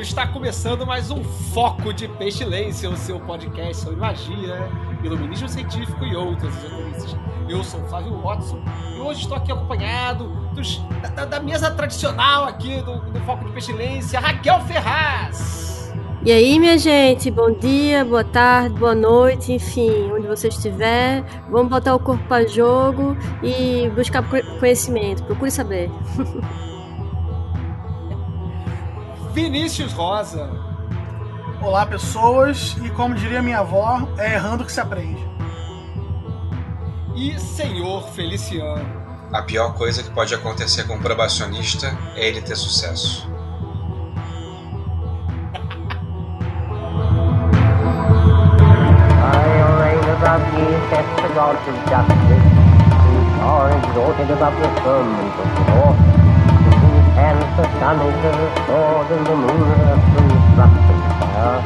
Está começando mais um Foco de Pestilência, o seu podcast sobre magia, iluminismo científico e outras esoterices. Eu sou o Flávio Watson e hoje estou aqui acompanhado dos- da, da mesa tradicional aqui do, do Foco de Pestilência, Raquel Ferraz. E aí, minha gente, bom dia, boa tarde, boa noite, enfim, onde você estiver. Vamos botar o corpo para jogo e buscar co- conhecimento. Procure saber. Vinícius Rosa. Olá, pessoas, e como diria minha avó, é errando que se aprende. e Senhor Feliciano. A pior coisa que pode acontecer com um probacionista é ele ter sucesso. Saith the the and moon a true thrust of fire.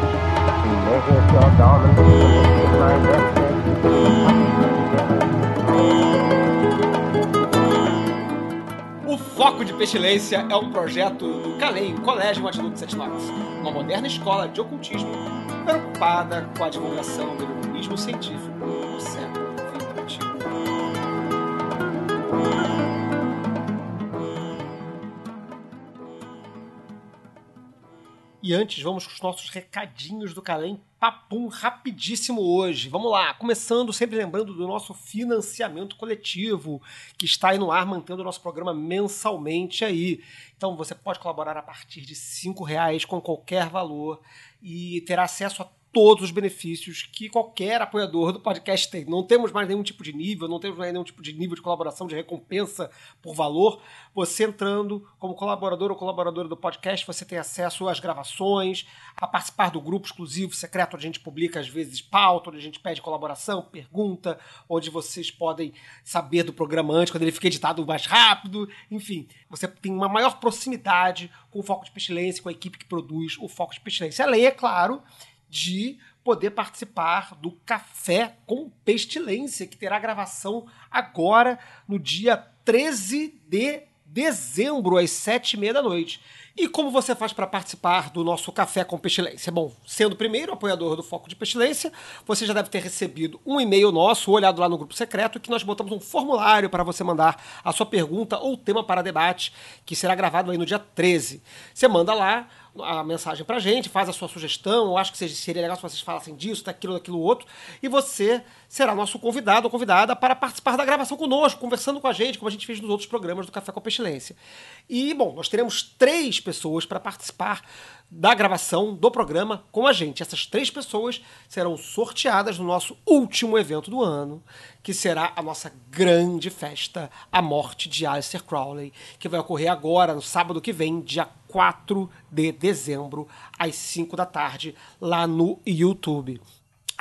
He measures your in my. O Foco de Pestilência é um projeto do CALEM, Colégio Matilde Sete Nortes, uma moderna escola de ocultismo preocupada com a divulgação do iluminismo científico no século E antes, vamos com os nossos recadinhos do Calem Papum rapidíssimo hoje. Vamos lá, começando sempre lembrando do nosso financiamento coletivo, que está aí no ar, mantendo o nosso programa mensalmente aí. Então você pode colaborar a partir de R$ reais com qualquer valor e terá acesso a todos os benefícios que qualquer apoiador do podcast tem. Não temos mais nenhum tipo de nível, não temos mais nenhum tipo de nível de colaboração, de recompensa por valor. Você entrando como colaborador ou colaboradora do podcast, você tem acesso às gravações, a participar do grupo exclusivo secreto, onde a gente publica às vezes pauta, onde a gente pede colaboração, pergunta, onde vocês podem saber do programa antes, quando ele fica editado mais rápido. Enfim, você tem uma maior proximidade com o Foco de Pestilência, com a equipe que produz o Foco de Pestilência. Além, é claro, de poder participar do Café com Pestilência, que terá gravação agora no dia 13 de dezembro, às sete e meia da noite. E como você faz para participar do nosso Café com Pestilência? Bom, sendo primeiro apoiador do Foco de Pestilência, você já deve ter recebido um e-mail nosso, olhado lá no grupo secreto, que nós botamos um formulário para você mandar a sua pergunta ou tema para debate, que será gravado aí no dia 13. Você manda lá a mensagem pra gente, faz a sua sugestão, eu acho que seria legal se vocês falassem disso, daquilo, daquilo outro, e você será nosso convidado ou convidada para participar da gravação conosco, conversando com a gente, como a gente fez nos outros programas do Café com a Pestilência. E, bom, nós teremos três pessoas para participar da gravação do programa com a gente. Essas três pessoas serão sorteadas no nosso último evento do ano, que será a nossa grande festa, a morte de Aleister Crowley, que vai ocorrer agora, no sábado que vem, dia 4 de dezembro, às 5 da tarde, lá no YouTube.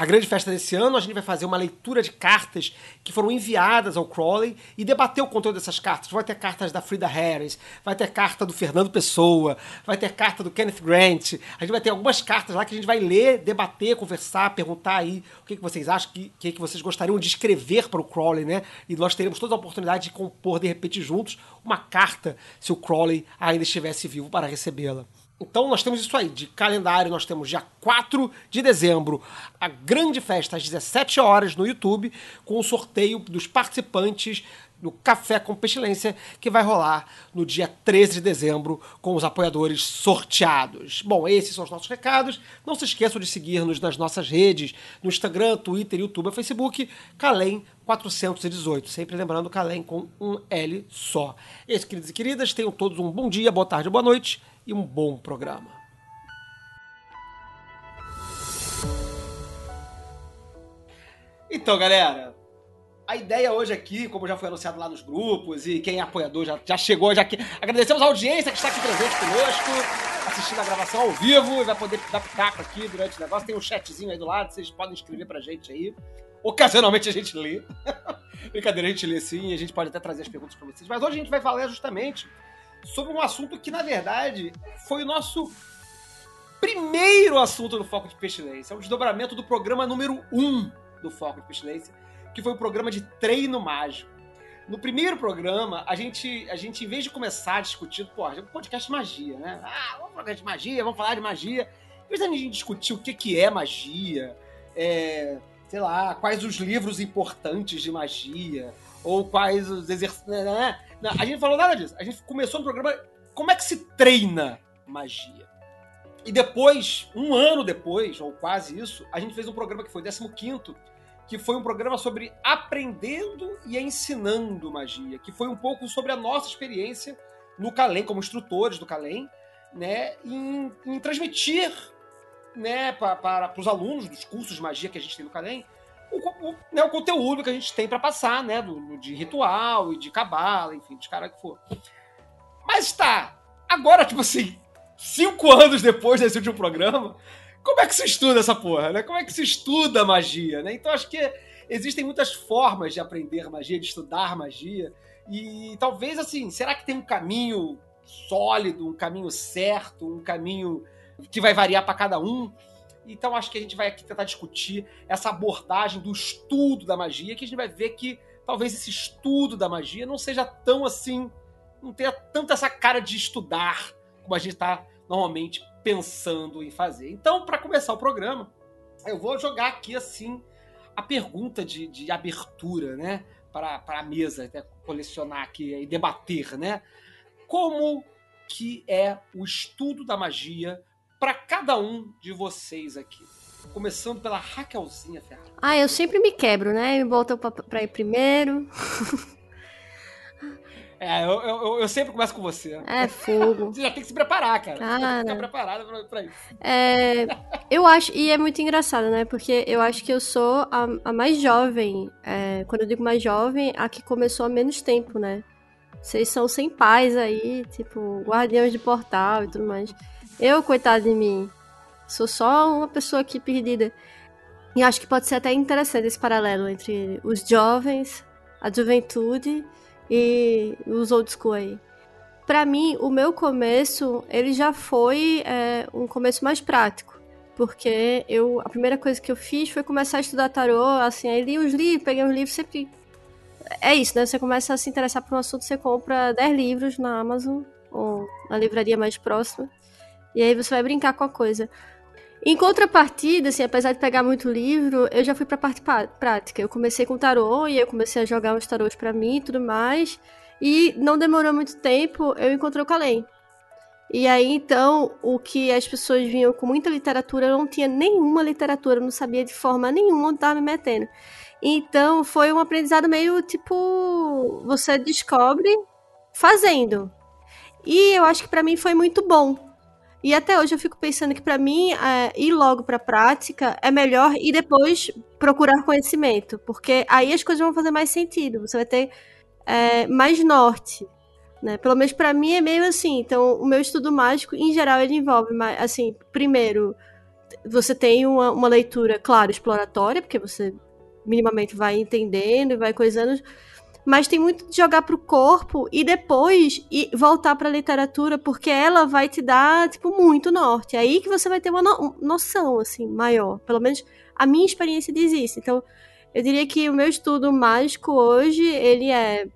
A grande festa desse ano, a gente vai fazer uma leitura de cartas que foram enviadas ao Crowley e debater o conteúdo dessas cartas. Vai ter cartas da Frida Harris, vai ter carta do Fernando Pessoa, vai ter carta do Kenneth Grant. A gente vai ter algumas cartas lá que a gente vai ler, debater, conversar, perguntar aí o que, que vocês acham, o que, que, que vocês gostariam de escrever para o Crowley, né? E nós teremos toda a oportunidade de compor, de repente, juntos, uma carta, se o Crowley ainda estivesse vivo para recebê-la. Então nós temos isso aí, de calendário nós temos dia 4 de dezembro, a grande festa às 17 horas no YouTube, com o sorteio dos participantes do Café com Pestilência, que vai rolar no dia 13 de dezembro, com os apoiadores sorteados. Bom, esses são os nossos recados. Não se esqueçam de seguir-nos nas nossas redes, no Instagram, Twitter, YouTube e Facebook, Calem 418. Sempre lembrando Calem com um L só. Esses, queridos e queridas, tenham todos um bom dia, boa tarde, boa noite e um bom programa. Então, galera, a ideia hoje aqui, como já foi anunciado lá nos grupos e quem é apoiador já, já chegou, já que agradecemos a audiência que está aqui presente conosco. assistindo a gravação ao vivo e vai poder dar pitaco aqui durante o negócio. Tem um chatzinho aí do lado, vocês podem escrever pra gente aí. Ocasionalmente a gente lê. Brincadeira, a gente lê sim a gente pode até trazer as perguntas pra vocês. Mas hoje a gente vai falar justamente sobre um assunto que, na verdade, foi o nosso primeiro assunto do Foco de Pestilência. É um desdobramento do programa número 1 um do Foco de Pestilência, que foi o programa de treino mágico. No primeiro programa, a gente, a gente, em vez de começar a discutir, pô, um podcast de magia, né? Ah, vamos falar de magia, vamos falar de magia. Em vez da gente discutir o que, que é magia, é, sei lá, quais os livros importantes de magia, ou quais os exercícios. Né, né? A gente falou nada disso. A gente começou no programa como é que se treina magia. E depois, um ano depois, ou quase isso, a gente fez um programa que foi 15 que foi um programa sobre aprendendo e ensinando magia, que foi um pouco sobre a nossa experiência no Calem, como instrutores do Calem, né, em, em transmitir né, para, para, os alunos dos cursos de magia que a gente tem no Calem, o, o, né, o conteúdo que a gente tem para passar, né, do, de ritual e de cabala, enfim, de cara que for. Mas tá, agora, tipo assim, cinco anos depois desse último programa, como é que se estuda essa porra, né? Como é que se estuda magia, né? Então acho que existem muitas formas de aprender magia, de estudar magia. E talvez assim, será que tem um caminho sólido, um caminho certo, um caminho que vai variar para cada um? Então acho que a gente vai aqui tentar discutir essa abordagem do estudo da magia, que a gente vai ver que talvez esse estudo da magia não seja tão assim, não tenha tanto essa cara de estudar como a gente está normalmente pensando em fazer. Então, para começar o programa, eu vou jogar aqui assim a pergunta de, de abertura, né? Para a mesa, até colecionar aqui e debater, né? Como que é o estudo da magia para cada um de vocês aqui? Começando pela Raquelzinha Ferrari. Ah, eu sempre me quebro, né? Me botam para ir primeiro. É, eu, eu, eu, sempre começo com você. É fogo. Você já tem que se preparar, cara. cara. Você tem que ficar preparada pra, pra isso. É, eu acho, e é muito engraçado, né? Porque eu acho que eu sou a, a mais jovem, é, quando eu digo mais jovem, a que começou há menos tempo, né? Vocês são sem pais aí, tipo, guardiões de portal e tudo mais. Eu, coitado de mim, sou só uma pessoa aqui perdida. E acho que pode ser até interessante esse paralelo entre os jovens, a juventude e os old school aí. Pra mim, o meu começo, ele já foi é, um começo mais prático. Porque eu, a primeira coisa que eu fiz foi começar a estudar tarô, assim, aí li os livros, peguei os livros, sempre... É isso, né? Você começa a se interessar por um assunto, você compra 10 livros na Amazon, ou na livraria mais próxima, e aí você vai brincar com a coisa. Em contrapartida, assim, apesar de pegar muito livro, eu já fui pra parte prática. Eu comecei com tarô e eu comecei a jogar uns tarôs para mim e tudo mais. E não demorou muito tempo, eu encontrei o Kalem. E aí, então, o que as pessoas vinham com muita literatura, eu não tinha nenhuma literatura, eu não sabia de forma nenhuma onde estava me metendo. Então, foi um aprendizado meio tipo. Você descobre fazendo. E eu acho que para mim foi muito bom, e até hoje eu fico pensando que para mim é, ir logo para prática é melhor e depois procurar conhecimento, porque aí as coisas vão fazer mais sentido. Você vai ter é, mais norte, né? Pelo menos para mim é meio assim. Então, o meu estudo mágico, em geral, ele envolve, assim, primeiro, você tem uma, uma leitura, claro, exploratória, porque você minimamente vai entendendo e vai coisando mas tem muito de jogar pro corpo e depois e voltar pra literatura, porque ela vai te dar, tipo, muito norte. É aí que você vai ter uma no noção, assim, maior. Pelo menos a minha experiência diz isso. Então, eu diria que o meu estudo mágico hoje, ele é.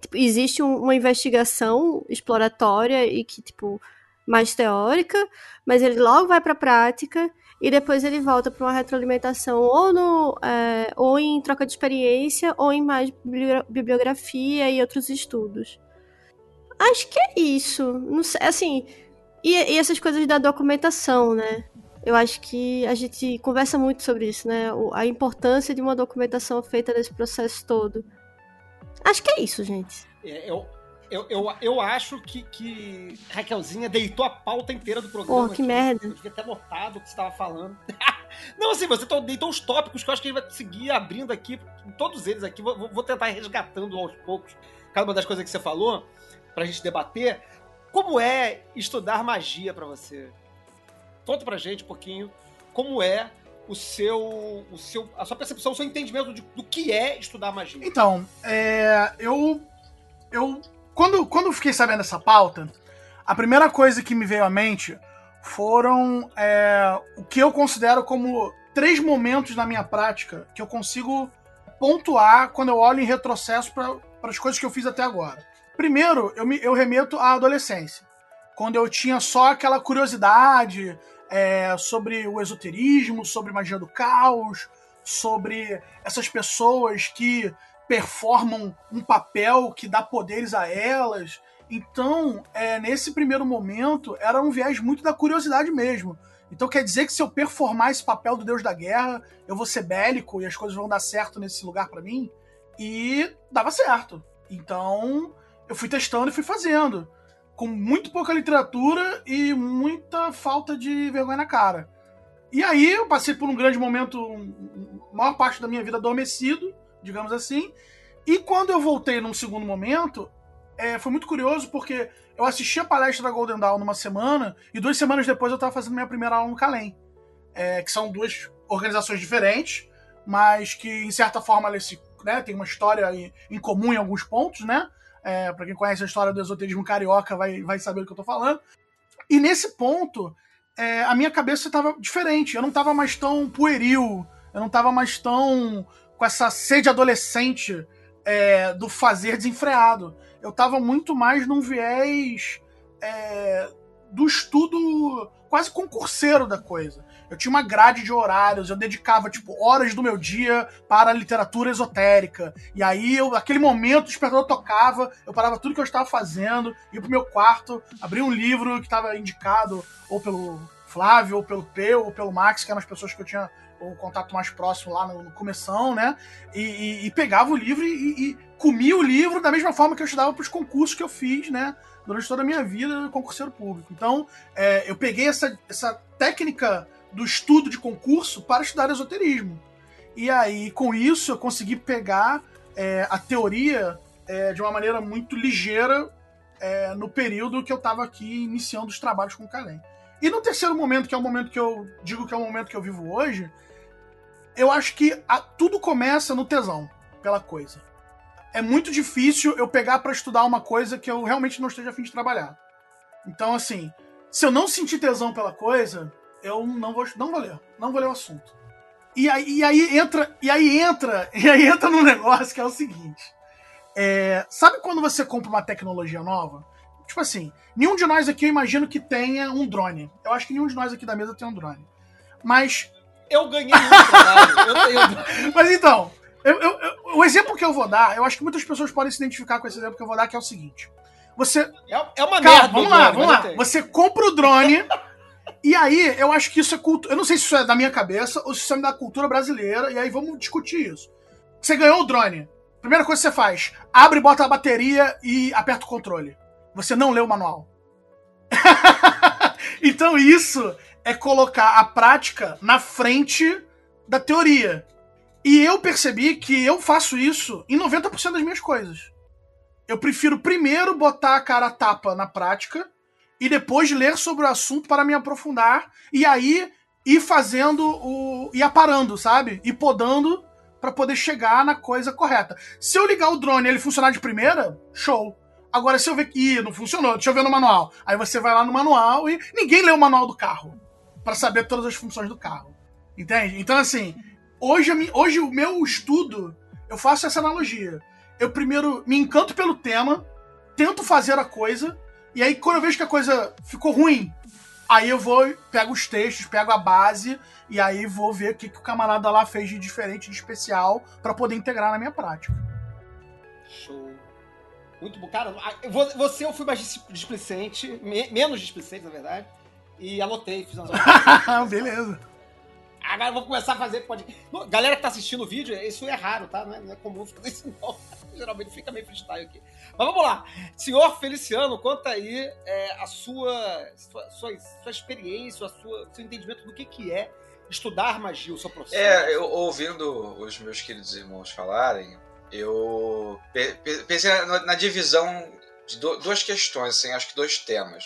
Tipo, existe um, uma investigação exploratória e que, tipo, mais teórica, mas ele logo vai pra prática e depois ele volta para uma retroalimentação ou, no, é, ou em troca de experiência ou em mais bibliografia e outros estudos. Acho que é isso. Não sei, assim, e, e, essas coisas da documentação, né? Eu acho que a gente conversa muito sobre isso, né? A importância de uma documentação feita nesse processo todo. Acho que é isso, gente. É, eu, eu, eu, eu acho que, que Raquelzinha deitou a pauta inteira do programa. Pô, que aqui. merda. Eu devia ter anotado o que você estava falando. Não, assim, você deitou os tópicos que eu acho que a gente vai seguir abrindo aqui, todos eles aqui. Vou, vou tentar ir resgatando aos poucos cada uma das coisas que você falou, pra gente debater. Como é estudar magia pra você? Conta pra gente um pouquinho como é o seu, o seu, a sua percepção, o seu entendimento de- do que é estudar magia. Então, é, eu. Eu. Quando, quando eu fiquei sabendo dessa pauta, a primeira coisa que me veio à mente foram é, o que eu considero como três momentos na minha prática que eu consigo pontuar quando eu olho em retrocesso para as coisas que eu fiz até agora. Primeiro, eu, me, eu remeto à adolescência, quando eu tinha só aquela curiosidade é, sobre o esoterismo, sobre magia do caos, sobre essas pessoas que performam um papel que dá poderes a elas. Então, é, nesse primeiro momento, era um viés muito da curiosidade mesmo. Então quer dizer que se eu performar esse papel do deus da guerra, eu vou ser bélico e as coisas vão dar certo nesse lugar pra mim? E dava certo. Então, eu fui testando e fui fazendo. Com muito pouca literatura e muita falta de vergonha na cara. E aí eu passei por um grande momento, maior parte da minha vida adormecido, digamos assim. E quando eu voltei num segundo momento, é, foi muito curioso porque eu assisti a palestra da Golden Dawn numa semana e duas semanas depois eu estava fazendo minha primeira aula no Calem. É, que são duas organizações diferentes, mas que em certa forma elas se, né, tem uma história em, em comum em alguns pontos, né? É, para quem conhece a história do esoterismo carioca vai, vai saber do que eu tô falando. E nesse ponto, é, a minha cabeça estava diferente. Eu não estava mais tão pueril, eu não estava mais tão com essa sede adolescente é, do fazer desenfreado. Eu estava muito mais num viés é, do estudo quase concurseiro da coisa. Eu tinha uma grade de horários, eu dedicava, tipo, horas do meu dia para literatura esotérica. E aí, eu, naquele momento, o despertador tocava, eu parava tudo que eu estava fazendo, ia pro meu quarto, abria um livro que estava indicado ou pelo Flávio, ou pelo Peu, ou pelo Max, que eram as pessoas que eu tinha o contato mais próximo lá no, no começão, né? E, e- e pegava o livro e, e comia o livro da mesma forma que eu estudava para os concursos que eu fiz, né? Durante toda a minha vida, concurseiro público. Então, é, eu peguei essa, essa técnica do estudo de concurso para estudar esoterismo. E aí, com isso, eu consegui pegar é, a teoria é, de uma maneira muito ligeira é, no período que eu estava aqui iniciando os trabalhos com o Calem. E no terceiro momento, que é o momento que eu digo que é o momento que eu vivo hoje, eu acho que a- tudo começa no tesão pela coisa. É muito difícil eu pegar para estudar uma coisa que eu realmente não esteja afim de trabalhar. Então, assim, se eu não sentir tesão pela coisa, eu não vou, não vou ler. Não vou ler o assunto. E aí, e aí entra. E aí entra. E aí entra num negócio que é o seguinte. É, sabe quando você compra uma tecnologia nova? Tipo assim, nenhum de nós aqui eu imagino que tenha um drone. Eu acho que nenhum de nós aqui da mesa tem um drone. Mas Eu ganhei um trabalho. Eu tenho. mas então, eu- o exemplo que eu vou dar, eu acho que muitas pessoas podem se identificar com esse exemplo que eu vou dar, que é o seguinte. Você. É, é uma Calma, merda. vamos lá, vamos lá. Você compra o drone. e aí, eu acho que isso é cultura. Eu não sei se isso é da minha cabeça ou se isso é da cultura brasileira, e aí vamos discutir isso. Você ganhou o drone. Primeira coisa que você faz: abre, bota a bateria e aperta o controle. Você não lê o manual. então, isso é colocar a prática na frente da teoria. E eu percebi que eu faço isso em 90% das minhas coisas. Eu prefiro primeiro botar a cara a tapa na prática e depois ler sobre o assunto para me aprofundar e aí ir fazendo o. ir aparando, sabe? E podando para poder chegar na coisa correta. Se eu ligar o drone e ele funcionar de primeira, show. Agora, se eu ver que Ih, não funcionou, deixa eu ver no manual. Aí você vai lá no manual e ninguém lê o manual do carro para saber todas as funções do carro. Entende? Então, assim, hoje, hoje o meu estudo, eu faço essa analogia. Eu primeiro me encanto pelo tema, tento fazer a coisa, e aí quando eu vejo que a coisa ficou ruim, aí eu vou, pego os textos, pego a base, e aí vou ver o que, que o camarada lá fez de diferente, de especial, para poder integrar na minha prática. Show. Muito bom. Cara, você eu fui mais dis- displicente, me- menos displicente, na verdade. E anotei, fiz umas Beleza. Agora eu vou começar a fazer podcast. Galera que tá assistindo o vídeo, isso é raro, tá? Não é, não é comum fazer isso, não. Geralmente fica meio freestyle aqui. Mas vamos lá. Senhor Feliciano, conta aí é, a sua, sua, sua, sua experiência, a sua, seu entendimento do que, que é estudar magia, o seu processo. É, eu ouvindo os meus queridos irmãos falarem, eu pe- pe- pensei na, na divisão de do, duas questões, assim, acho que dois temas.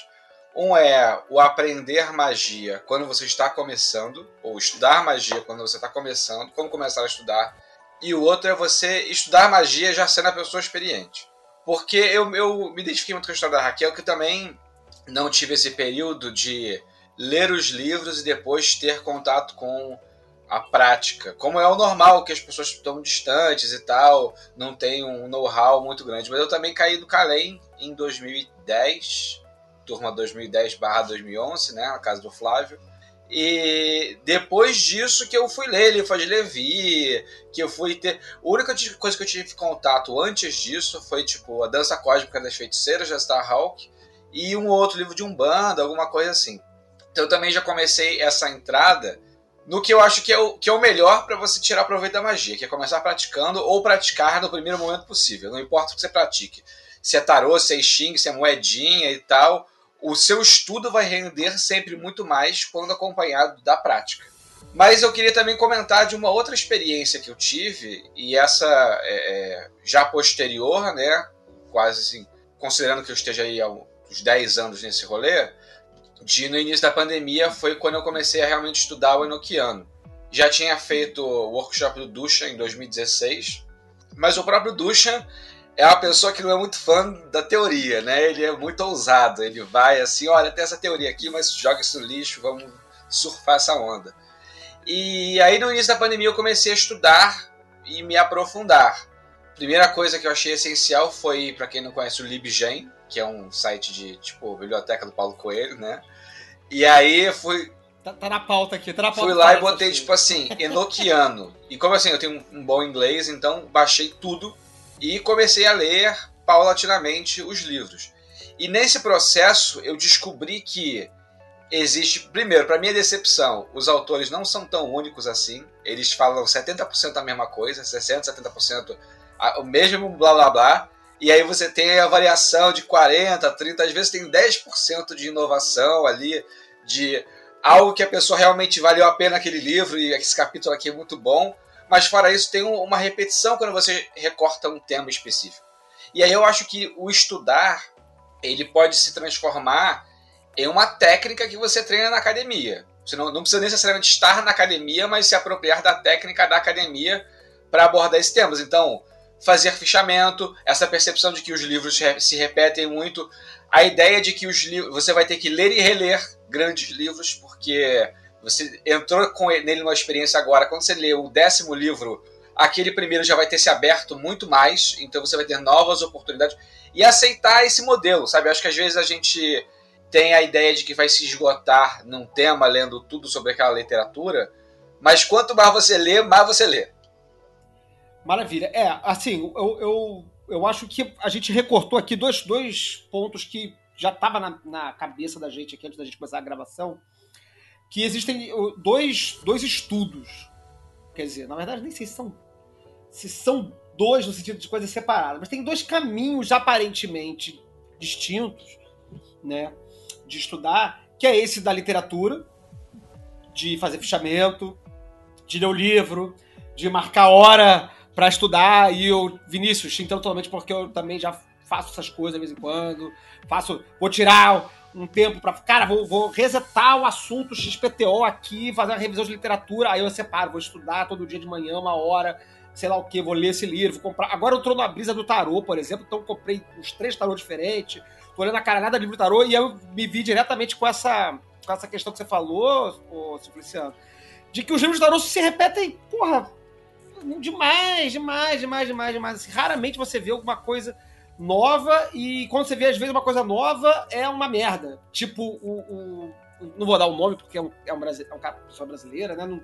Um é o aprender magia quando você está começando, ou estudar magia quando você está começando, como começar a estudar. E o outro é você estudar magia já sendo a pessoa experiente. Porque eu, eu me identifiquei muito com a história da Raquel, que também não tive esse período de ler os livros e depois ter contato com a prática. Como é o normal, que as pessoas estão distantes e tal, não tem um know-how muito grande. Mas eu também caí do Calem em 2010, turma 2010/2011, né, na casa do Flávio. E depois disso que eu fui ler Livro de Levi, que eu fui ter. A única coisa que eu tive contato antes disso foi tipo A Dança Cósmica das Feiticeiras, da Starhawk, e um outro livro de Umbanda, alguma coisa assim. Então eu também já comecei essa entrada no que eu acho que é o, que é o melhor para você tirar proveito da magia, que é começar praticando ou praticar no primeiro momento possível. Não importa o que você pratique. Se é tarô, se é xing, se é moedinha e tal, o seu estudo vai render sempre muito mais quando acompanhado da prática. Mas eu queria também comentar de uma outra experiência que eu tive, e essa é, é, já posterior, né? Quase assim, considerando que eu esteja aí há uns 10 anos nesse rolê, de no início da pandemia foi quando eu comecei a realmente estudar o Enochiano. Já tinha feito o workshop do Dushan em 2016, mas o próprio Dushan é uma pessoa que não é muito fã da teoria, né? Ele é muito ousado, ele vai assim, olha, tem essa teoria aqui, mas joga isso no lixo, vamos surfar essa onda. E aí no início da pandemia eu comecei a estudar e me aprofundar. Primeira coisa que eu achei essencial foi, para quem não conhece, o LibGen, que é um site de, tipo, biblioteca do Paulo Coelho, né? E aí fui. Tá, tá na pauta aqui, tá na pauta. Fui lá e botei, tipo assim, Enochiano. e como assim, eu tenho um, um bom inglês, então baixei tudo e comecei a ler paulatinamente os livros. E nesse processo eu descobri que existe, primeiro, para minha decepção, os autores não são tão únicos assim. Eles falam 70% a mesma coisa, 60%, 70% o mesmo blá blá blá. E aí você tem a variação de 40, 30, às vezes tem 10% de inovação ali, de algo que a pessoa realmente valeu a pena aquele livro e esse capítulo aqui é muito bom. Mas fora isso, tem uma repetição quando você recorta um tema específico. E aí eu acho que o estudar, ele pode se transformar em uma técnica que você treina na academia. Você não, não precisa necessariamente estar na academia, mas se apropriar da técnica da academia para abordar esses temas. Então, fazer fichamento, essa percepção de que os livros se repetem muito, a ideia de que os livros você vai ter que ler e reler grandes livros, porque você entrou com nele numa experiência agora, quando você lê o décimo livro, aquele primeiro já vai ter se aberto muito mais, então você vai ter novas oportunidades e aceitar esse modelo, sabe? Acho que às vezes a gente tem a ideia de que vai se esgotar num tema lendo tudo sobre aquela literatura, mas quanto mais você lê, mais você lê. Maravilha. É, assim, eu, eu, eu acho que a gente recortou aqui dois, dois pontos que já estava na, na cabeça da gente aqui antes da gente começar a gravação, que existem dois, dois estudos. Quer dizer, na verdade, nem sei se são, se são dois no sentido de coisas separadas, mas tem dois caminhos aparentemente distintos, né, de estudar, que é esse da literatura, de fazer fichamento, de ler o livro, de marcar hora para estudar e eu, Vinícius, então totalmente porque eu também já faço essas coisas de vez em quando, faço, vou tirar um tempo para, cara, vou, vou resetar o assunto XPTO aqui, fazer uma revisão de literatura, aí eu separo, vou estudar todo dia de manhã, uma hora, sei lá o que, vou ler esse livro, vou comprar. Agora eu tô na brisa do tarô, por exemplo, então comprei uns três tarô diferentes, tô olhando a caralhada de livro tarô e eu me vi diretamente com essa, com essa questão que você falou, ô, Simpliciano, de que os livros de tarô se repetem, porra, demais, demais, demais, demais, demais. Assim, raramente você vê alguma coisa nova e quando você vê às vezes uma coisa nova é uma merda. Tipo o, o não vou dar o nome porque é um, é um, é um cara, pessoa brasileira, né? Não,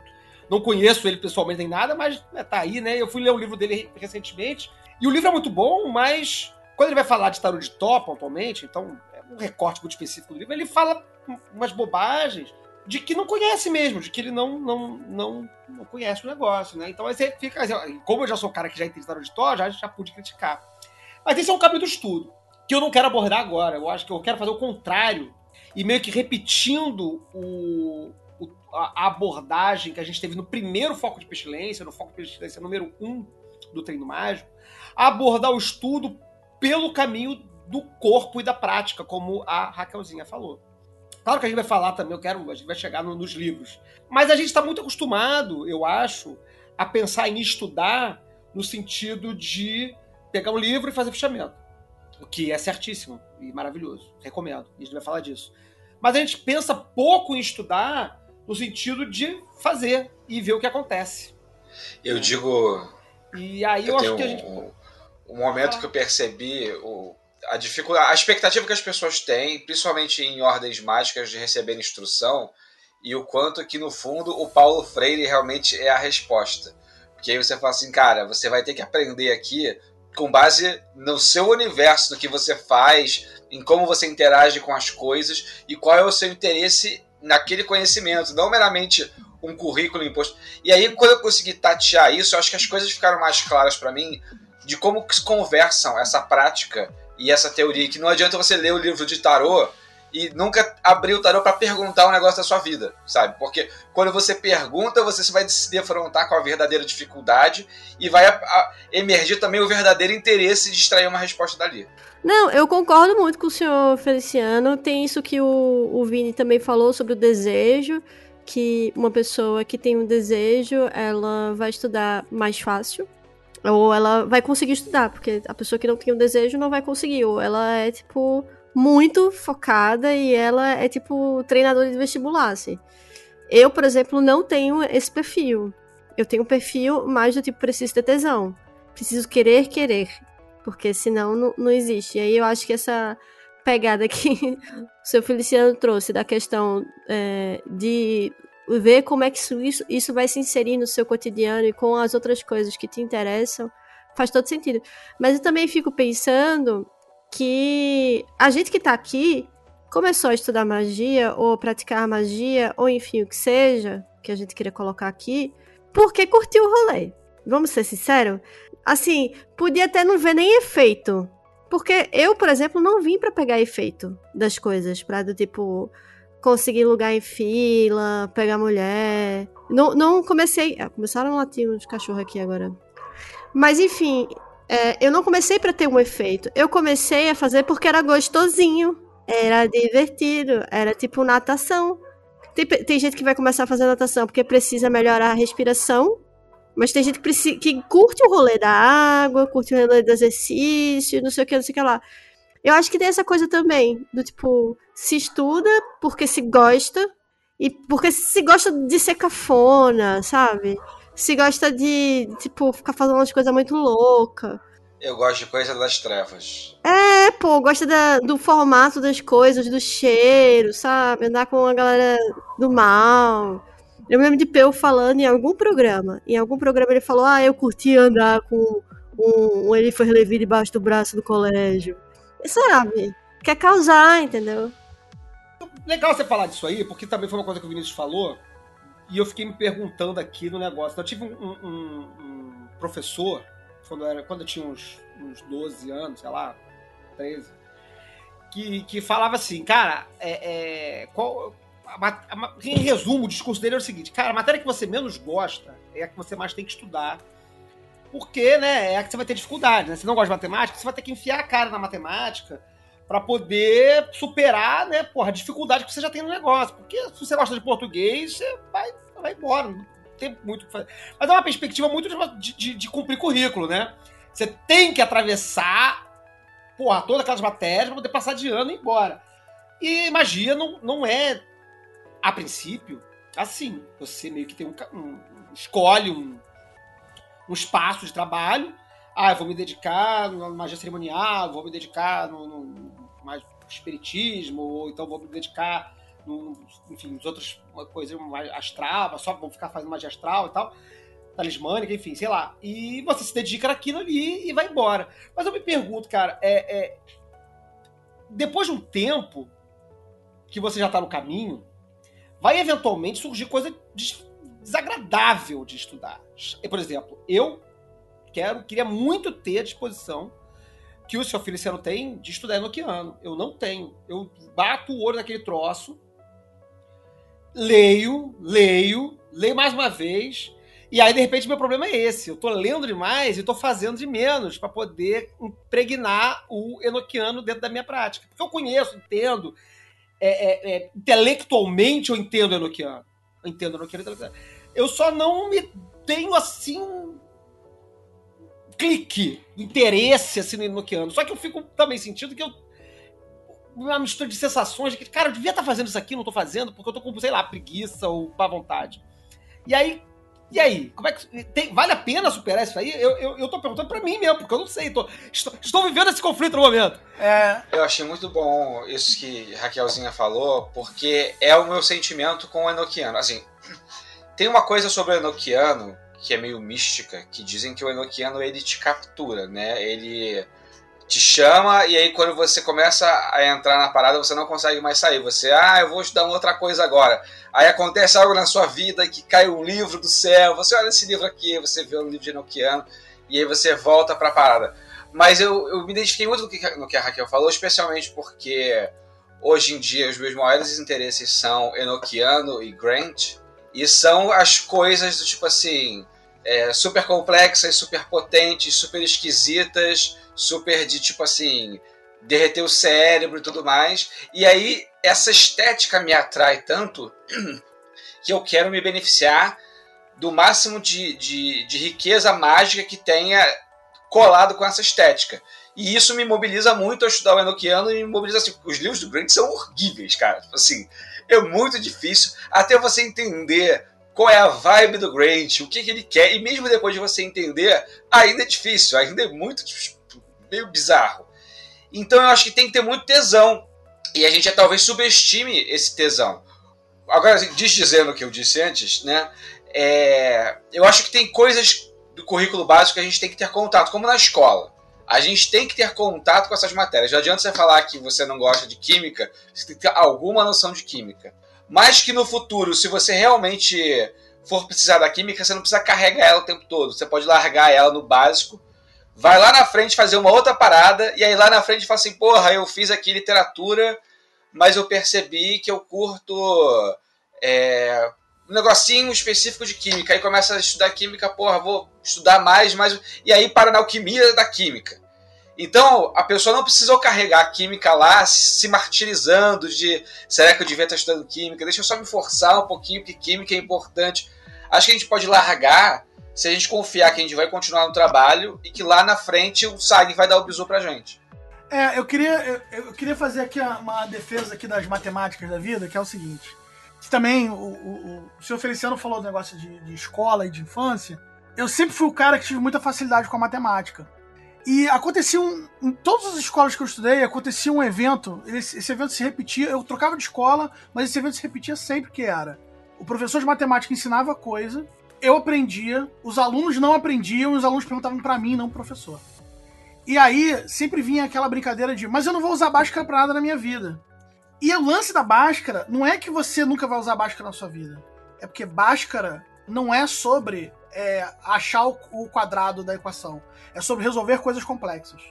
não conheço ele pessoalmente nem nada, mas né, tá aí, né? Eu fui ler um livro dele recentemente e o livro é muito bom, mas quando ele vai falar de tarot de top atualmente, então é um recorte muito específico do livro, ele fala umas bobagens de que não conhece mesmo, de que ele não não, não, não conhece o negócio, né? Então aí você fica. Como eu já sou o cara que já entende tarot de Thor, já, já pude criticar. Mas esse é um caminho do estudo, que eu não quero abordar agora. Eu acho que eu quero fazer o contrário. E meio que repetindo o, o a abordagem que a gente teve no primeiro foco de pestilência, no foco de pestilência número um do treino mágico, abordar o estudo pelo caminho do corpo e da prática, como a Raquelzinha falou. Claro que a gente vai falar também, eu quero, a gente vai chegar no, nos livros. Mas a gente está muito acostumado, eu acho, a pensar em estudar no sentido de pegar um livro e fazer fechamento. O que é certíssimo e maravilhoso. Recomendo. A gente vai falar disso. Mas a gente pensa pouco em estudar no sentido de fazer e ver o que acontece. Eu digo. E aí eu, eu acho que a gente. Um, um momento que eu percebi o, a dificuldade, a expectativa que as pessoas têm, principalmente em ordens mágicas de receber instrução, e o quanto que no fundo o Paulo Freire realmente é a resposta. Porque aí você fala assim, cara, você vai ter que aprender aqui com base no seu universo, no que você faz, em como você interage com as coisas e qual é o seu interesse naquele conhecimento, não meramente um currículo imposto. E aí, quando eu consegui tatear isso, acho que as coisas ficaram mais claras para mim de como se conversam essa prática e essa teoria, que não adianta você ler o livro de tarô e nunca abrir o tarô para perguntar um negócio da sua vida, sabe? Porque quando você pergunta, você vai se defrontar com a verdadeira dificuldade e vai a, a, emergir também o verdadeiro interesse de extrair uma resposta dali. Não, eu concordo muito com o senhor Feliciano. Tem isso que o, o Vini também falou sobre o desejo, que uma pessoa que tem um desejo, ela vai estudar mais fácil. Ou ela vai conseguir estudar, porque a pessoa que não tem um desejo não vai conseguir. Ou ela é, tipo, muito focada e ela é tipo treinadora de vestibular, assim. Eu, por exemplo, não tenho esse perfil. Eu tenho um perfil mais do tipo preciso ter tesão. Preciso querer, querer. Porque senão não, não existe. E aí eu acho que essa pegada que o seu Feliciano trouxe da questão é, de ver como é que isso, isso vai se inserir no seu cotidiano e com as outras coisas que te interessam, faz todo sentido. Mas eu também fico pensando que a gente que tá aqui começou a estudar magia, ou praticar magia, ou enfim, o que seja, que a gente queria colocar aqui, porque curtiu o rolê. Vamos ser sinceros? Assim, podia até não ver nem efeito. Porque eu, por exemplo, não vim para pegar efeito das coisas, pra do tipo conseguir lugar em fila, pegar mulher. Não, não comecei. Ah, começaram a latir uns cachorros aqui agora. Mas enfim, é, eu não comecei para ter um efeito. Eu comecei a fazer porque era gostosinho, era divertido, era tipo natação. Tem, tem gente que vai começar a fazer natação porque precisa melhorar a respiração, mas tem gente que, precisa, que curte o rolê da água, curte o rolê do exercício, não sei o que, não sei o que lá. Eu acho que tem essa coisa também, do tipo, se estuda porque se gosta, e porque se gosta de ser cafona, sabe? Se gosta de, tipo, ficar fazendo umas coisas muito loucas. Eu gosto de coisa das trevas. É, pô, gosta da, do formato das coisas, do cheiro, sabe? Andar com a galera do mal. Eu me lembro de Peu falando em algum programa. Em algum programa ele falou: Ah, eu curti andar com um, um ele foi levi debaixo do braço do colégio. E sabe? Quer causar, entendeu? Legal você falar disso aí, porque também foi uma coisa que o Vinícius falou. E eu fiquei me perguntando aqui no negócio. Então, eu tive um, um, um professor, quando eu, era, quando eu tinha uns, uns 12 anos, sei lá, 13, que, que falava assim, cara, é, é qual, a, em resumo, o discurso dele era o seguinte, cara, a matéria que você menos gosta é a que você mais tem que estudar. Porque, né, é a que você vai ter dificuldade, né? Se não gosta de matemática, você vai ter que enfiar a cara na matemática para poder superar, né, porra, a dificuldade que você já tem no negócio. Porque se você gosta de português, você vai, vai embora. Não tem muito o que fazer. Mas é uma perspectiva muito de, de, de cumprir currículo, né? Você tem que atravessar, porra, todas aquelas matérias para poder passar de ano e ir embora. E magia não, não é, a princípio, assim. Você meio que tem um, um escolhe um, um espaço de trabalho. Ah, eu vou me dedicar na magia cerimonial, vou me dedicar no, no espiritismo, ou então vou me dedicar, enfim, nos outras coisas mais astral, só vou ficar fazendo magia astral e tal, talismânica, enfim, sei lá. E você se dedica naquilo ali e vai embora. Mas eu me pergunto, cara, é, é depois de um tempo que você já está no caminho, vai eventualmente surgir coisa desagradável de estudar. Por exemplo, eu quero, queria muito ter a disposição que o seu Feliciano tem de estudar enoquiano. Eu não tenho. Eu bato o olho naquele troço, leio, leio, leio mais uma vez, E aí, de repente, meu problema é esse. Eu tô lendo demais e tô fazendo de menos para poder impregnar o enoquiano dentro da minha prática. Porque eu conheço, entendo. É, é, é, intelectualmente eu entendo enoquiano. Eu entendo enoquiano. Eu só não me tenho assim clique, interesse assim no enoquiano. Só que eu fico também sentindo que eu uma mistura de sensações de que, cara, eu devia estar fazendo isso aqui, não tô fazendo, porque eu tô com, sei lá, preguiça ou má vontade. E aí, e aí? Como é que. Tem, vale a pena superar isso aí? Eu, eu, eu tô perguntando pra mim mesmo, porque eu não sei. Tô, estou, estou vivendo esse conflito no momento. É... Eu achei muito bom isso que Raquelzinha falou, porque é o meu sentimento com o Enochiano. Assim, tem uma coisa sobre o Enochiano que é meio mística, que dizem que o Enochiano ele te captura, né? Ele te chama e aí quando você começa a entrar na parada você não consegue mais sair. Você, ah, eu vou estudar outra coisa agora. Aí acontece algo na sua vida que cai um livro do céu, você olha esse livro aqui, você vê um livro de Enochiano e aí você volta pra parada. Mas eu, eu me identifiquei muito no que, no que a Raquel falou, especialmente porque hoje em dia os meus maiores interesses são Enochiano e Grant, e são as coisas do tipo assim, é, super complexas, super potentes, super esquisitas, super de tipo assim, derreter o cérebro e tudo mais. E aí essa estética me atrai tanto que eu quero me beneficiar do máximo de, de, de riqueza mágica que tenha colado com essa estética. E isso me mobiliza muito a estudar o Enochiano e me mobiliza assim, os livros do Grant são horríveis, cara. Tipo assim, é muito difícil até você entender qual é a vibe do Grant, o que, que ele quer, e mesmo depois de você entender, ainda é difícil, ainda é muito meio bizarro. Então eu acho que tem que ter muito tesão. E a gente talvez subestime esse tesão. Agora, assim, desdizendo o que eu disse antes, né? É, eu acho que tem coisas do currículo básico que a gente tem que ter contato, como na escola. A gente tem que ter contato com essas matérias. Não adianta você falar que você não gosta de química, você tem que ter alguma noção de química. Mas que no futuro, se você realmente for precisar da química, você não precisa carregar ela o tempo todo. Você pode largar ela no básico vai lá na frente fazer uma outra parada, e aí lá na frente fala assim, porra, eu fiz aqui literatura, mas eu percebi que eu curto é, um negocinho específico de química. Aí começa a estudar química, porra, vou estudar mais, mais. E aí para na alquimia da química. Então, a pessoa não precisou carregar a química lá, se martirizando de será que eu devia estar estudando química? Deixa eu só me forçar um pouquinho, porque química é importante. Acho que a gente pode largar se a gente confiar que a gente vai continuar no trabalho e que lá na frente o SAG vai dar o bisu pra gente. É, eu queria, eu, eu queria fazer aqui uma defesa aqui das matemáticas da vida, que é o seguinte. Também o, o, o senhor Feliciano falou do negócio de, de escola e de infância. Eu sempre fui o cara que tive muita facilidade com a matemática. E acontecia um, em todas as escolas que eu estudei, acontecia um evento, esse, esse, evento se repetia, eu trocava de escola, mas esse evento se repetia sempre que era. O professor de matemática ensinava coisa, eu aprendia, os alunos não aprendiam, os alunos perguntavam para mim, não pro professor. E aí sempre vinha aquela brincadeira de, mas eu não vou usar Bhaskara pra nada na minha vida. E o lance da Bhaskara não é que você nunca vai usar Bhaskara na sua vida. É porque Bhaskara não é sobre é, achar o, o quadrado da equação. É sobre resolver coisas complexas.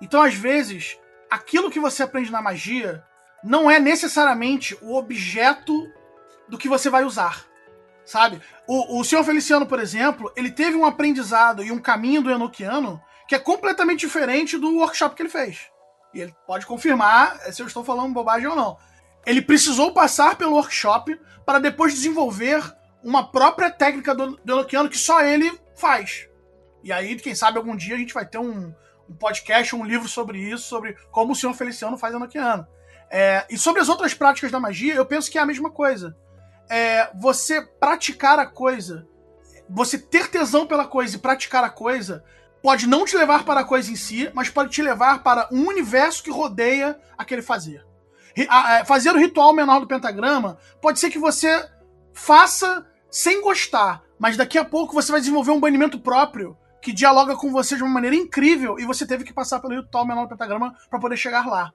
Então, às vezes, aquilo que você aprende na magia não é necessariamente o objeto do que você vai usar sabe? O, o senhor Feliciano, por exemplo, ele teve um aprendizado e um caminho do Enochiano que é completamente diferente do workshop que ele fez. E ele pode confirmar se eu estou falando bobagem ou não. Ele precisou passar pelo workshop para depois desenvolver uma própria técnica do, do Enochiano que só ele faz. E aí, quem sabe, algum dia a gente vai ter um, um podcast, um livro sobre isso, sobre como o senhor Feliciano faz Enochiano. É, e sobre as outras práticas da magia, eu penso que é a mesma coisa é, você praticar a coisa, você ter tesão pela coisa e praticar a coisa, pode não te levar para a coisa em si, mas pode te levar para um universo que rodeia aquele fazer. É, fazer o ritual menor do pentagrama pode ser que você faça sem gostar, mas daqui a pouco você vai desenvolver um banimento próprio que dialoga com você de uma maneira incrível e você teve que passar pelo ritual menor do pentagrama para poder chegar lá.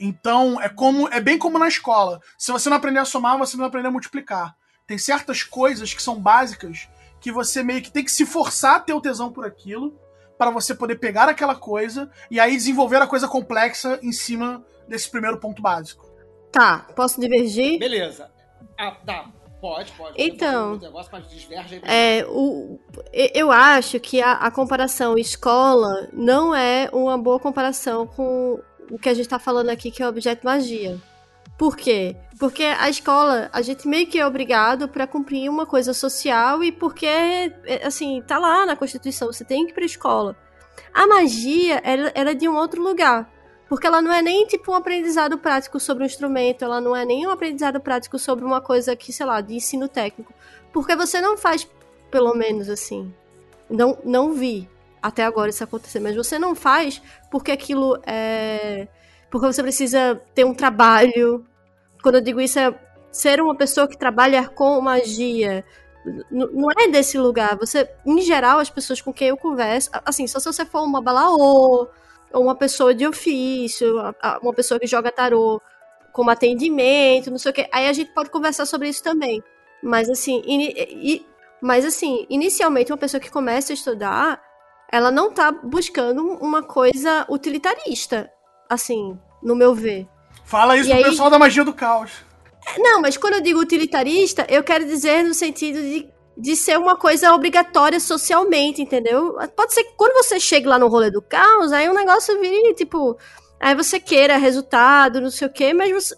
Então, é como é bem como na escola. Se você não aprender a somar, você não aprender a multiplicar. Tem certas coisas que são básicas que você meio que tem que se forçar a ter o tesão por aquilo para você poder pegar aquela coisa e aí desenvolver a coisa complexa em cima desse primeiro ponto básico. Tá, posso divergir? Beleza. Ah, tá. Pode, pode. Então, negócio. É, o, eu acho que a, a comparação escola não é uma boa comparação com o que a gente tá falando aqui, que é objeto magia. Por quê? Porque a escola, a gente meio que é obrigado pra cumprir uma coisa social e porque, é, assim, tá lá na Constituição, você tem que ir pra escola. A magia, ela, ela é de um outro lugar. Porque ela não é nem, tipo, um aprendizado prático sobre um instrumento, ela não é nem um aprendizado prático sobre uma coisa que, sei lá, de ensino técnico. Porque você não faz, pelo menos assim. Não, não vi até agora isso acontecer, mas você não faz porque aquilo é. Porque você precisa ter um trabalho. Quando eu digo isso, é ser uma pessoa que trabalha com magia. Não é desse lugar. Você, em geral, as pessoas com quem eu converso, assim, só se você for uma balaô, ou uma pessoa de ofício, uma pessoa que joga tarô como atendimento, não sei o quê. Aí a gente pode conversar sobre isso também. Mas assim, ini- e- mas assim, inicialmente uma pessoa que começa a estudar, ela não tá buscando uma coisa utilitarista, assim, no meu ver. Fala isso E pro aí- pessoal da magia do caos. Não, mas quando eu digo utilitarista, eu quero dizer no sentido de, de ser uma coisa obrigatória socialmente, entendeu? Pode ser que quando você chega lá no rolê do caos, aí o negócio vire, tipo, aí você queira resultado, não sei o quê, mas você.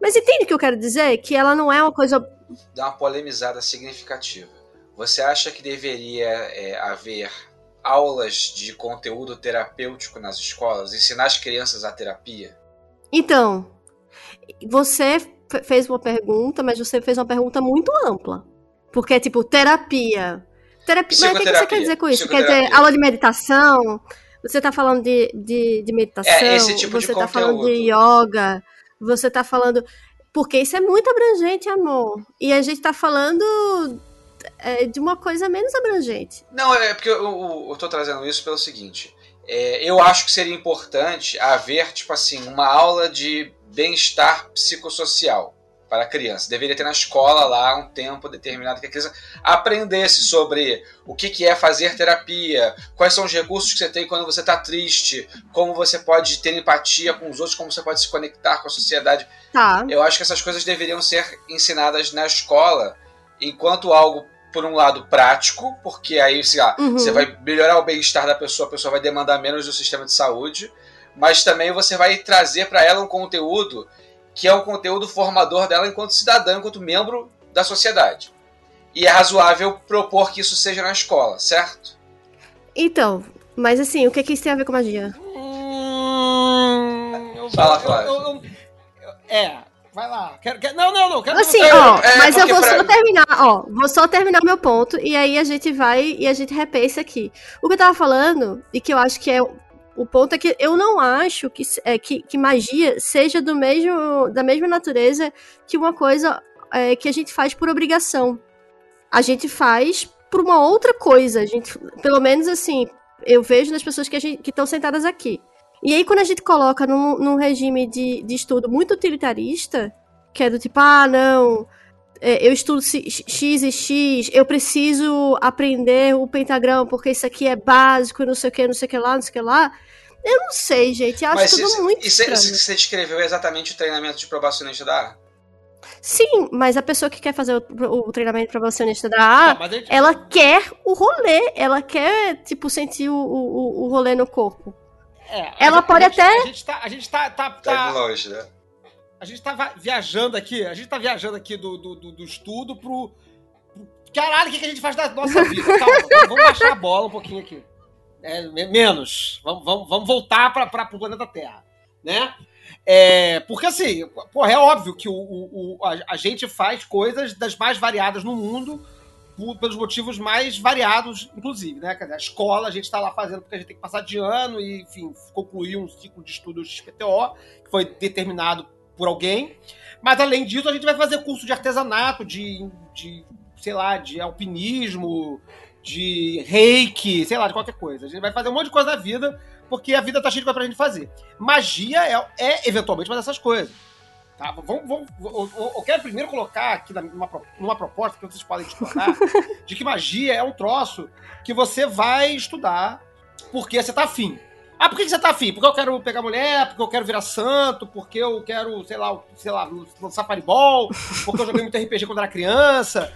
Mas entende o que eu quero dizer? Que ela não é uma coisa. Dá uma polemizada significativa. Você acha que deveria é, haver aulas de conteúdo terapêutico nas escolas? Ensinar as crianças a terapia? Então, você fe- fez uma pergunta, mas você fez uma pergunta muito ampla. Porque é tipo, terapia. Terapia. Mas o que você quer dizer com isso? Quer dizer, aula de meditação? Você tá falando de, de, de meditação? É, esse tipo de você tá falando de conteúdo. yoga? Você tá falando. Porque isso é muito abrangente, amor. E a gente tá falando é, de uma coisa menos abrangente. Não, é porque eu, tô trazendo isso pelo seguinte. É, eu acho que seria importante haver, tipo assim, uma aula de bem-estar psicossocial para a criança. Deveria ter na escola lá um tempo determinado que a criança aprendesse sobre o que, que é fazer terapia, quais são os recursos que você tem quando você está triste, como você pode ter empatia com os outros, como você pode se conectar com a sociedade. Tá. Eu acho que essas coisas deveriam ser ensinadas na escola enquanto algo, por um lado, prático, porque aí sei lá, Uhum. você vai melhorar o bem-estar da pessoa, a pessoa vai demandar menos do sistema de saúde, mas também você vai trazer para ela um conteúdo que é um conteúdo formador dela enquanto cidadã, enquanto membro da sociedade. E é razoável propor que isso seja na escola, certo? Então, mas assim, o que, que isso tem a ver com magia? Hum, eu- Fala, eu- Flávio. eu- eu- eu- é, vai lá. Quero, quero- não, não, não. Quero Assim, você- ó, é, mas eu vou pra- só terminar, ó, vou só terminar meu ponto e aí a gente vai e a gente repensa aqui. O que eu tava falando, e que eu acho que é o ponto é que eu não acho que, é, que, que magia seja do mesmo, da mesma natureza que uma coisa é, que a gente faz por obrigação. A gente faz por uma outra coisa. A gente, pelo menos assim, eu vejo nas pessoas que estão sentadas aqui. E aí, quando a gente coloca num, num regime de, de estudo muito utilitarista, que é do tipo, ah, não, é, eu estudo X e X, eu preciso aprender o pentagrama porque isso aqui é básico, não sei o que, não sei o que lá, não sei o que lá. Eu não sei, gente, eu acho mas tudo isso, muito isso, estranho. isso que você descreveu é exatamente o treinamento de probacionista da A. Sim, mas a pessoa que quer fazer o, o treinamento probacionista da Tá, A, gente- ela quer o rolê, ela quer, tipo, sentir o, o, o rolê no corpo. É, ela gente- pode a gente- até- A gente tá, a gente tá, tá, Tá tá- de longe, né? a gente tá viajando aqui, a gente tá viajando aqui do, do, do, do estudo pro, pro- Caralho, o que, que a gente faz da nossa vida? Calma, vamos- baixar a bola um pouquinho aqui. É, me- menos. Vamos, vamos, vamos voltar para o planeta Terra. Né? É, porque assim, porra, é óbvio que o, o- o- a, a gente faz coisas das mais variadas no mundo por- pelos motivos mais variados, inclusive, né? Dizer, a escola a gente está lá fazendo porque a gente tem que passar de ano e, enfim, concluir um ciclo de estudos XPTO, que foi determinado por alguém. Mas além disso, a gente vai fazer curso de artesanato, de, de sei lá, de alpinismo, de reiki, sei lá, de qualquer coisa. A gente vai fazer um monte de coisa na vida, porque a vida tá cheia de coisa pra gente fazer. Magia é, é eventualmente uma dessas coisas. Tá? Vamos, vamos, eu, eu- quero primeiro colocar aqui numa, numa proposta que vocês podem explorar, de que magia é um troço que você vai estudar porque você tá afim. Ah, por que você tá afim? Porque eu quero pegar mulher, porque eu quero virar santo, porque eu quero, sei lá, sei lá, lançar fireball, porque eu joguei muito RPG quando era criança.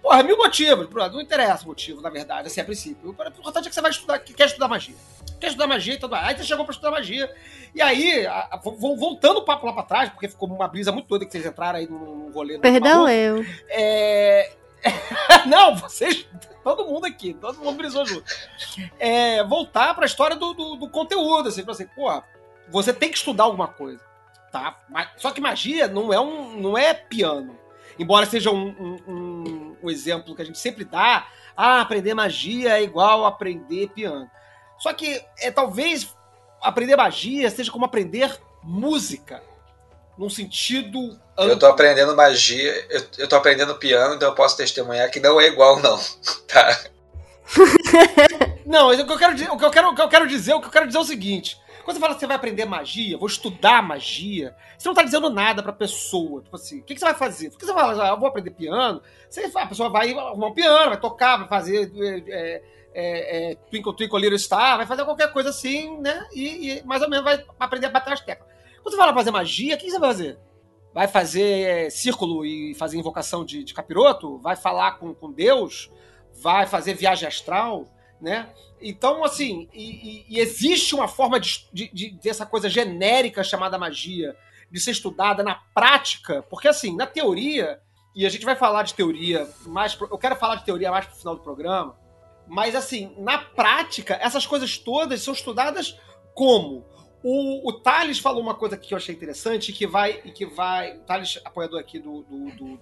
Porra, mil motivos. Não interessa o motivo, na verdade, assim, a princípio. O importante é que você vai estudar, que quer estudar magia. Quer estudar magia e tudo mais. Aí você chegou pra estudar magia. E aí, a, a, voltando o papo lá pra trás, porque ficou uma brisa muito doida que vocês entraram aí no, rolê. No Perdão, eu. É... Não, vocês. Todo mundo aqui, todo mundo brisou junto. É, voltar pra história do, do, do conteúdo, assim, assim, porra, você tem que estudar alguma coisa. Tá? Só que magia não é um. não é piano. Embora seja um, um, um, um exemplo que a gente sempre dá, ah, aprender magia é igual aprender piano. Só que é talvez aprender magia seja como aprender música. Num sentido. Amplo. Eu tô aprendendo magia, eu, eu tô aprendendo piano, então eu posso testemunhar que não é igual, não. Tá? não, o que eu quero dizer, o que eu quero, o que eu quero dizer, o que eu quero dizer é o seguinte. Quando você fala que você vai aprender magia, vou estudar magia, você não tá dizendo nada pra pessoa. Tipo assim, o que, que você vai fazer? Porque você fala, ah, eu vou aprender piano, você, a pessoa vai arrumar um piano, vai tocar, vai fazer. É, é, é, Twinkle Twinkle Little Star, vai fazer qualquer coisa assim, né? E, e, mais ou menos vai aprender a bater as teclas. Quando você fala fazer magia, o que você vai fazer? Vai fazer é, círculo e fazer invocação de, de capiroto? Vai falar com, com Deus? Vai fazer viagem astral? Né? Então, assim, e, e, e existe uma forma de, de, de, dessa coisa genérica chamada magia de ser estudada na prática, porque assim, na teoria, e a gente vai falar de teoria mais. Eu quero falar de teoria mais pro final do programa, mas, assim, na prática, essas coisas todas são estudadas como? O, o Thales falou uma coisa que eu achei interessante, que vai. que vai o Thales, apoiador aqui do, do, do,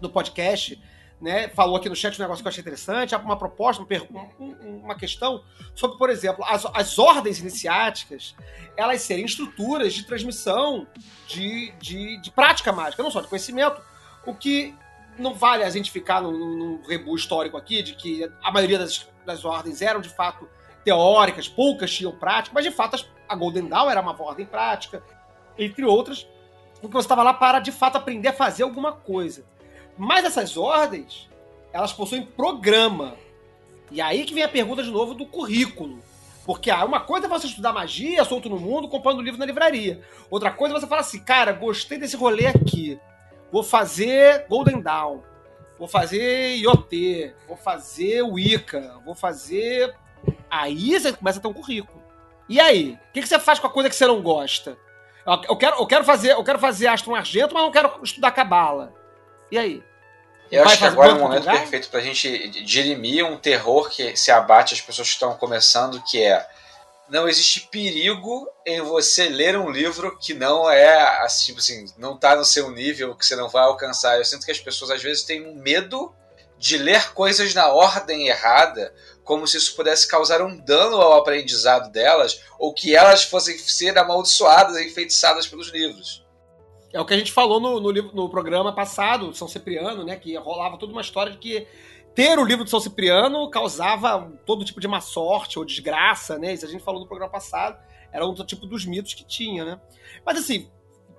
do podcast, né, falou aqui no chat um negócio que eu achei interessante, uma proposta, uma, uma questão sobre, por exemplo, as, as ordens iniciáticas, elas serem estruturas de transmissão de, de, de prática mágica, não só de conhecimento, o que não vale a gente ficar num, num rebu histórico aqui de que a maioria das, das ordens eram de fato teóricas, poucas tinham prática, mas de fato a Golden Dawn era uma ordem prática, entre outras, porque você estava lá para de fato aprender a fazer alguma coisa. Mas essas ordens, elas possuem programa. E aí que vem a pergunta de novo do currículo. Porque ah, uma coisa é você estudar magia solto no mundo, comprando livro na livraria. Outra coisa é você falar assim, cara, gostei desse rolê aqui vou fazer Golden Dawn, vou fazer IoT, vou fazer Wicca, vou fazer. Aí você começa a ter um currículo. E aí? O que, que você faz com a coisa que você não gosta? Eu quero, eu quero fazer, eu quero fazer Astro Argento, mas não quero estudar Cabala. E aí? Eu acho que agora é o momento perfeito pra gente dirimir um terror que se abate as pessoas que estão começando, que é não existe perigo em você ler um livro que não é assim, tipo assim, não está no seu nível, que você não vai alcançar. Eu sinto que as pessoas às vezes têm um medo de ler coisas na ordem errada, como se isso pudesse causar um dano ao aprendizado delas, ou que elas fossem ser amaldiçoadas enfeitiçadas pelos livros. É o que a gente falou no, no, no programa passado, São Cipriano, né? Que rolava toda uma história de que ter o livro de São Cipriano causava todo tipo de má sorte ou desgraça, né? Isso a gente falou no programa passado. Era um tipo dos mitos que tinha, né? Mas assim,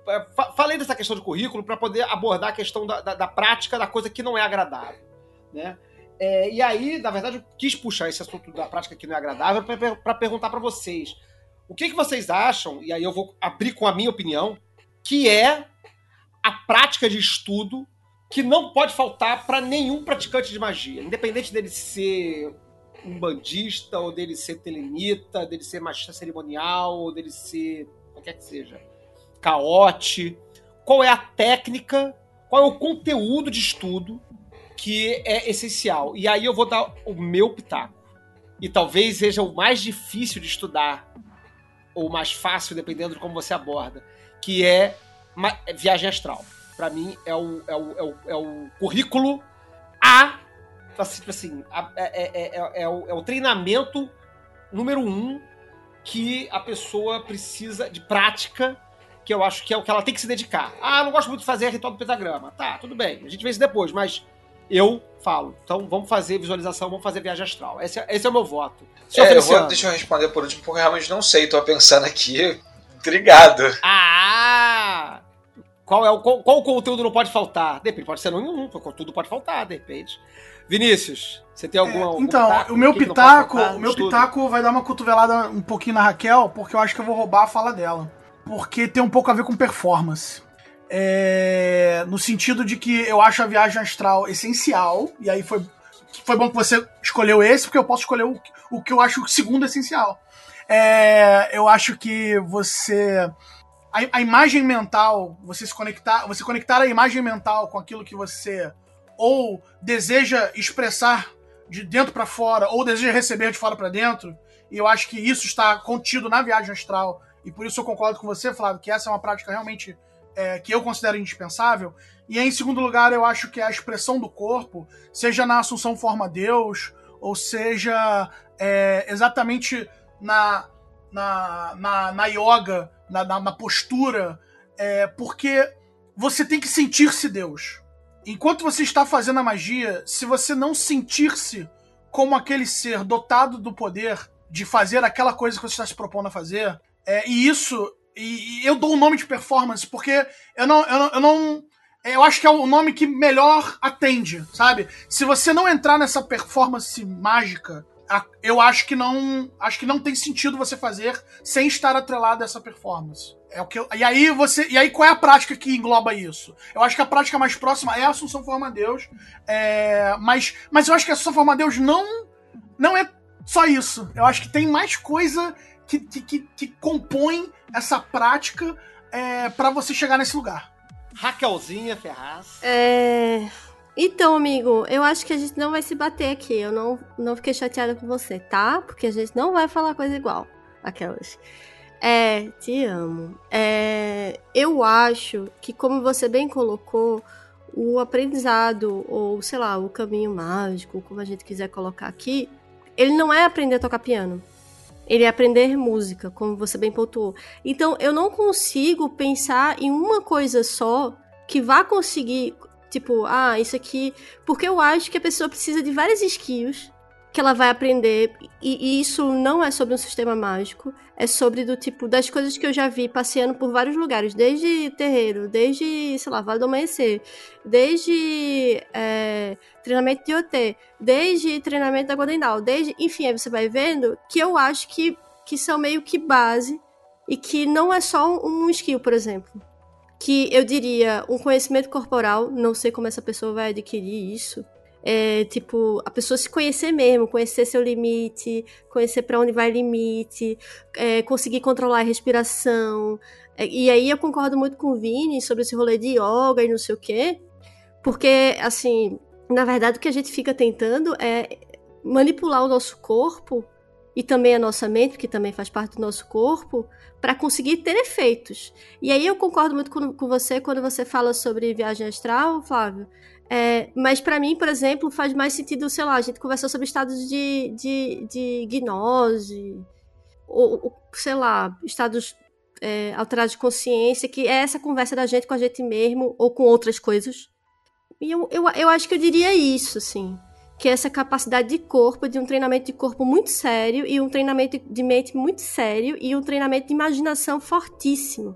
é, falei dessa questão de currículo para poder abordar a questão da, da, da, prática da coisa que não é agradável, né? É, e aí, na verdade, eu quis puxar esse assunto da prática que não é agradável para perguntar para vocês. O que, que vocês acham, e aí eu vou abrir com a minha opinião, que é a prática de estudo que não pode faltar para nenhum praticante de magia, independente dele ser um bandista, ou dele ser telenita, dele ser magista cerimonial, ou dele ser qualquer que seja, caote. Qual é a técnica, qual é o conteúdo de estudo que é essencial? E aí eu vou dar o meu pitaco. E talvez seja o mais difícil de estudar, ou mais fácil, dependendo de como você aborda, que é viagem astral para mim, é o, é, o, é, o, é o currículo A, assim, tipo assim a, é, é, é, o, é o treinamento número um que a pessoa precisa de prática, que eu acho que é o que ela tem que se dedicar. Ah, não gosto muito de fazer ritual do pentagrama. Tá, tudo bem, a gente vê isso depois, mas eu falo. Então vamos fazer visualização, vamos fazer viagem astral. Esse é, esse é o meu voto. É, eu vou, deixa eu responder por último, porque eu realmente não sei, tô pensando aqui. Obrigado. Ah! Qual é o qual, qual conteúdo não pode faltar? De repente pode ser nenhum, tudo pode faltar, de repente. Vinícius, você tem alguma, É, algum então, pitaco? o meu pitaco, o meu Estudo. pitaco vai dar uma cotovelada um pouquinho na Raquel, porque eu acho que eu vou roubar a fala dela. Porque tem um pouco a ver com performance. É, no sentido de que eu acho a viagem astral essencial, e aí foi, foi bom que você escolheu esse, porque eu posso escolher o, o que eu acho o segundo essencial. É, eu acho que você. A, a imagem mental, você se conectar, você conectar a imagem mental com aquilo que você ou deseja expressar de dentro para fora, ou deseja receber de fora para dentro, e eu acho que isso está contido na viagem astral, e por isso eu concordo com você, Flávio, que essa é uma prática realmente é, que eu considero indispensável. E em segundo lugar, eu acho que a expressão do corpo, seja na Assunção Forma Deus, ou seja é, exatamente na, na, na, na yoga, na, na, na postura, é, porque você tem que sentir-se Deus. Enquanto você está fazendo a magia, se você não sentir-se como aquele ser dotado do poder de fazer aquela coisa que você está se propondo a fazer, é, e isso, e, e eu dou o nome de performance porque eu não, eu não, eu não, eu acho que é o nome que melhor atende, sabe? Se você não entrar nessa performance mágica, eu acho que não, acho que não tem sentido você fazer sem estar atrelado a essa performance. É o que eu- e aí você, e aí qual é a prática que engloba isso? Eu acho que a prática mais próxima é a Assunção Forma Deus, é, mas, mas eu acho que a Assunção Forma Deus não, não é só isso. Eu acho que tem mais coisa que, que, que, que compõe essa prática é, para você chegar nesse lugar. Raquelzinha Ferraz. É... Então, amigo, eu acho que a gente não vai se bater aqui. Eu não, não fiquei chateada com você, tá? Porque a gente não vai falar coisa igual. Aquelas. É, te amo. É, eu acho que, como você bem colocou, o aprendizado, ou sei lá, o caminho mágico, como a gente quiser colocar aqui, ele não é aprender a tocar piano. Ele é aprender música, como você bem pontuou. Então, eu não consigo pensar em uma coisa só que vá conseguir, tipo, ah, isso aqui. Porque eu acho que a pessoa precisa de várias skills que ela vai aprender. E, e isso não é sobre um sistema mágico. É sobre do tipo, das coisas que eu já vi passeando por vários lugares, desde terreiro, desde, sei lá, Vale do Amanhecer, desde é, treinamento de OT, desde treinamento da Golden Dawn, desde. Enfim, aí você vai vendo que eu acho que, que são meio que base e que não é só um skill, por exemplo que eu diria um conhecimento corporal, não sei como essa pessoa vai adquirir isso. É, tipo, a pessoa se conhecer mesmo, conhecer seu limite, conhecer para onde vai o limite, é, conseguir controlar a respiração. É, e aí eu concordo muito com o Vini sobre esse rolê de yoga e não sei o quê, porque, assim, na verdade o que a gente fica tentando é manipular o nosso corpo e também a nossa mente, que também faz parte do nosso corpo, para conseguir ter efeitos. E aí eu concordo muito com, com você quando você fala sobre viagem astral, Flávio. É, mas para mim, por exemplo, faz mais sentido, sei lá, a gente conversou sobre estados de, de, de gnose, ou, ou, sei lá, estados é, alterados de consciência, que é essa conversa da gente com a gente mesmo, ou com outras coisas. E eu, eu, eu acho que eu diria isso, assim que é essa capacidade de corpo, de um treinamento de corpo muito sério e um treinamento de mente muito sério e um treinamento de imaginação fortíssimo.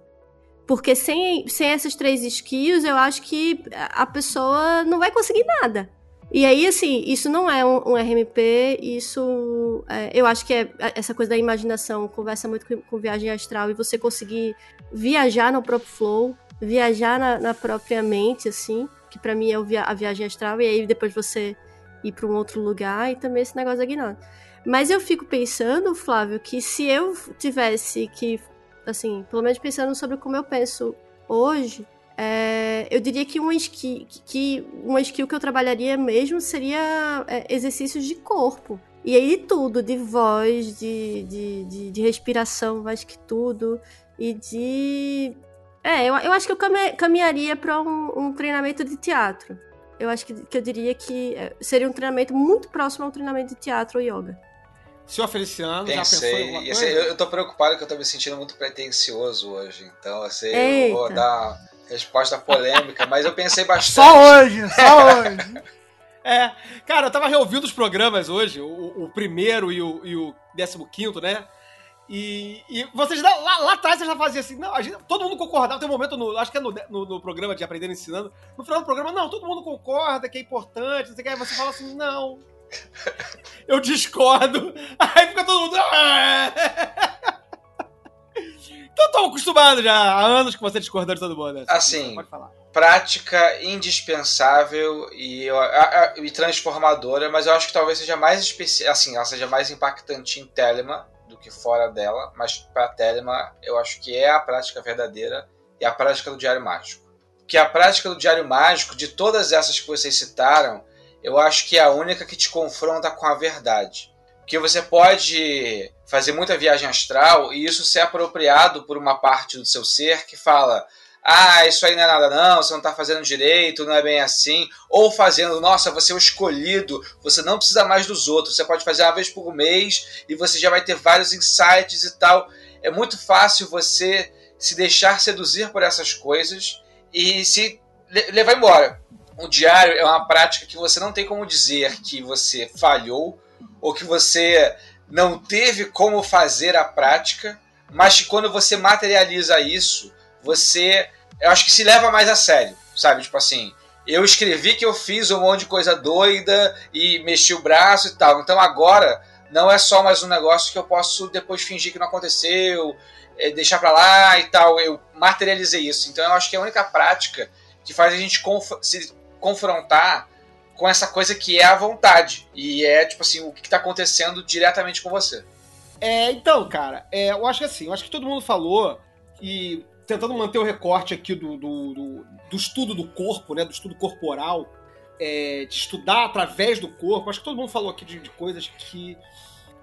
Porque sem, sem essas três skills, eu acho que a pessoa não vai conseguir nada. E aí, assim, isso não é um, um RMP, isso. É, eu acho que é essa coisa da imaginação conversa muito com, com, viagem astral e você conseguir viajar no próprio flow, viajar na, na própria mente, assim, que para mim é via, a viagem astral, e aí depois você ir para um outro lugar e também esse negócio da gnose. Mas eu fico pensando, Flávio, que se eu tivesse que, assim, pelo menos pensando sobre como eu penso hoje, é, eu diria que uma, skill, que uma skill que eu trabalharia mesmo seria é, exercícios de corpo. E aí de tudo, de voz, de, de, de, de respiração, mais que tudo. E de. É, eu, eu acho que eu caminharia para um, um treinamento de teatro eu acho que, que eu diria que seria um treinamento muito próximo ao treinamento de teatro ou yoga. Senhor Feliciano, Pensei. já pensou em alguma coisa? Eu, eu tô preocupado que eu tô me sentindo muito pretencioso hoje. Então, assim, eu vou dar resposta polêmica, mas eu pensei bastante. Só hoje, só hoje. é, cara, eu tava reouvindo os programas hoje, o, o primeiro e o, e o décimo quinto, né? E, e vocês lá, lá, atrás vocês já faziam assim, não, a gente, todo mundo concordava, tem um momento, no, acho que é no, no, no programa de Aprendendo Ensinando, no final do programa, não, todo mundo concorda que é importante, não sei o que, aí você fala assim, não, eu discordo, aí fica todo mundo... "Ah!" Então estamos acostumados já, há anos que você discordando de todo mundo. né? Assim, prática indispensável e, e transformadora, mas eu acho que talvez seja mais especi assim, ela seja mais impactante em Telema que fora dela, mas para Telema eu acho que é a prática verdadeira e a prática do diário mágico. Que a prática do diário mágico, de todas essas que vocês citaram, eu acho que é a única que te confronta com a verdade. Porque você pode fazer muita viagem astral e isso ser apropriado por uma parte do seu ser que fala: ah, isso aí não é nada não, você não tá fazendo direito, não é bem assim. Ou fazendo, nossa, você é o escolhido, você não precisa mais dos outros, você pode fazer uma vez por mês e você já vai ter vários insights e tal. É muito fácil você se deixar seduzir por essas coisas e se le- levar embora. O diário é uma prática que você não tem como dizer que você falhou ou que você não teve como fazer a prática, mas que quando você materializa isso, você, eu acho que se leva mais a sério, sabe? Tipo assim, eu escrevi que eu fiz um monte de coisa doida e mexi o braço e tal. Então agora não é só mais um negócio que eu posso depois fingir que não aconteceu, eh, deixar pra lá e tal. Eu materializei isso. Então eu acho que é a única prática que faz a gente conf- se confrontar com essa coisa que é a vontade. E é, tipo assim, o que está acontecendo diretamente com você. É, então, cara, é, eu acho que assim, eu acho que todo mundo falou, e tentando manter o recorte aqui do, do, do, do estudo do corpo, né? Do estudo corporal, é, de estudar através do corpo, acho que todo mundo falou aqui de, de coisas que,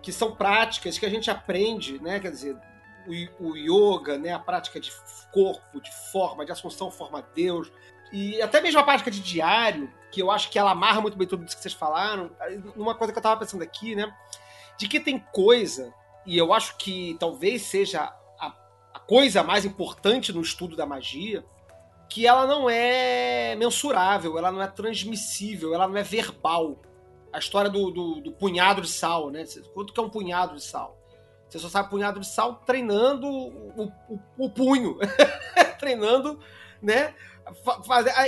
que são práticas, que a gente aprende, né? Quer dizer, o, o yoga, né? A prática de corpo, de forma, de assunção forma a Deus. E até mesmo a prática de diário, que eu acho que ela amarra muito bem tudo isso que vocês falaram. Uma coisa que eu tava pensando aqui, né? De que tem coisa e eu acho que talvez seja coisa mais importante no estudo da magia, que ela não é mensurável, ela não é transmissível, ela não é verbal. A história do, do, do punhado de sal, né? Quanto que é um punhado de sal? Você só sabe punhado de sal treinando o, o, o punho. treinando, né?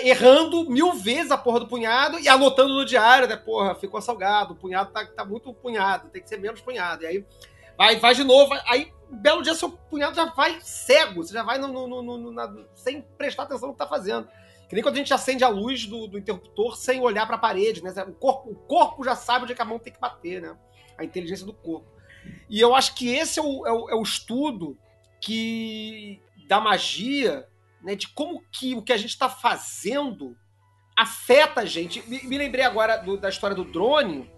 Errando mil vezes a porra do punhado e anotando no diário, né? Porra, ficou salgado, o punhado tá, tá muito punhado, tem que ser menos punhado. E aí Vai, vai de novo, aí belo dia seu punhado já vai cego, você já vai no, no, no, na, sem prestar atenção no que tá fazendo. Que nem quando a gente acende a luz do, do interruptor sem olhar para a parede, né? O corpo, o corpo já sabe onde é que a mão tem que bater, né? A inteligência do corpo. E eu acho que esse é o, é o, é o estudo que da magia, né? De como que o que a gente está fazendo afeta a gente. Me, me lembrei agora do, da história do drone,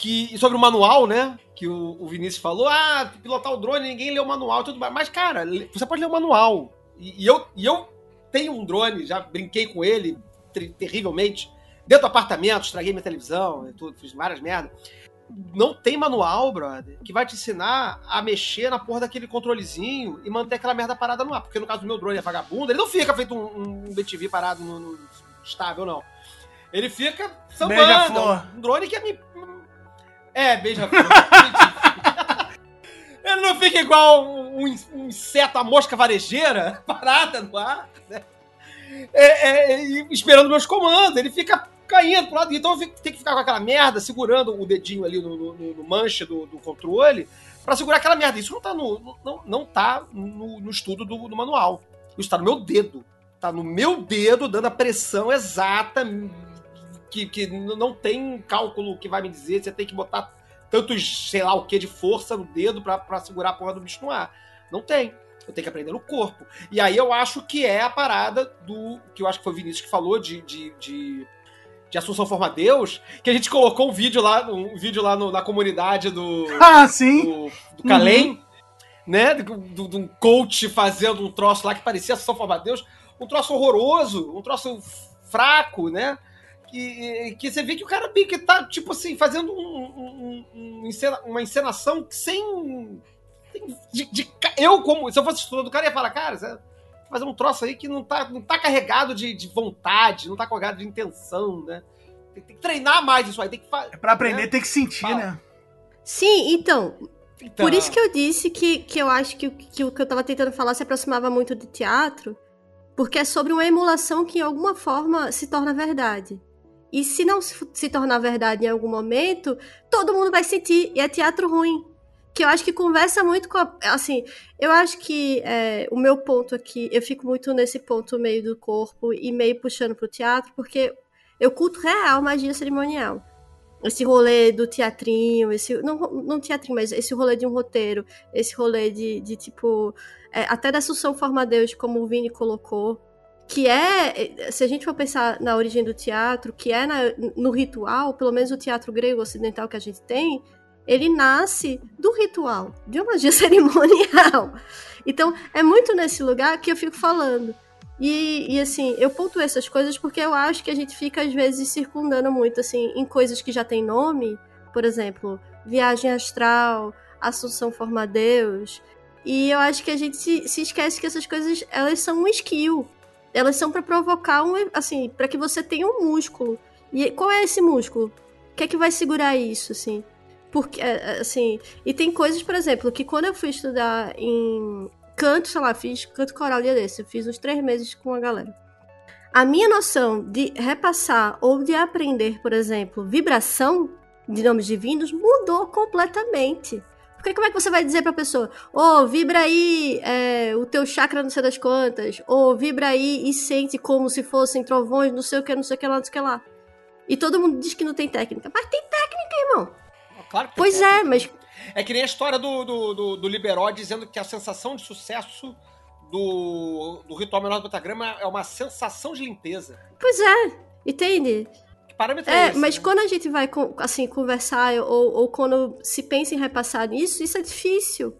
que sobre o manual, né? Que o, o, Vinícius falou, ah, pilotar o drone, ninguém lê o manual e tudo mais. Mas, cara, você pode ler o manual. E, e, eu, e eu tenho um drone, já brinquei com ele ter, terrivelmente. Dentro do apartamento, estraguei minha televisão, tudo, fiz várias merdas. Não tem manual, brother, que vai te ensinar a mexer na porra daquele controlezinho e manter aquela merda parada no ar. Porque no caso do meu drone é vagabundo, ele não fica feito um, um BTV parado no, no estável, não. Ele fica sambando. Um drone que é me, é, beija-flor. Ele não fica igual um, um, inseto, a mosca varejeira, parada no ar, né? É, é, esperando meus comandos. Ele fica caindo pro lado. Então eu tenho que ficar com aquela merda, segurando o dedinho ali no, no, no manche do, do, controle, para segurar aquela merda. Isso não tá no, não, não tá no, no estudo do, do, manual. Isso tá no meu dedo. Tá no meu dedo, dando a pressão exata que, que não tem cálculo que vai me dizer, você tem que botar tantos, sei lá o que, de força no dedo para segurar a porra do bicho no ar. Não tem. Eu tenho que aprender no corpo. E aí eu acho que é a parada do. que eu acho que foi o Vinícius que falou de. de, de, de Assunção Forma Deus, que a gente colocou um vídeo lá, um vídeo lá no, na comunidade do. Ah, sim! Do, do Calem, uhum. né? De um coach fazendo um troço lá que parecia Assunção Forma Deus. Um troço horroroso, um troço fraco, né? Que, que você vê que o cara que tá, tipo assim, fazendo um, um, um, uma encenação sem. De, de, eu, como. Se eu fosse estudante do cara, ia falar, cara, você fazer um troço aí que não tá, não tá carregado de, de vontade, não tá carregado de intenção, né? Tem, tem, que treinar mais isso aí, tem que fazer. É pra aprender, né? tem que sentir, Fala. né? Sim, então. Então, Por isso que eu disse que, que eu acho que, o- que o que eu tava tentando falar se aproximava muito de teatro, porque é sobre uma emulação que em alguma forma se torna verdade. E se não se, se tornar verdade em algum momento, todo mundo vai sentir, e é teatro ruim. Que eu acho que conversa muito com a. Assim, eu acho que é, o meu ponto aqui, eu fico muito nesse ponto meio do corpo e meio puxando pro teatro, porque eu culto real magia cerimonial esse rolê do teatrinho, esse não, não teatrinho, mas esse rolê de um roteiro, esse rolê de, de tipo, é, até da Assunção Formadeus, como o Vini colocou, que é, se a gente for pensar na origem do teatro, que é na- no ritual, pelo menos o teatro grego ocidental que a gente tem, ele nasce do ritual, de uma magia cerimonial. Então, é muito nesse lugar que eu fico falando. E, e, assim, eu pontuo essas coisas porque eu acho que a gente fica, às vezes, circundando muito, assim, em coisas que já tem nome. Por exemplo, viagem astral, Assunção Formadeus. E eu acho que a gente se, se esquece que essas coisas, elas são um skill. Elas são pra provocar um, assim, para que você tenha um músculo. E qual é esse músculo? O que é que vai segurar isso, assim? Porque, é, é, assim, e tem coisas, por exemplo, que quando eu fui estudar em canto, sei lá, fiz canto coral dia desse, eu fiz uns três meses com a galera. A minha noção de repassar ou de aprender, por exemplo, vibração de nomes divinos mudou completamente. Porque como é que você vai dizer pra pessoa, ô, vibra aí é, o teu chakra não sei das quantas, ou vibra aí e sente como se fossem trovões, não sei o que, não sei o que lá, não sei o que lá. E todo mundo diz que não tem técnica. Mas tem técnica, irmão. claro que tem Pois é, técnica. mas É que nem a história do, do, do, do Liberó dizendo que a sensação de sucesso do, do ritual menor do pentagrama é uma sensação de limpeza. Pois é, entende? Parâmetro é, É, esse? mas né? quando a gente vai, assim, conversar ou, ou quando se pensa em repassar nisso, isso é difícil.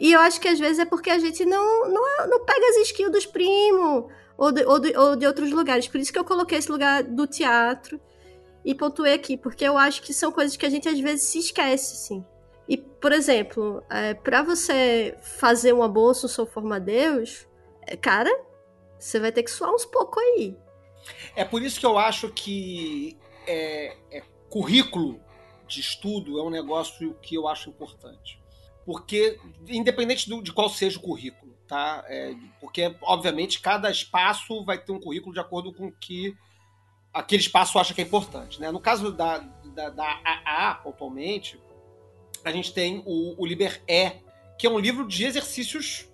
E eu acho que às vezes é porque a gente não, não, não pega as skills dos primos ou de, ou, de, ou de outros lugares. Por isso que eu coloquei esse lugar do teatro e pontuei aqui, porque eu acho que são coisas que a gente às vezes se esquece, sim. E, por exemplo, é, para você fazer uma boa Assunção Formadeus, é, cara, você vai ter que suar uns pouco aí. É por isso que eu acho que é, é, currículo de estudo é um negócio que eu acho importante. Porque, independente do- de qual seja o currículo, tá? É, porque, obviamente, cada espaço vai ter um currículo de acordo com o que aquele espaço acha que é importante. Né? No caso da, da, da AA, pontualmente, a gente tem o, o Liber E, que é um livro de exercícios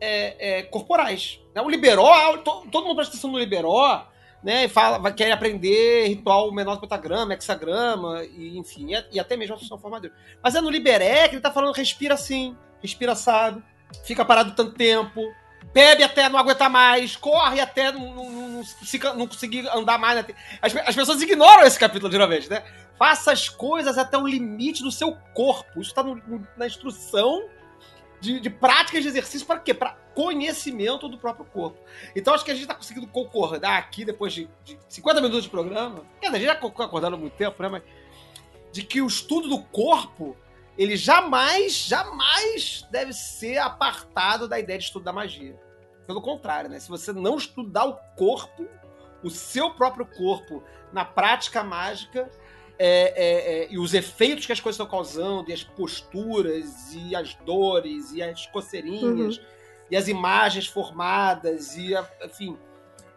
é, é, corporais. Né? O Liberó, to- todo mundo presta atenção no Liberó, né? Fala, vai, quer aprender ritual menor do pentagrama, hexagrama, e, enfim, e, e até mesmo a função formadora. Mas é no Liberé que ele tá falando respira assim, respira assado, fica parado tanto tempo, bebe até não aguentar mais, corre até não, não, não- não se- não conseguir andar mais. né? As, as pessoas ignoram esse capítulo, geralmente, né? Faça as coisas até o limite do seu corpo. Isso tá no- na instrução de, de práticas de exercício para quê? Para conhecimento do próprio corpo. Então acho que a gente tá conseguindo concordar aqui, depois de, de 50 minutos de programa, quer dizer, a gente já concordando há muito tempo, né? Mas de que o estudo do corpo, ele jamais, jamais deve ser apartado da ideia de estudo da magia. Pelo contrário, né? Se você não estudar o corpo, o seu próprio corpo, na prática mágica, é, é, é, e os efeitos que as coisas estão causando, e as posturas, e as dores, e as coceirinhas, e as imagens formadas, e a- enfim.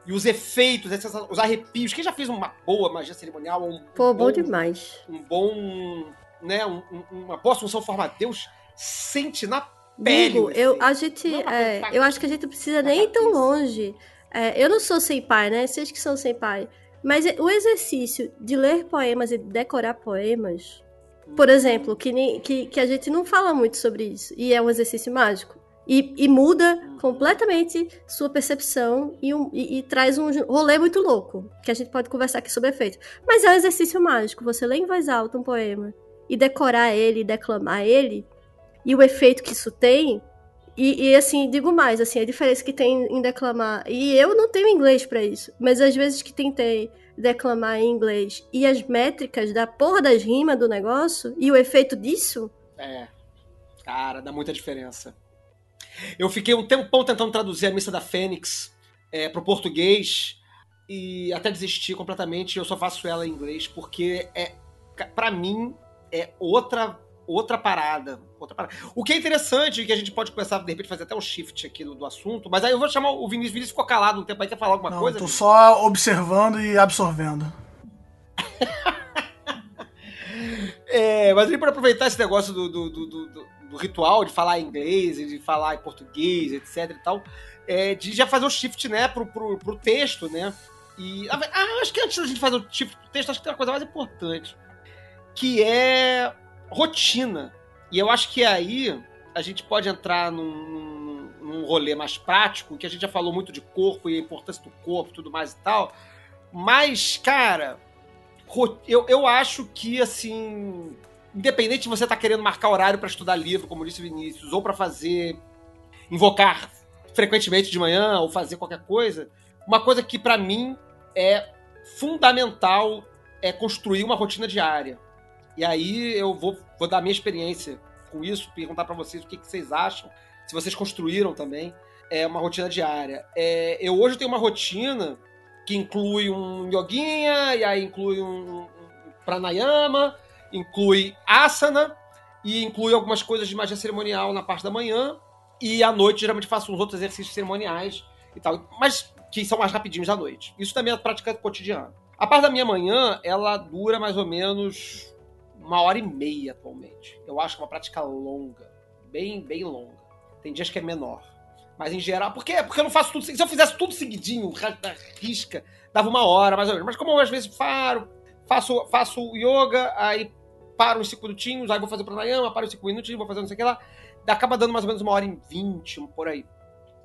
E os efeitos, essas- os arrepios. Quem já fez uma boa magia cerimonial? Um, Pô, um bom demais. um bom. Né, um- um- uma boa função forma Deus sente na pele. Digo, eu, a gente, é é, eu acho que a gente não precisa nem ir tão longe. É, eu não sou sem pai, né? Vocês que são sem pai. Mas o exercício de ler poemas e decorar poemas, por exemplo, que, nem- que, que a gente não fala muito sobre isso, e é um exercício mágico. E, e muda completamente sua percepção e, um- e- e traz um rolê muito louco, que a gente pode conversar aqui sobre efeito. Mas é um exercício mágico. Você lê em voz alta um poema e decorar ele, declamar ele, e o efeito que isso tem. E, e, assim, digo mais, assim, a diferença que tem em declamar. E eu não tenho inglês pra isso, mas às vezes que tentei declamar em inglês e as métricas da porra das rimas do negócio e o efeito disso, É. Cara, dá muita diferença. Eu fiquei um tempão tentando traduzir a Missa da Fênix é, pro português e até desisti completamente. Eu só faço ela em inglês porque é, pra mim, é outra outra parada, outra parada. O que é interessante, que a gente pode começar, de repente, fazer até um shift aqui do, do assunto, mas aí eu vou chamar o Vinícius. O Vinícius ficou calado um tempo aí, quer falar alguma Não, coisa? tô Vinícius? só observando e absorvendo. É, mas para aproveitar esse negócio do, do, do, ritual de falar inglês, e de falar em português, etc e tal, é, de já fazer o shift, né, pro, pro, pro texto, né? E ah, acho que antes da gente fazer o shift pro texto, acho que tem uma coisa mais importante, que é rotina. E eu acho que aí a gente pode entrar num, num, rolê mais prático, que a gente já falou muito de corpo e a importância do corpo tudo mais e tal. Mas, cara, eu, eu acho que, assim, independente de você estar querendo marcar horário para estudar livro, como disse o Vinícius, ou para fazer, invocar frequentemente de manhã, ou fazer qualquer coisa, uma coisa que para mim é fundamental é construir uma rotina diária. E aí eu vou, vou dar a minha experiência com isso, perguntar para vocês o que, que vocês acham, se vocês construíram também é uma rotina diária. É, eu hoje tenho uma rotina que inclui um yoguinha, e aí inclui um, pranayama, inclui asana, e inclui algumas coisas de magia cerimonial na parte da manhã, e à noite geralmente faço uns outros exercícios cerimoniais e tal, mas que são mais rapidinhos à noite. Isso também é prática cotidiana. A parte da minha manhã, ela dura mais ou menos uma hora e meia atualmente. Eu acho que é uma prática longa, bem, bem longa. Tem dias que é menor. Mas em geral, por quê? Porque eu não faço tudo. Se eu fizesse tudo seguidinho, risca, dava uma hora mais ou menos. Mas como eu às vezes paro, faço, faço yoga, aí paro uns cinco minutinhos, aí vou fazer pranayama, paro uns cinco minutinhos, vou fazer não sei o que lá. Acaba dando mais ou menos uma hora e vinte, por aí.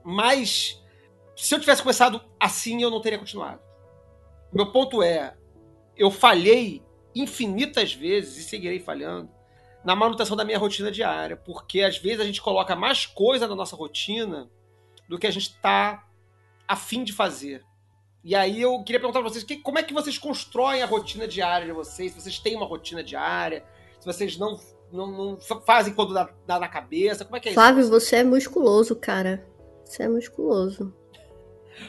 Mas se eu tivesse começado assim, eu não teria continuado. Meu ponto é, eu falhei infinitas vezes e seguirei falhando na manutenção da minha rotina diária, porque às vezes a gente coloca mais coisa na nossa rotina do que a gente está afim de fazer. E aí eu queria perguntar pra vocês, que- como é que vocês constroem a rotina diária de vocês? Se vocês têm uma rotina diária, se vocês não, não, não fa- fazem quando dá, dá na cabeça, como é que é Flávio, isso? você é musculoso, cara. Você é musculoso.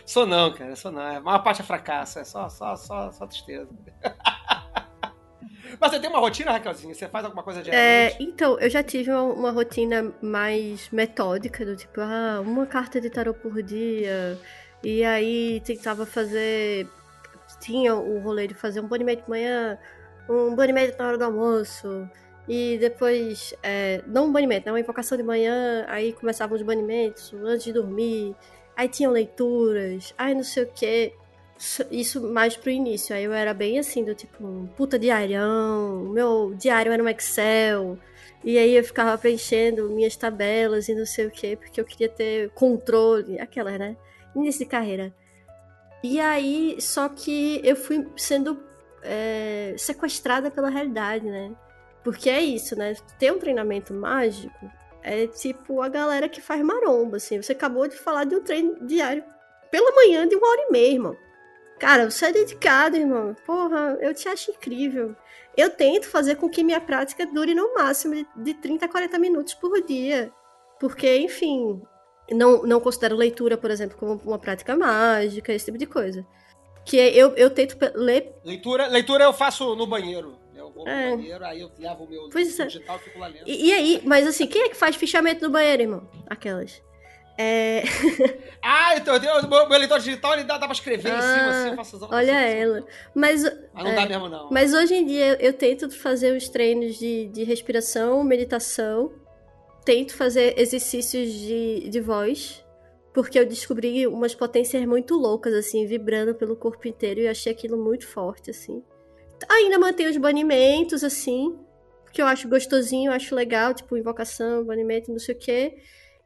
Sou não, cara, sou não. A maior parte é fracasso, é só, só, só, só tristeza. Mas você tem uma rotina, Raquelzinha? Você faz alguma coisa É, diariamente? então, eu já tive uma, uma rotina mais metódica, do tipo, ah, uma carta de tarô por dia. E aí tentava fazer. Tinha o rolê de fazer um banimento de manhã, um banimento na hora do almoço. E depois, é, não um banimento, né? Uma invocação de manhã, aí começavam os banimentos antes de dormir. Aí tinham leituras, aí não sei o quê. Isso- mais pro início. Aí eu era bem assim, do tipo, um puta diarião. Meu diário era um Excel. E aí eu ficava preenchendo minhas tabelas e não sei o quê, porque eu queria ter controle. Aquela, né? Início de carreira. E aí, só que eu fui sendo é, sequestrada pela realidade, né? Porque é isso, né? Ter um treinamento mágico é tipo a galera que faz maromba, assim. Você acabou de falar de um treino diário pela manhã de uma hora e meia, irmão. Cara, você é dedicado, irmão. Porra, eu te acho incrível. Eu tento fazer com que minha prática dure no máximo de, de 30 a 40 minutos por dia. Porque, enfim, não, não considero leitura, por exemplo, como uma prática mágica, esse tipo de coisa. Que eu, eu tento ler. Leitura, leitura eu faço no banheiro. Eu vou É. no banheiro, aí eu levo o meu Pois é. digital e fico lá lendo. E, e aí, mas assim, quem é que faz fichamento no banheiro, irmão? Aquelas. É. Ah, então, eu tenho, o meu, meu leitor digital ele dá, dá pra escrever em cima, Ah, assim, eu faço olha assim, ela. assim. Mas, Mas não é, dá mesmo, não. mas hoje em dia eu, eu tento fazer os treinos de, de respiração, meditação. Tento fazer exercícios de, de voz. Porque eu descobri umas potências muito loucas, assim, vibrando pelo corpo inteiro. E eu achei aquilo muito forte, assim. Ainda mantenho os banimentos, assim. Que eu acho gostosinho, eu acho legal. Tipo, invocação, banimento, não sei o quê.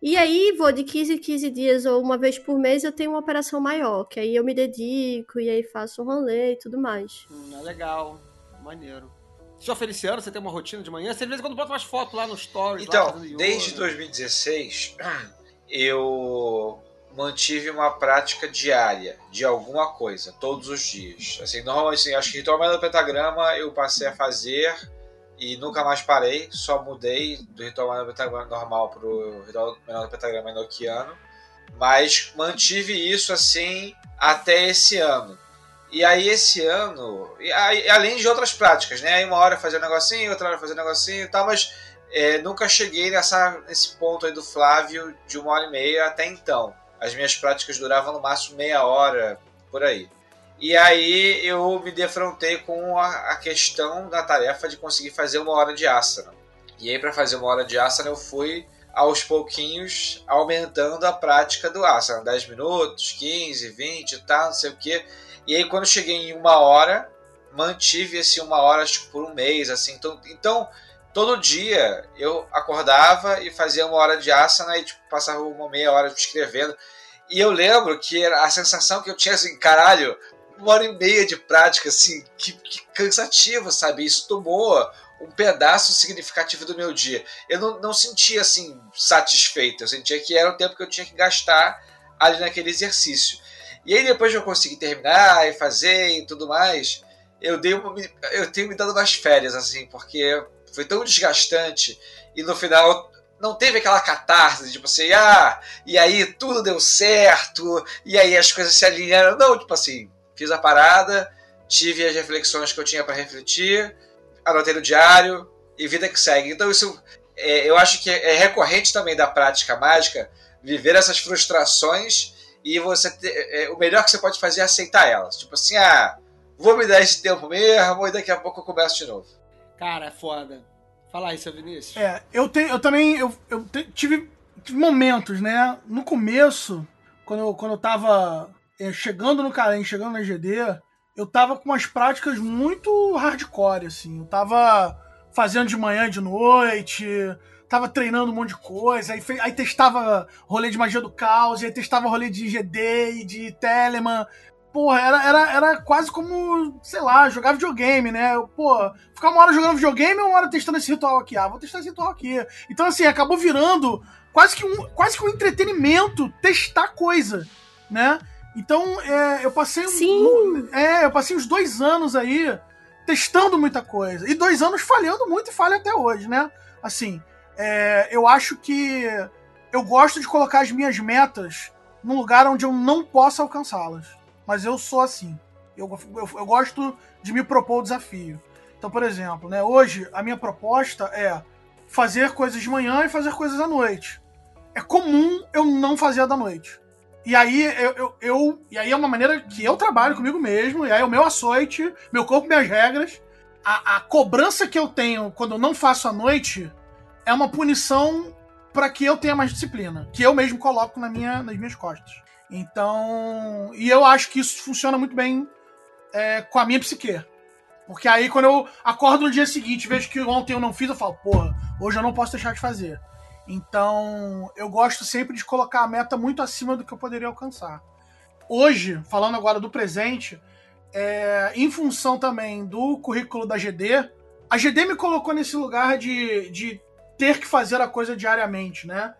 E aí, vou de 15 em 15 dias ou uma vez por mês, eu tenho uma operação maior. Que aí eu me dedico e aí faço um rolê e tudo mais. Hum, é legal, maneiro. Senhor Feliciano, você tem uma rotina de manhã? Você de vez em quando bota umas fotos lá no stories. lá, Então, yoga. desde 2016, eu mantive uma prática diária de alguma coisa, todos os dias. Assim, normalmente, assim, acho que ritual do pentagrama eu passei a fazer e nunca mais parei, só mudei do ritual menor do pentagrama normal pro ritual menor do pentagrama enoquiano, mas mantive isso assim até esse ano. E aí esse ano, e aí, além de outras práticas, né? Aí uma hora fazer um negocinho, outra hora fazer um negocinho e tal, mas é, nunca cheguei nessa, nesse ponto aí do Flávio de uma hora e meia até então. As minhas práticas duravam no máximo meia hora, por aí. E aí eu me defrontei com a, a questão da tarefa de conseguir fazer uma hora de asana. E aí para fazer uma hora de asana eu fui aos pouquinhos aumentando a prática do asana, 10 minutos, 15, 20 e tal, não sei o que. E aí quando cheguei em uma hora, mantive esse uma hora acho por um mês, assim. Então, então todo dia eu acordava e fazia uma hora de asana e tipo, passava uma meia hora escrevendo. E eu lembro que a sensação que eu tinha assim, caralho, uma hora e meia de prática, assim, que, que cansativo, sabe? Isso tomou um pedaço significativo do meu dia. Eu não, não sentia assim satisfeito, eu sentia que era o tempo que eu tinha que gastar ali naquele exercício. E aí depois de eu conseguir terminar e fazer e tudo mais, eu dei uma, eu tenho me dado umas férias assim, porque foi tão desgastante e no final não teve aquela catarse, tipo assim, ah, e aí tudo deu certo, e aí as coisas se alinharam. Não, tipo assim, fiz a parada, tive as reflexões que eu tinha para refletir, anotei no diário e vida que segue. Então isso é, eu acho que é recorrente também da prática mágica viver essas frustrações e você ter, é, o melhor que você pode fazer é aceitar elas. Tipo assim, ah, vou me dar esse tempo mesmo e daqui a pouco eu começo de novo. Cara, é foda. Fala aí, seu Vinícius. É, eu, tenho, eu também eu, eu te, tive, tive momentos, né? No começo, quando eu, quando eu tava é, chegando no Karen, chegando na GD, eu tava com umas práticas muito hardcore, assim. Eu tava fazendo de manhã e de noite, tava treinando um monte de coisa, aí, aí testava rolê de magia do caos, aí testava rolê de GD e de Telemann. Porra, era, era, era quase como, sei lá, jogar videogame, né? Pô, ficar uma hora jogando videogame ou uma hora testando esse ritual aqui? Ah, vou testar esse ritual aqui. Então, assim, acabou virando quase que um, quase que um entretenimento testar coisa, né? Então, é, eu passei um, é, eu passei uns dois anos aí testando muita coisa. E dois anos falhando muito e falha até hoje, né? Assim, é, eu acho que eu gosto de colocar as minhas metas num lugar onde eu não possa alcançá-las mas eu sou assim. Eu, eu, eu gosto de me propor o desafio. Então, por exemplo, né, hoje a minha proposta é fazer coisas de manhã e fazer coisas à noite. É comum eu não fazer a da noite. E aí eu, eu, eu, e aí é uma maneira que eu trabalho comigo mesmo, e aí é o meu açoite, meu corpo, minhas regras. A, a cobrança que eu tenho quando eu não faço à noite é uma punição para que eu tenha mais disciplina, que eu mesmo coloco na minha, nas minhas costas. Então. E eu acho que isso funciona muito bem é, com a minha psique. Porque aí, quando eu acordo no dia seguinte vejo que ontem eu não fiz, eu falo, porra, hoje eu não posso deixar de fazer. Então, eu gosto sempre de colocar a meta muito acima do que eu poderia alcançar. Hoje, falando agora do presente, é, em função também do currículo da GD, a GD me colocou nesse lugar de, de ter que fazer a coisa diariamente, né?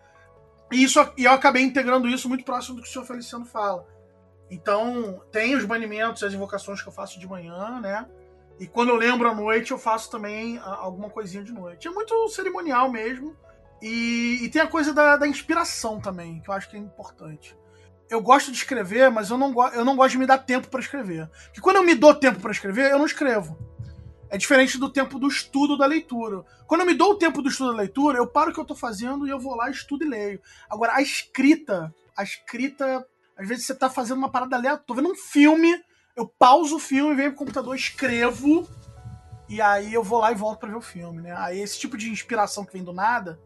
E, isso, e eu acabei integrando isso muito próximo do que o senhor Feliciano fala. Então, tem os banimentos, as invocações que eu faço de manhã, né? E quando eu lembro à noite, eu faço também alguma coisinha de noite. É muito cerimonial mesmo. E, e tem a coisa da, da, inspiração também, que eu acho que é importante. Eu gosto de escrever, mas eu não, eu não gosto de me dar tempo para escrever. Porque quando eu me dou tempo para escrever, eu não escrevo. É diferente do tempo do estudo da leitura. Quando eu me dou o tempo do estudo da leitura, eu paro o que eu tô fazendo e eu vou lá, estudo e leio. Agora, a escrita, a escrita, às vezes você tá fazendo uma parada aleatória, tô vendo um filme, eu pauso o filme, venho pro computador, escrevo, e aí eu vou lá e volto para ver o filme, né? Aí esse tipo de inspiração que vem do nada,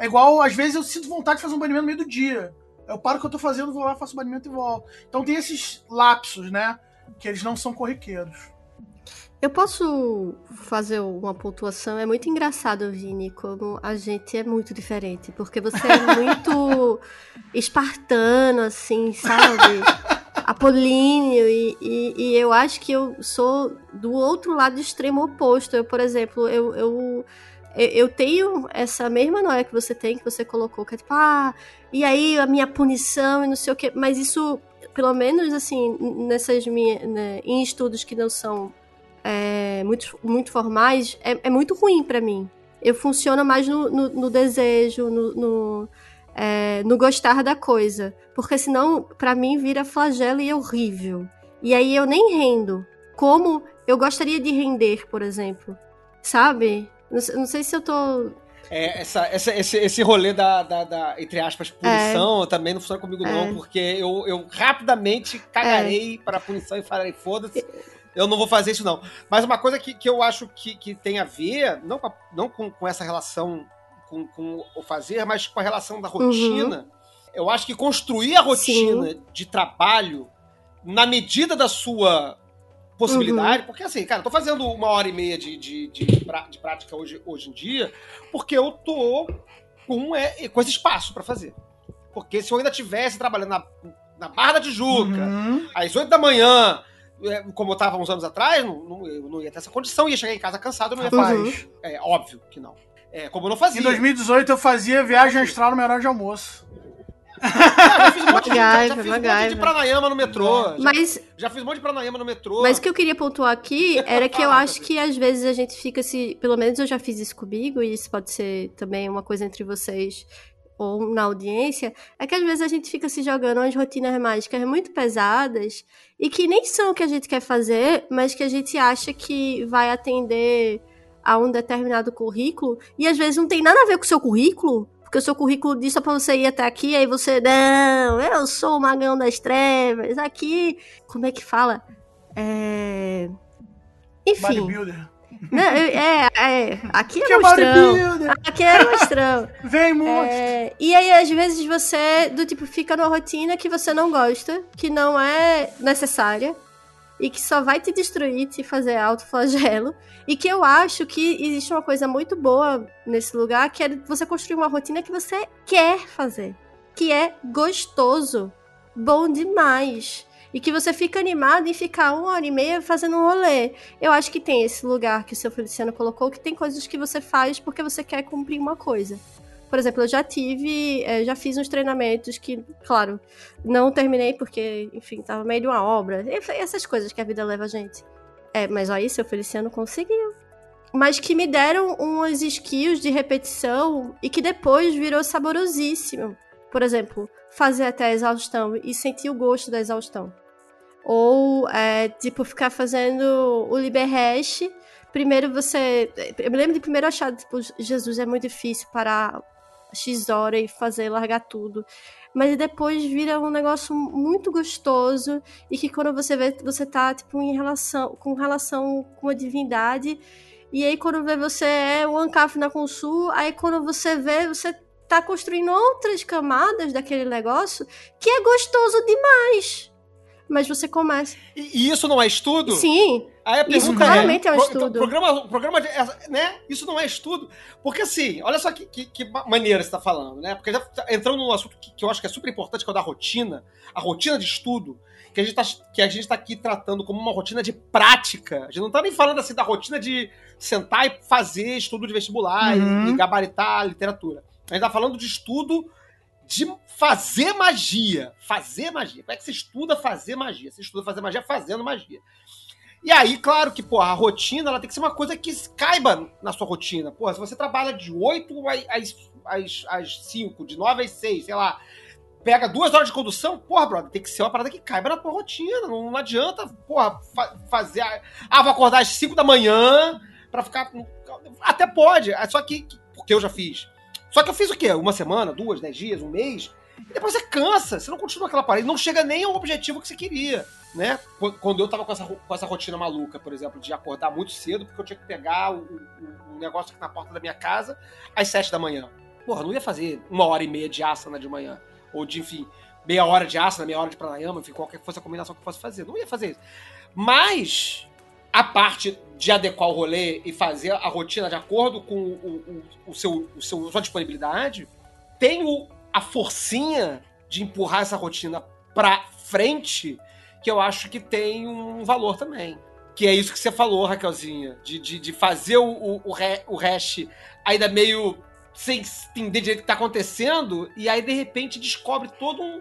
é igual, às vezes eu sinto vontade de fazer um banimento no meio do dia. Eu paro o que eu tô fazendo, vou lá, faço o banimento e volto. Então tem esses lapsos, né? Que eles não são corriqueiros. Eu posso fazer uma pontuação? É muito engraçado, Vini, como a gente é muito diferente. Porque você é muito espartano, assim, sabe? Apolíneo. E, e, e, eu acho que eu sou do outro lado do extremo oposto. Eu, por exemplo, eu, eu, eu tenho essa mesma noia que você tem, que você colocou, que é tipo, ah, e aí a minha punição e não sei o quê. Mas isso, pelo menos, assim, nessas minhas. Né, em estudos que não são é, muito, muito formais, é, é muito ruim para mim. Eu funciono mais no, no, no desejo, no, no, é, no, gostar da coisa. Porque senão, para mim, vira flagelo e é horrível. E aí eu nem rendo. Como eu gostaria de render, por exemplo. Sabe? Não, não sei se eu tô É, essa, essa, esse, esse rolê da, da, da, entre aspas, punição também não funciona comigo, É. não, porque eu, eu rapidamente cagarei para a punição e falarei, foda-se, eu não vou fazer isso, não. Mas uma coisa que, que eu acho que, que tem a ver, não com, a- não com, com essa relação com, com o fazer, mas com a relação da rotina, eu acho que construir a rotina de trabalho na medida da sua possibilidade, porque assim, cara, eu tô fazendo uma hora e meia de, de, de, de prática hoje, hoje em dia, porque eu tô com, é, com esse espaço pra fazer. Porque se eu ainda tivesse trabalhando na, na Barra da Tijuca, Uhum. às 8 da manhã, é, como eu tava uns anos atrás, não, não- eu não ia ter essa condição, ia chegar em casa cansado, eu não ia fazer. Rapaz, É óbvio que não. É, como eu não fazia. em 2018 eu fazia viagem astral no meu horário de almoço. Já fiz um monte de, já, já MacGyver, fiz um monte de MacGyver. pranayama no metrô. Já, Mas, já fiz um monte de pranayama no metrô. mas o que eu queria pontuar aqui era que eu acho que às vezes a gente fica se. Pelo menos eu já fiz isso comigo, e isso pode ser também uma coisa entre vocês ou na audiência, é que às vezes a gente fica se jogando umas rotinas mágicas muito pesadas e que nem são o que a gente quer fazer, mas que a gente acha que vai atender a um determinado currículo e às vezes não tem nada a ver com o seu currículo, porque o seu currículo diz só pra você ir até aqui, aí você, não, eu sou o magão das trevas, aqui, como é que fala? É... Enfim, não, é, é, aqui é é monstrão, aqui é monstrão. Vem, monstro. É, e aí, às vezes, você, do tipo, fica numa rotina que você não gosta, que não é necessária, e que só vai te destruir, te fazer autoflagelo. E que eu acho que existe uma coisa muito boa nesse lugar, que é você construir uma rotina que você quer fazer. Que é gostoso, bom demais. E que você fica animado em ficar uma hora e meia fazendo um rolê. Eu acho que tem esse lugar que o seu Feliciano colocou, que tem coisas que você faz porque você quer cumprir uma coisa. Por exemplo, eu já tive, eh, já fiz uns treinamentos que, claro, não terminei porque, enfim, tava meio de uma obra. E Essas coisas que a vida leva a gente. É, mas aí, seu Feliciano conseguiu. Mas que me deram umas skills de repetição e que depois virou saborosíssimo. Por exemplo, fazer até a exaustão e sentir o gosto da exaustão. Ou, é, tipo, ficar fazendo o Liberhash. Primeiro você. Eu me lembro de primeiro achar, tipo, Jesus, é muito difícil parar X hora e fazer, largar tudo. Mas depois vira um negócio muito gostoso e que quando você vê, você tá, tipo, em relação, com relação com a divindade. E aí quando vê, você é o Ancaf na Consul, aí quando você vê, você tá construindo outras camadas daquele negócio que é gostoso demais. Mas você começa. E, e isso não é estudo? Sim, Aí a Isso pergunta claramente é um pro- estudo. Programa, programa de, né? Isso não é estudo. Porque assim, olha só que, que, que ma- maneira você tá falando, né? Porque já tá entrando num assunto que, que eu acho que é super importante, que é o da rotina, a rotina de estudo, que a, gente tá, que a gente tá aqui tratando como uma rotina de prática. A gente não tá nem falando assim da rotina de sentar e fazer estudo de vestibular e- Uhum. e, gabaritar a literatura. A gente tá falando de estudo de fazer magia. Fazer magia. Como é que você estuda fazer magia? Você estuda fazer magia fazendo magia. E aí, claro que, pô, a rotina ela tem que ser uma coisa que caiba na sua rotina. Pô, se você trabalha de 8 às, às, às 5, de 9 às 6, sei lá, pega duas horas de condução, porra, brother, tem que ser uma parada que caiba na tua rotina. Não, não adianta, porra, fa- fazer. a- Ah, vou acordar às 5 da manhã pra ficar. Até pode, é só que. Porque eu já fiz. Só que eu fiz o quê? Uma semana, duas, dez dias, um mês. E depois você cansa, você não continua aquela parada, não chega nem ao objetivo que você queria, né? Qu- Quando eu tava com essa, com essa rotina maluca, por exemplo, de acordar muito cedo, porque eu tinha que pegar o, o- o negócio aqui na porta da minha casa às sete da manhã. Porra, não ia fazer uma hora e meia de asana de manhã. Ou de, enfim, meia hora de asana, meia hora de pranayama, enfim, qualquer que fosse a combinação que eu fosse fazer. Não ia fazer isso. Mas a parte de adequar o rolê e fazer a rotina de acordo com o, o, o seu, o seu, sua disponibilidade, tem o, a forcinha de empurrar essa rotina pra frente, que eu acho que tem um valor também. Que é isso que você falou, Raquelzinha, de, de, de fazer o, o, o, re, o hash ainda meio sem entender direito o que tá acontecendo, e aí de repente descobre todo um.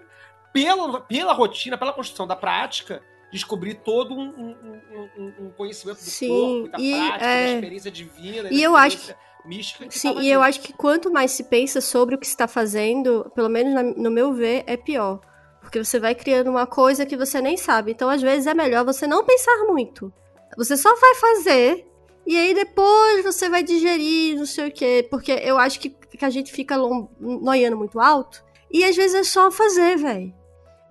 Pela, pela rotina, pela construção da prática, descobrir todo um, um, um- um- conhecimento do Sim, corpo, da e, prática, é, da experiência divina, e eu acho experiência mística. que Sim, tava e eu acho que quanto mais se pensa sobre o que se está fazendo, pelo menos na- no meu ver, é pior. Porque você vai criando uma coisa que você nem sabe. Então, às vezes, é melhor você não pensar muito. Você só vai fazer E aí depois você vai digerir, não sei o quê. Porque eu acho que, que a gente fica noiando muito alto. E às vezes é só fazer, velho.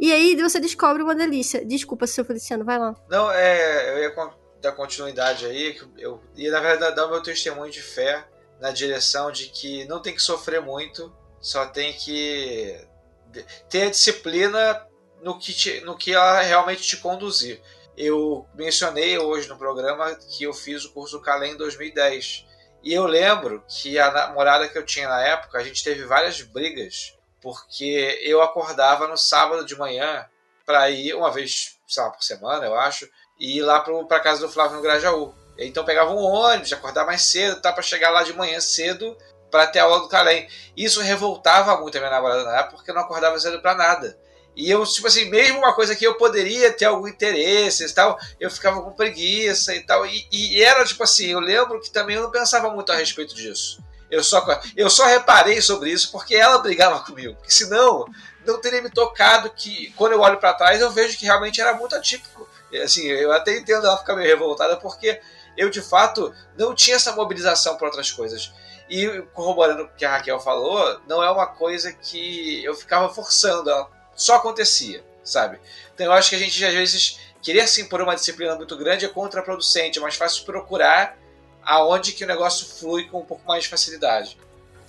E aí você descobre uma delícia. Desculpa, seu Feliciano, vai lá. Não, é, eu ia dar continuidade aí, eu ia na verdade dar o meu testemunho de fé na direção de que não tem que sofrer muito, só tem que ter a disciplina no que, te- no que ela realmente te conduzir. Eu mencionei hoje no programa que eu fiz o curso Calem em 2010. E eu lembro que a namorada que eu tinha na época, a gente teve várias brigas, porque eu acordava no sábado de manhã para ir uma vez, sei lá, por semana, eu acho, e ir lá para casa do Flávio no Grajaú. Então pegava um ônibus, acordar mais cedo, tá para chegar lá de manhã cedo para ter aula do Calem. Isso revoltava muito a minha namorada porque eu não acordava cedo para nada. E eu, tipo assim, mesmo uma coisa que eu poderia ter algum interesse e tal, eu ficava com preguiça e tal. E, e era tipo assim, eu lembro que também eu não pensava muito a respeito disso. Eu só, eu só reparei sobre isso porque ela brigava comigo. Porque senão, não teria me tocado que, quando eu olho para trás, eu vejo que realmente era muito atípico. Assim, eu até entendo ela ficar meio revoltada porque eu, de fato, não tinha essa mobilização para outras coisas. E corroborando o que a Raquel falou, não é uma coisa que eu ficava forçando, ela só acontecia, sabe? Então eu acho que a gente, às vezes, querer se impor uma disciplina muito grande é contraproducente, é mais fácil procurar aonde que o negócio flui com um pouco mais de facilidade.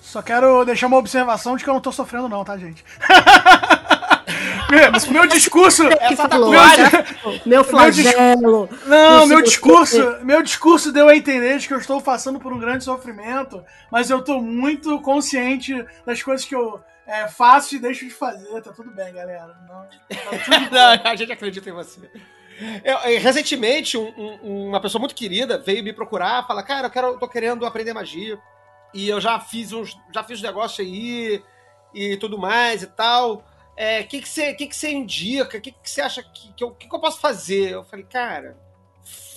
Só quero deixar uma observação de que eu não tô sofrendo, não, tá, gente? meu, meu discurso. Essa tatuagem-. Meu flagelo. Não, meu discurso, meu discurso deu a entender de que eu estou passando por um grande sofrimento, mas eu tô muito consciente das coisas que eu é, faço e deixo de fazer. Tá tudo bem, galera. Não, tá tudo bem. Não, a gente acredita em você. Eu, eu, recentemente, um- um- uma pessoa muito querida veio me procurar, fala, cara, eu quero, eu tô querendo aprender magia. E eu já fiz uns, já fiz um negócio aí e tudo mais e tal. O é, que, que, você, que, que você indica? O que, que você acha que, que, eu, que, que eu posso fazer? Eu falei, cara,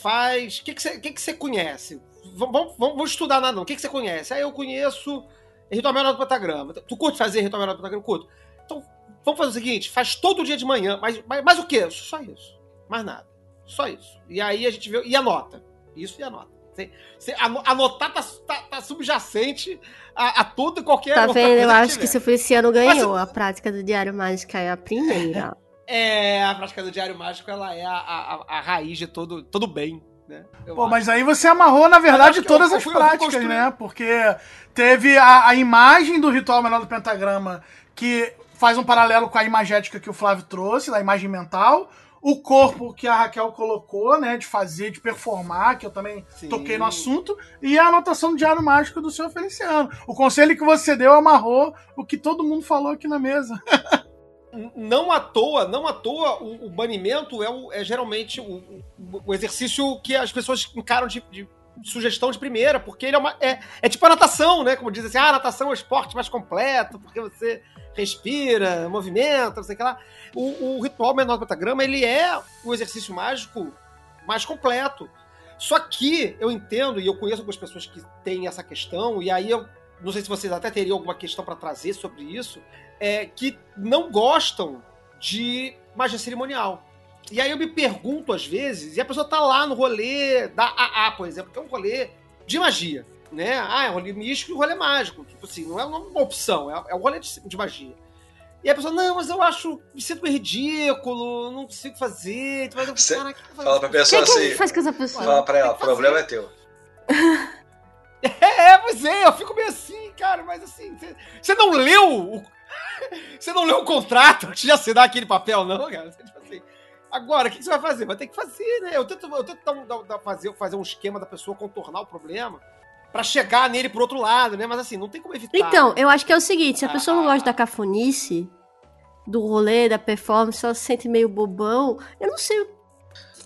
faz. O que, que, você, que, que você conhece? Vamos, vamos, vamos estudar nada, não. O que, que você conhece? Aí eu conheço ritual menor do pentagrama. Tu curte fazer ritual menor do pentagrama? Curto. Então, vamos fazer o seguinte: faz todo dia de manhã, mas, mas, mas o quê? Só isso. Mais nada. Só isso. E aí a gente vê. E anota. Isso e anota. Você, você, ano- anotar tá, tá, tá subjacente a, a tudo e qualquer Tá vendo? Eu acho que tiver. seu Feliciano ganhou. Mas- A prática do Diário Mágico é a primeira. É, a prática do Diário Mágico, ela é a, a, a raiz de todo, todo bem, né? Pô, acho. mas aí você amarrou, na verdade, eu- todas eu as fui- eu fui práticas, né? Porque teve a, a imagem do ritual menor do pentagrama que faz um paralelo com a imagética que o Flávio trouxe, da imagem mental. O corpo que a Raquel colocou, né? De fazer, de performar, que eu também Sim. toquei no assunto. E a anotação do Diário Mágico do senhor Feliciano. O conselho que você deu amarrou o que todo mundo falou aqui na mesa. não à toa, não à toa, o, o banimento é, o- é geralmente o, o- o exercício que as pessoas encaram de, de sugestão de primeira, porque ele é uma. É, é tipo a natação, né? Como diz assim, ah, a natação é o esporte mais completo, porque você respira, movimenta, não sei o que lá. O, o ritual menor do pentagrama, ele é o exercício mágico mais completo. Só que eu entendo, e eu conheço algumas pessoas que têm essa questão, e aí eu não sei se vocês até teriam alguma questão para trazer sobre isso, é, que não gostam de magia cerimonial. E aí eu me pergunto às vezes, e a pessoa tá lá no rolê da AA, por exemplo, que é um rolê de magia, né? Ah, é um rolê místico e um rolê mágico. Tipo assim, não é uma opção, é, é um rolê de, de magia. E a pessoa, não, mas eu acho, me sinto meio ridículo, não consigo fazer. Tu vai, Cê "Caraca, que Fala pra fazer isso?" pessoa O que, que assim, faz com essa pessoa? fala pra ela, o problema é teu. É, pois é, eu fico meio assim, cara, mas assim, você- não leu o. Você não leu o contrato antes de assinar aquele papel, não, cara? Tipo assim, agora, o que que você vai fazer? Vai ter que fazer, né? Eu tento, eu tento dar um- dar- dar- fazer, fazer um esquema da pessoa contornar o problema pra chegar nele pro outro lado, né? Mas assim, não tem como evitar. Então, eu acho que é o seguinte: se a Ah. pessoa não gosta da cafonice, do rolê, da performance, ela se sente meio bobão, eu não sei.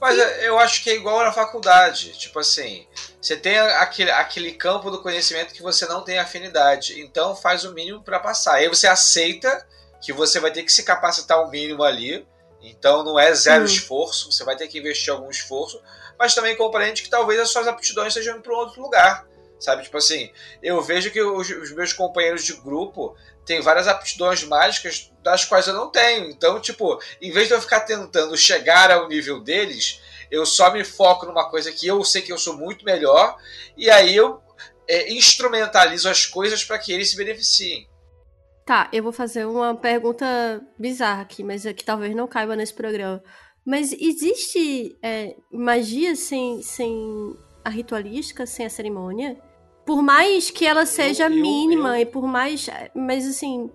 Mas é, eu acho que é igual na faculdade. Tipo assim, você tem aquele, aquele campo do conhecimento que você não tem afinidade. Então faz o mínimo pra passar. Aí você aceita que você vai ter que se capacitar o mínimo ali. Então não é zero Hum. esforço, você vai ter que investir algum esforço. Mas também compreende que talvez as suas aptidões sejam para um outro lugar. Sabe? Tipo assim, eu vejo que os, os meus companheiros de grupo têm várias aptidões mágicas das quais eu não tenho. Então, tipo, em vez de eu ficar tentando chegar ao nível deles, Eu só me foco numa coisa que eu sei que eu sou muito melhor, e aí eu é, instrumentalizo as coisas para que eles se beneficiem. Tá, eu vou fazer uma pergunta bizarra aqui, mas é que talvez não caiba nesse programa. Mas existe é, magia sem, sem a ritualística, sem a cerimônia? Por mais que ela seja eu- mínima eu- e por mais. Mas assim.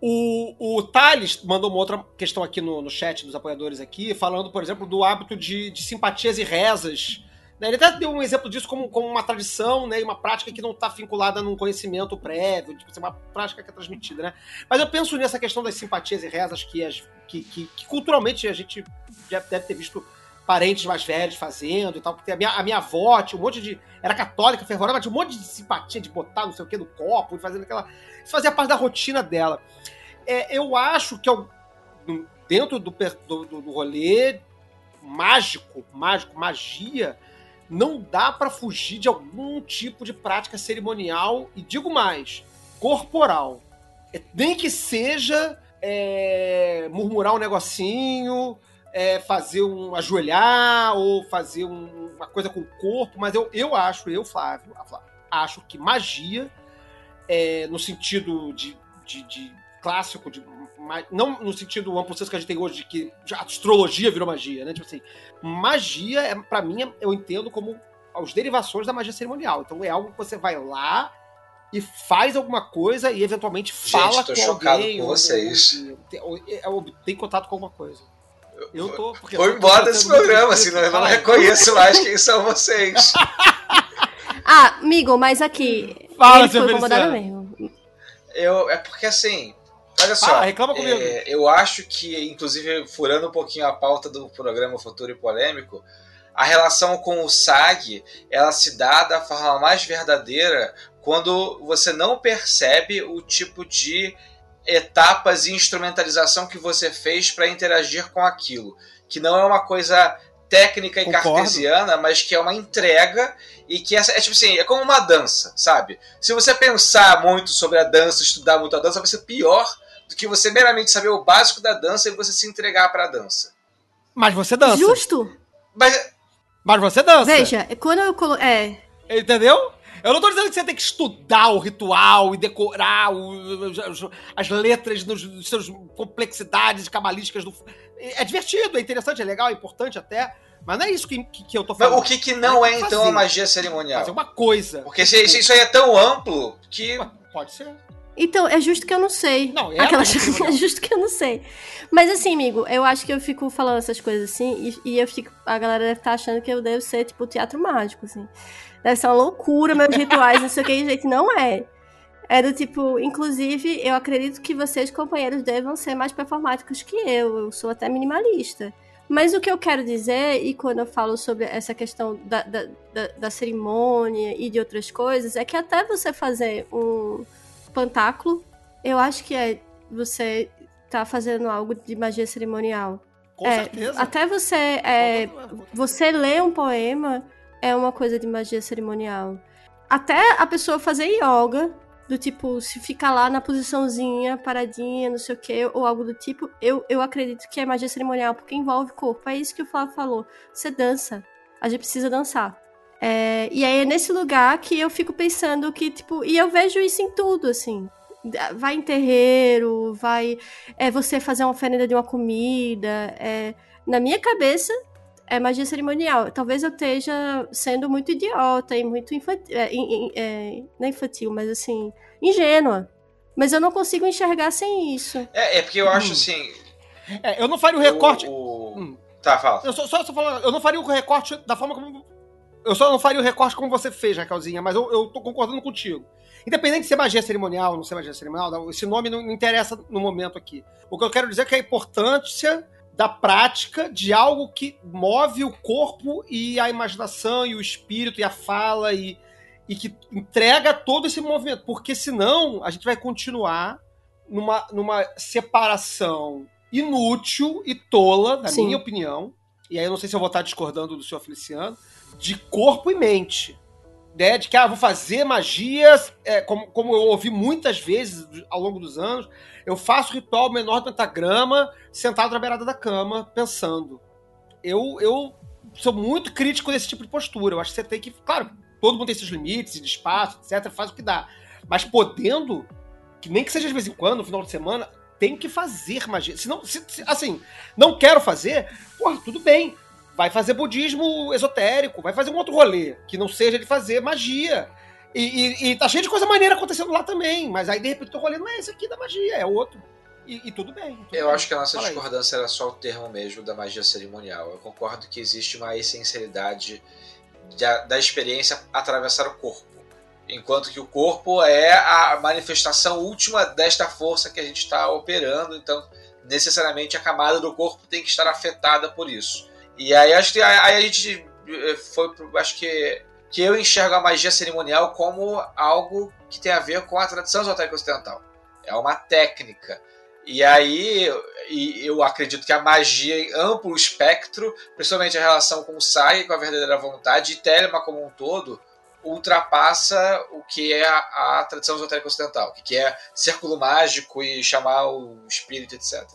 O, o Thales mandou uma outra questão aqui no, no chat dos apoiadores aqui, falando, por exemplo, do hábito de, de simpatias e rezas. né? Ele até deu um exemplo disso como, como uma tradição né, e uma prática que não está vinculada num conhecimento prévio, tipo, assim, uma prática que é transmitida, né? Mas eu penso nessa questão das simpatias e rezas que, as, que, que, que culturalmente a gente já deve ter visto parentes mais velhos fazendo e tal. Porque a minha, a minha avó tinha um monte de. Era católica, fervorosa, mas tinha um monte de simpatia de botar não sei o que no copo, fazendo aquela. Isso fazia parte da rotina dela. É, eu acho que ao- dentro do, do, do, rolê mágico, mágico, magia, não dá pra fugir de algum tipo de prática cerimonial, e digo mais, corporal. É, nem que seja é, murmurar um negocinho, é, fazer um ajoelhar ou fazer um- uma coisa com o corpo, mas eu, eu acho, eu, Flávio, acho que magia, é, no sentido de, de- de clássico, de, não no sentido amplo senso que a gente tem hoje, de que a astrologia virou magia, né? Tipo assim, magia, é, para mim, eu entendo como as derivações da magia cerimonial. Então é algo que você vai lá e faz alguma coisa e eventualmente fala tô com chocado alguém. com vocês. ou- ou- ou- ou tem contato com alguma coisa. Eu tô. porque Vou eu tô embora desse programa, senão eu não reconheço mais quem são vocês. Ah, amigo, mas aqui. Fala, ele seu foi incomodado mesmo. Eu, é porque assim, olha só. Fala, reclama comigo. é, eu acho que, inclusive, furando um pouquinho a pauta do programa Futuro e Polêmico, a relação com o SAG, ela se dá da forma mais verdadeira quando você não percebe o tipo de etapas e instrumentalização que você fez para interagir com aquilo. Que não é uma coisa técnica e Concordo. cartesiana, mas que é uma entrega e que essa, é tipo assim, é como uma dança, sabe? Se você pensar muito sobre a dança, estudar muito a dança, vai ser pior do que você meramente saber o básico da dança e você se entregar para a dança. Mas você dança. Justo. Mas Mas você dança. Veja, quando eu colo... É. Entendeu? Eu não tô dizendo que você tem que estudar o ritual e decorar o- as letras nos, nos seus complexidades cabalísticas do. É divertido, é interessante, é legal, é importante até. Mas não é isso que, que, que eu tô mas falando. o que, que não é Fazer. então a magia cerimonial? Fazer uma coisa. Porque isso, isso- isso aí é tão amplo que. Pode ser. Então, é justo que eu não sei. Não, é Aquela... cerimonial. é justo que eu não sei. Mas assim, amigo, eu acho que eu fico falando essas coisas assim, e, e eu fico. A galera deve estar achando que eu devo ser, tipo, teatro mágico, assim. Deve ser uma loucura, meus rituais, não sei o que, gente. Não é. É do tipo, inclusive, eu acredito que vocês, companheiros, devam ser mais performáticos que eu. Eu sou até minimalista. Mas o que eu quero dizer, e quando eu falo sobre essa questão da, da, da, da cerimônia e de outras coisas, é que até você fazer um espantáculo, eu acho que é você tá fazendo algo de magia cerimonial. Com É, certeza. Até você é, você ler um poema é uma coisa de magia cerimonial. Até a pessoa fazer yoga, do tipo, se ficar lá na posiçãozinha, paradinha, não sei o que, ou algo do tipo, eu, eu acredito que é magia cerimonial, porque envolve corpo. É isso que o Flávio falou. Você dança. A gente precisa dançar. É, e aí é nesse lugar que eu fico pensando que, tipo, e eu vejo isso em tudo, assim. Vai em terreiro, vai. É você fazer uma oferenda de uma comida. É, na minha cabeça, é magia cerimonial. Talvez eu esteja sendo muito idiota e muito infantil. É, é, não é infantil, mas assim, ingênua. Mas eu não consigo enxergar sem isso. É, é porque eu acho Hum. assim. É, eu não faria o recorte. o- o- Hum. Tá, fala. Eu só, só, só falando, eu não faria o recorte da forma como. Eu só não faria o recorte como você fez, Raquelzinha, mas eu, eu tô concordando contigo. Independente de ser magia cerimonial ou não ser magia cerimonial, esse nome não interessa no momento aqui. O que eu quero dizer é que a importância da prática de algo que move o corpo e a imaginação e o espírito e a fala e, e que entrega todo esse movimento. Porque senão a gente vai continuar numa, numa separação inútil e tola, na Sim. minha opinião, e aí eu não sei se eu vou estar discordando do senhor Feliciano, de corpo e mente. Né? De que, ah, vou fazer magias, é, como, como eu ouvi muitas vezes ao longo dos anos, eu faço ritual menor do pentagrama, sentado na beirada da cama, pensando. Eu, eu sou muito crítico desse tipo de postura. Eu acho que você tem que. Claro, todo mundo tem seus limites, de espaço, etc. Faz o que dá. Mas podendo, que nem que seja de vez em quando, no final de semana, tem que fazer magia. Se não, se, se- assim, não quero fazer, porra, tudo bem. Vai fazer budismo esotérico, vai fazer um outro rolê, que não seja de fazer magia. E, e- e tá cheio de coisa maneira acontecendo lá também, mas aí de repente o teu rolê não é esse aqui da magia, é outro. E, e tudo bem. tudo Eu bem. acho que a nossa Fala aí. discordância era só o termo mesmo da magia cerimonial. Eu concordo que existe uma essencialidade da, da experiência atravessar o corpo. Enquanto que o corpo é a manifestação última desta força que a gente está operando, então necessariamente a camada do corpo tem que estar afetada por isso. E aí acho que aí a gente eh, foi pro- acho que que eu enxergo a magia cerimonial como algo que tem a ver com a tradição esotérica ocidental. É uma técnica. E aí e eu acredito que a magia em amplo espectro, principalmente a relação com o Sai, com a verdadeira vontade, e Telema como um todo, ultrapassa o que é a, a tradição esotérica ocidental, que que é círculo mágico e chamar o espírito, etc.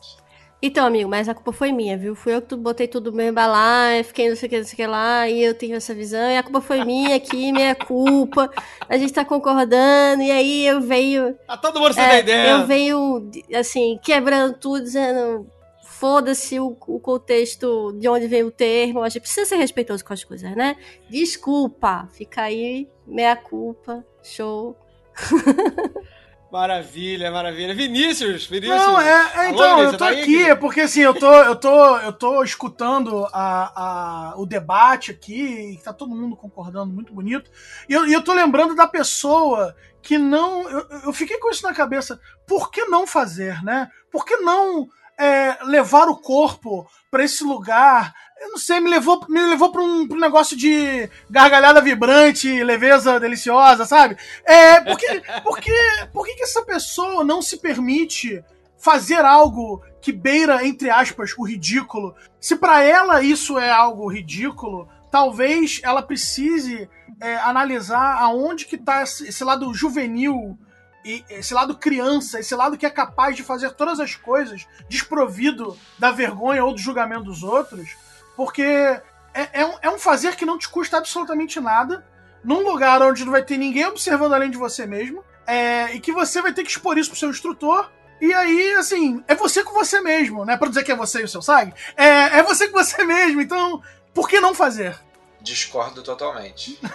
Então, amigo, mas a culpa foi minha, viu? Fui eu que tu- botei tudo no meu balaio, fiquei não sei o que, não sei o que lá, e eu tenho essa visão, e a culpa foi minha aqui, minha culpa. A gente tá concordando, e aí eu venho. Tá todo mundo é, entendendo. eu venho, assim, quebrando tudo, dizendo. Foda-se o, o contexto de onde vem o termo. A gente precisa ser respeitoso com as coisas, né? Desculpa. Fica aí, meia culpa. Show. Maravilha, maravilha. Vinícius, Vinícius. Não, é, é, Alô, então, Vinícius, eu tô tá aí, aqui, é porque assim, eu tô, eu tô, eu tô escutando a, a, o debate aqui, e tá todo mundo concordando, muito bonito. E eu, eu tô lembrando da pessoa que não. Eu, eu fiquei com isso na cabeça. Por que não fazer, né? Por que não é, levar o corpo pra esse lugar? Eu não sei, me levou, me levou pra um, pra um negócio de gargalhada vibrante, leveza deliciosa, sabe? É, porque, porque, por que, essa pessoa não se permite fazer algo que beira, entre aspas, o ridículo? Se pra ela isso é algo ridículo, talvez ela precise é, analisar aonde que tá esse lado juvenil, e esse lado criança, esse lado que é capaz de fazer todas as coisas desprovido da vergonha ou do julgamento dos outros, porque é, é um, é um fazer que não te custa absolutamente nada, num lugar onde não vai ter ninguém observando além de você mesmo, é, e que você vai ter que expor isso pro seu instrutor. E aí, assim, é você com você mesmo, né? Pra dizer que é você e o seu SAG. É, é você com você mesmo, então, por que não fazer? Discordo totalmente.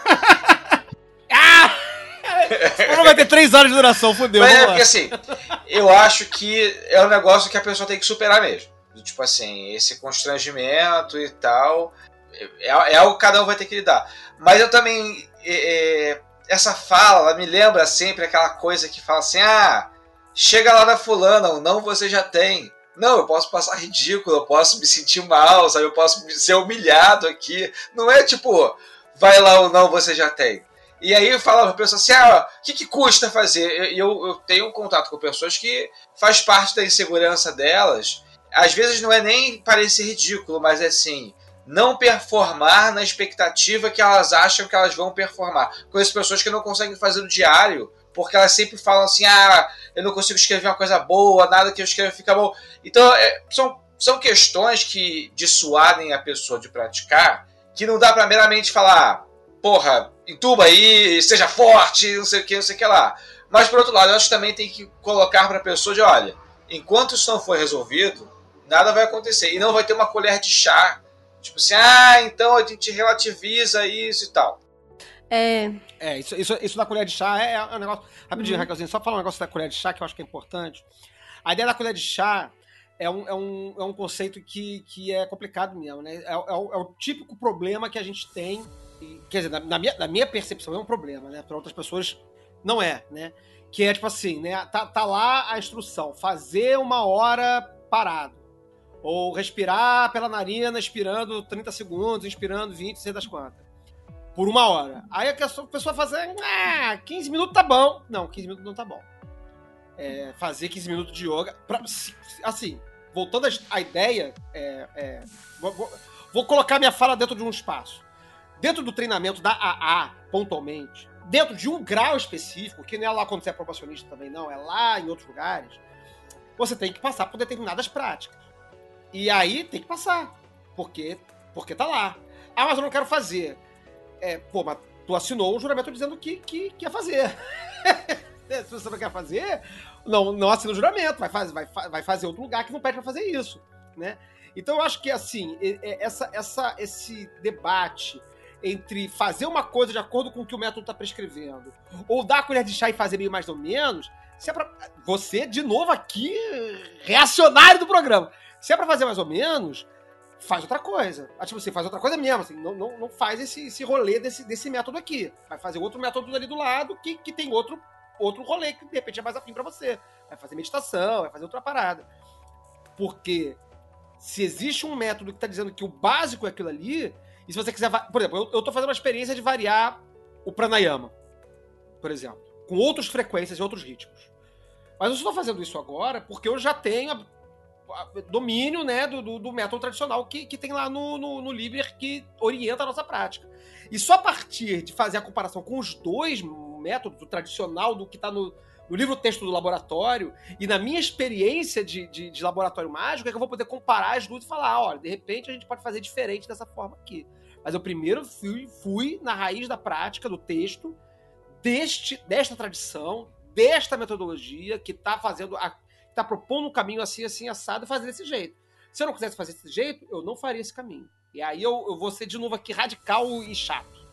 Ah! Não vai ter três horas de duração, fodeu. Mas é porque assim, eu acho que é um negócio que a pessoa tem que superar mesmo. Tipo assim, esse constrangimento e tal. É, é algo que cada um vai ter que lidar. Mas eu também. é, é, essa fala ela me lembra sempre aquela coisa que fala assim: ah, chega lá na fulana, o não você já tem. Não, eu posso passar ridículo, eu posso me sentir mal, sabe? Eu posso ser humilhado aqui. Não é tipo, vai lá ou não você já tem. E aí eu falo pra pessoa assim, ah, o que, que custa fazer? E eu, eu tenho um contato com pessoas que faz parte da insegurança delas. Às vezes não é nem parecer ridículo, mas é assim, não performar na expectativa que elas acham que elas vão performar. Conheço pessoas que não conseguem fazer no diário, porque elas sempre falam assim, ah, eu não consigo escrever uma coisa boa, nada que eu escreva fica bom. Então, é, são, são questões que dissuadem a pessoa de praticar, que não dá pra meramente falar, porra, entuba aí, seja forte, não sei o que, não sei o que lá. Mas, por outro lado, eu acho que também tem que colocar pra pessoa de, olha, enquanto isso não for resolvido, nada vai acontecer. E não vai ter uma colher de chá, tipo assim, ah, então a gente relativiza isso e tal. É, É, isso, isso, isso da colher de chá é, é um negócio. Rapidinho, Uhum. Raquelzinho, só falar um negócio da colher de chá que eu acho que é importante. A ideia da colher de chá é um, é um, é um conceito que, que é complicado mesmo, né? É, o- é o, é o típico problema que a gente tem. e, Quer dizer, na, na minha, na minha percepção é um problema, né? Para outras pessoas não é, né? Que é tipo assim, né? Tá, tá lá a instrução: fazer uma hora parado. Ou respirar pela narina, expirando 30 segundos, inspirando 20, sei das quantas por uma hora. Aí a pessoa, fazer, ah, 15 minutos tá bom. Não, 15 minutos não tá bom. É, fazer 15 minutos de yoga. pra- assim, voltando à ideia, é, é, vou, vou- colocar minha fala dentro de um espaço. Dentro do treinamento da AA, pontualmente, dentro de um grau específico, que não é lá quando você é probacionista também, não, é lá em outros lugares, você tem que passar por determinadas práticas. E aí tem que passar, porque, porque tá lá. Ah, mas eu não quero fazer. É, pô, mas tu assinou o juramento dizendo que, que, que ia fazer. Se você não quer fazer, não, não assina o juramento, vai fazer, vai, vai fazer outro lugar que não pede pra fazer isso, né? Então eu acho que assim, essa, essa, esse debate entre fazer uma coisa de acordo com o que o método está prescrevendo, ou dar a colher de chá e fazer meio mais ou menos, se é pra. Você, de novo, aqui, reacionário do programa. Se é pra fazer mais ou menos, faz outra coisa. Ah, Tipo, você faz outra coisa mesmo, assim, não, não, não faz esse, esse rolê desse, desse método aqui. Vai fazer outro método ali do lado que, que tem outro, outro rolê que de repente é mais afim pra você. Vai fazer meditação, vai fazer outra parada. Porque se existe um método que tá dizendo que o básico é aquilo ali, e se você quiser. Por exemplo, eu, eu tô fazendo uma experiência de variar o pranayama, por exemplo, com outras frequências e outros ritmos. Mas eu tô fazendo isso agora porque eu já tenho domínio né, do, do, do método tradicional que, que tem lá no, no, no Liber que orienta a nossa prática. E só a partir de fazer a comparação com os dois métodos, o tradicional do que está no, no livro texto do laboratório, e na minha experiência de, de, de laboratório mágico, é que eu vou poder comparar as duas e falar: olha, de repente a gente pode fazer diferente dessa forma aqui. Mas eu primeiro fui, fui na raiz da prática, do texto, deste, desta tradição, desta metodologia que está fazendo, a, está propondo um caminho assim, assim, assado, fazer desse jeito. Se eu não quisesse fazer desse jeito, eu não faria esse caminho. E aí eu, eu vou ser de novo aqui radical e chato.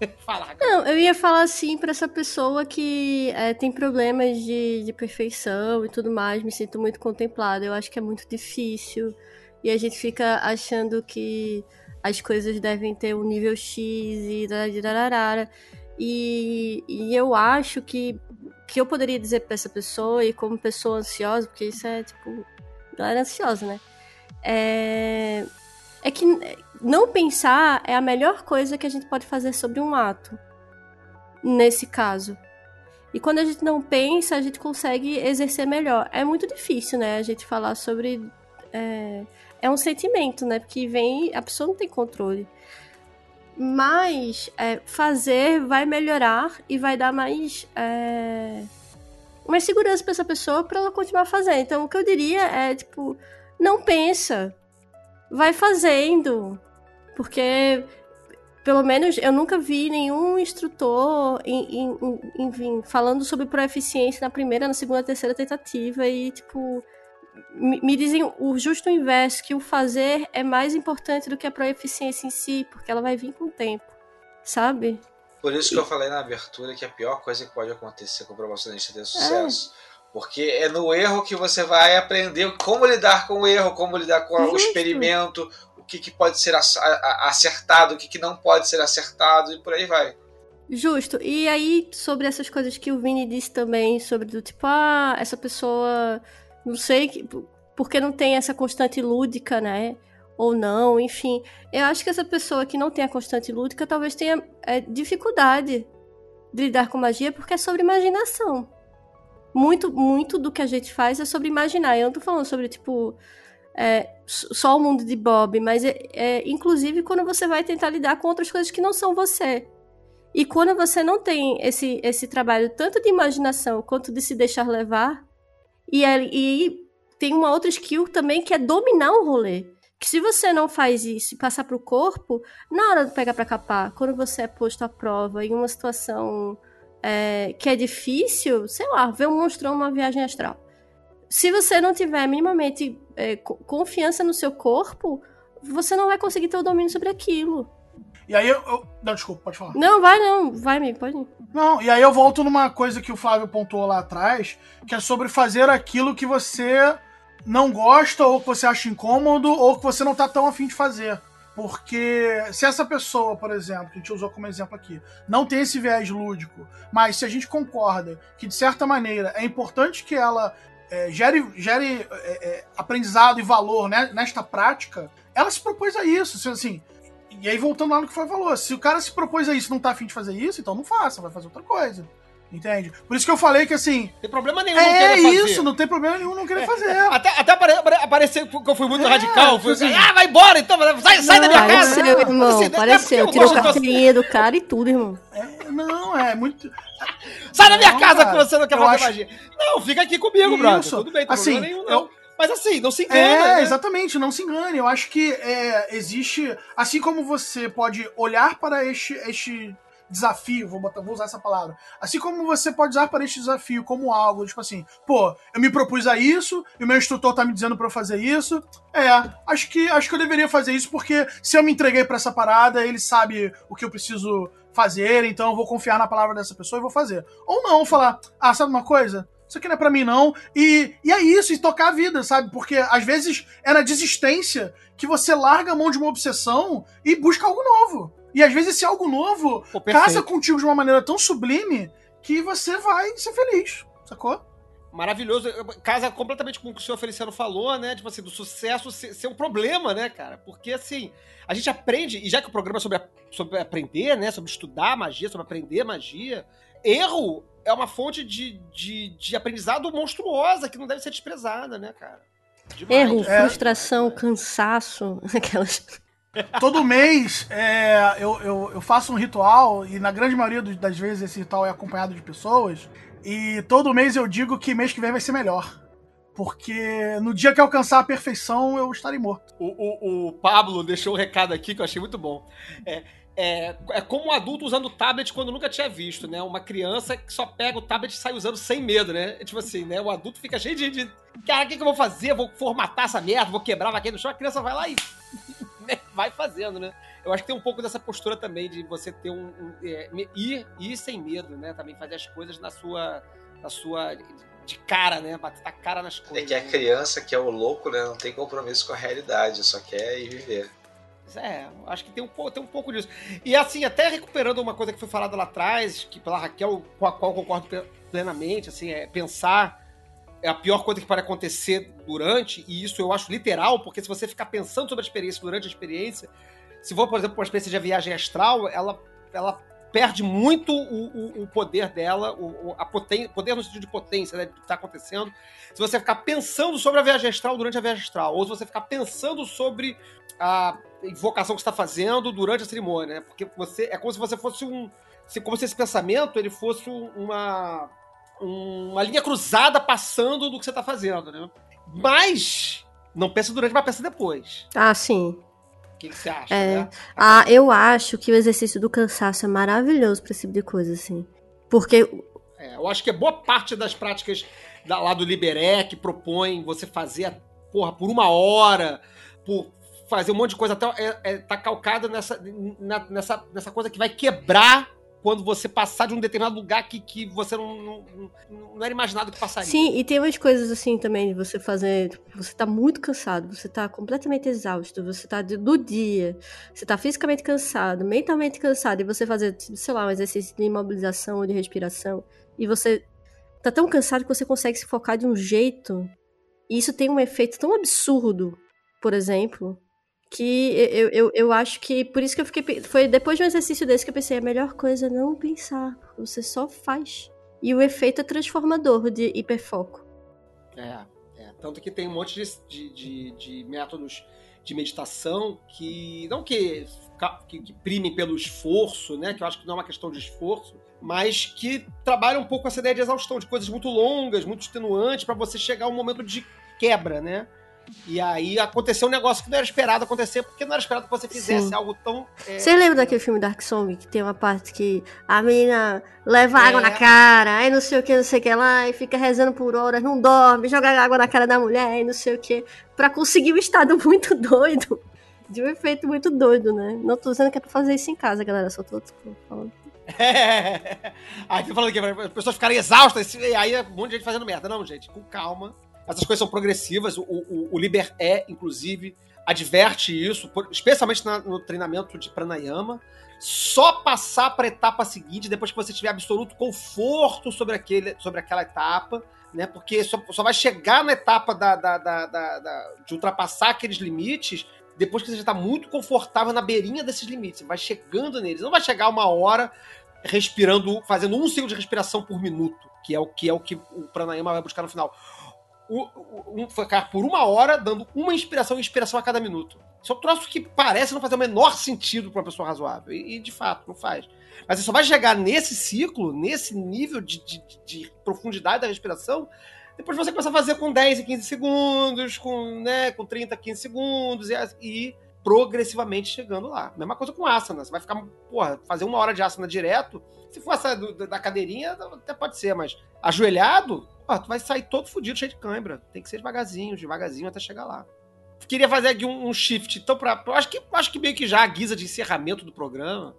Falar. Não, eu ia falar assim pra essa pessoa que é, tem problemas de, de perfeição e tudo mais, me sinto muito contemplada. Eu acho que é muito difícil. E a gente fica achando que as coisas devem ter um nível X e dararara. E, e eu acho que que eu poderia dizer pra essa pessoa, e como pessoa ansiosa, porque isso é tipo. Galera ansiosa, né? É, é que não pensar é a melhor coisa que a gente pode fazer sobre um ato. Nesse caso. E quando a gente não pensa, a gente consegue exercer melhor. É muito difícil, né? A gente falar sobre. É, é um sentimento, né? Porque vem. A pessoa não tem controle. Mas é, fazer vai melhorar e vai dar mais. É, mais segurança para essa pessoa para ela continuar fazendo. Então, o que eu diria é, tipo, não pensa. Vai fazendo. Porque, pelo menos, eu nunca vi nenhum instrutor enfim, falando sobre proeficiência na primeira, na segunda, terceira tentativa. E, tipo, me, dizem o justo inverso, que o fazer é mais importante do que a proeficiência em si, porque ela vai vir com o tempo. Sabe? Por isso que eu falei na abertura que a pior coisa que pode acontecer com o promocionista ter sucesso. Porque é no erro que você vai aprender como lidar com o erro, como lidar com o experimento, o que, que pode ser acertado, o que, que não pode ser acertado e por aí vai. Justo. E aí, sobre essas coisas que o Vini disse também, sobre do tipo, ah, essa pessoa, não sei, que- porque não tem essa constante lúdica, né? Ou não, enfim. Eu acho que essa pessoa que não tem a constante lúdica talvez tenha é, dificuldade de lidar com magia, porque é sobre imaginação. Muito, muito do que a gente faz é sobre imaginar. Eu não tô falando sobre, tipo, é, só o mundo de Bob, mas é, é, inclusive quando você vai tentar lidar com outras coisas que não são você. E quando você não tem esse, esse trabalho tanto de imaginação quanto de se deixar levar, e, e tem uma outra skill também que é dominar o rolê. Que se você não faz isso e passar pro corpo, na hora de pegar pra capar, quando você é posto à prova em uma situação é, que é difícil, sei lá, ver um monstrão numa viagem astral. Se você não tiver minimamente é, co- confiança no seu corpo, você não vai conseguir ter o domínio sobre aquilo. E aí eu. eu- Não, desculpa, pode falar. Não, vai não, vai, me pode ir. Não, e aí eu volto numa coisa que o Flávio pontuou lá atrás, que é sobre fazer aquilo que você não gosta, ou que você acha incômodo, ou que você não tá tão afim de fazer. Porque se essa pessoa, por exemplo, que a gente usou como exemplo aqui, não tem esse viés lúdico, mas se a gente concorda que, de certa maneira, é importante que ela é, gere, gere é, é, aprendizado e valor né, nesta prática, ela se propôs a isso. Assim, e aí, voltando lá no que foi falou, se o cara se propôs a isso e não tá afim de fazer isso, então não faça, vai fazer outra coisa. Entende? Por isso que eu falei que assim. Não tem problema nenhum não É querer fazer. isso, não tem problema nenhum não querer fazer. Até, até apare, apare- apareceu que eu fui muito É, radical. Fui assim- assim, ah, vai embora então, sai, sai da minha casa. Pareceu, irmão, Assim, não é porque pareceu. eu Tirou você. carteirinha do cara e tudo, irmão. É, não, é muito. Sai da minha Não, casa cara, que você não quer eu fazer acho- magia. Não, fica aqui comigo, brother. Isso. Tudo bem, não tem Assim, problema nenhum, não. Mas assim, não se engana. É, né? exatamente, não se engane. Eu acho que é, existe. Assim como você pode olhar para este, este desafio, vou, botar, vou usar essa palavra. Assim como você pode usar para este desafio como algo, tipo assim, pô, eu me propus a isso, e o meu instrutor tá me dizendo para eu fazer isso. É, acho que acho que eu deveria fazer isso porque se eu me entreguei para essa parada, ele sabe o que eu preciso fazer, então eu vou confiar na palavra dessa pessoa e vou fazer. Ou não, falar, ah, sabe uma coisa? Isso aqui não é pra mim, não. E, e é isso, e tocar a vida, sabe? Porque às vezes é na desistência que você larga a mão de uma obsessão e busca algo novo. E às vezes esse algo novo Pô, casa contigo de uma maneira tão sublime que você vai ser feliz, sacou? Maravilhoso. Casa completamente com o que o senhor Feliciano falou, né? Tipo assim, do sucesso ser, ser um problema, né, cara? Porque assim, a gente aprende, e já que o programa é sobre, sobre aprender, né? Sobre estudar magia, sobre aprender magia, erro é uma fonte de, de, de aprendizado monstruosa que não deve ser desprezada, né, cara? Demais. Erro, É. frustração, cansaço, aquelas. Todo mês é, eu, eu, eu faço um ritual, e na grande maioria das vezes esse ritual é acompanhado de pessoas. E todo mês eu digo que mês que vem vai ser melhor. Porque no dia que eu alcançar a perfeição, eu estarei morto. O, o, o Pablo deixou um recado aqui que eu achei muito bom. É, é, é como um adulto usando tablet quando nunca tinha visto, né? Uma criança que só pega o tablet e sai usando sem medo, né? É Tipo assim, né? O adulto fica cheio de. de Cara, o que, que eu vou fazer? Vou formatar essa merda, vou quebrar, vai cair no chão. A criança vai lá e. né, vai fazendo, né? Eu acho que tem um pouco dessa postura também de você ter um. um é, ir, ir sem medo, né? Também fazer as coisas na sua. Na sua de cara, né? Bater a cara nas É coisas. que a né? criança, que é o louco, né, não tem compromisso com a realidade, só quer ir viver. É, acho que tem um, tem um pouco disso. E assim, até recuperando uma coisa que foi falada lá atrás, que pela Raquel, com a qual concordo ple- plenamente, assim, é pensar é a pior coisa que pode acontecer durante, e isso eu acho literal, porque se você ficar pensando sobre a experiência durante a experiência, se for, por exemplo, uma experiência de viagem astral, ela, ela perde muito o, o- o poder dela, o- a poten poder no sentido de potência, né, do que está acontecendo. Se você ficar pensando sobre a viagem astral durante a viagem astral, ou se você ficar pensando sobre a invocação que você está fazendo durante a cerimônia, né? Porque você é como se você fosse um, se- como se esse pensamento ele fosse um- uma uma linha cruzada passando do que você está fazendo, né? Mas não pensa durante, mas pensa depois. Ah, sim. O que, que você acha? É. né? Ah, eu acho que o exercício do cansaço é maravilhoso pra esse tipo de coisa, assim. Porque É, eu acho que é boa parte das práticas da- lá do Liberé que propõe você fazer a porra por uma hora, por fazer um monte de coisa até é, é, tá calcada nessa, na- nessa, nessa coisa que vai quebrar quando você passar de um determinado lugar que, que você não, não, não- era imaginado que passaria. Sim, e tem umas coisas assim também de você fazer. Você tá muito cansado, você tá completamente exausto, você tá do dia, você tá fisicamente cansado, mentalmente cansado, e você fazer, sei lá, um exercício de imobilização ou de respiração, e você tá tão cansado que você consegue se focar de um jeito, e isso tem um efeito tão absurdo, por exemplo. Que eu, eu, eu acho que. Por isso que eu fiquei. Foi depois de um exercício desse que eu pensei: a melhor coisa é não pensar. Você só faz. E o efeito é transformador de hiperfoco. É, é. Tanto que tem um monte de, de, de- de métodos de meditação que não que, que, que primem pelo esforço, né? Que eu acho que não é uma questão de esforço, mas que trabalham um pouco essa ideia de exaustão, de coisas muito longas, muito extenuantes, para você chegar a um momento de quebra, né? E aí aconteceu um negócio que não era esperado acontecer, porque não era esperado que você fizesse Sim. algo tão. é, Vocês lembram daquele filme Dark Song que tem uma parte que a menina leva É. água na cara, aí não sei o que, não sei o que lá, e fica rezando por horas, não dorme, joga água na cara da mulher, e não sei o que, pra conseguir um estado muito doido. De um efeito muito doido, né? Não tô dizendo que é pra fazer isso em casa, galera, só tô tipo, falando. É. Aí falando que as pessoas ficarem exaustas, e aí é um monte de gente fazendo merda. Não, gente, com calma. Essas coisas são progressivas. O, o, o Liber E, inclusive, adverte isso, especialmente na- no treinamento de pranayama. Só passar para a etapa seguinte, depois que você tiver absoluto conforto sobre, aquele, sobre aquela etapa, né? Porque só, só vai chegar na etapa da- da- da- da- de ultrapassar aqueles limites depois que você já está muito confortável na beirinha desses limites. Você vai chegando neles. Não vai chegar uma hora respirando, fazendo um ciclo de respiração por minuto, que é o que é o que o pranayama vai buscar no final. O, o, ficar por uma hora dando uma inspiração e expiração a cada minuto. Isso é um troço que parece não fazer o menor sentido para uma pessoa razoável. E, e, de fato, não faz. Mas você só vai chegar nesse ciclo, nesse nível de, de, de profundidade da respiração, Depois você começa a fazer com 10 e 15 segundos, com, né, com 30, 15 segundos, e, e progressivamente chegando lá. Mesma coisa com asana. Você vai ficar, porra, fazer uma hora de asana direto. Se for essa da cadeirinha, até pode ser, mas ajoelhado, porra, tu vai sair todo fodido, cheio de cãibra. Tem que ser devagarzinho, devagarzinho até chegar lá. Queria fazer aqui um, um shift. Então, pra, acho, que, acho que meio que já a guisa de encerramento do programa.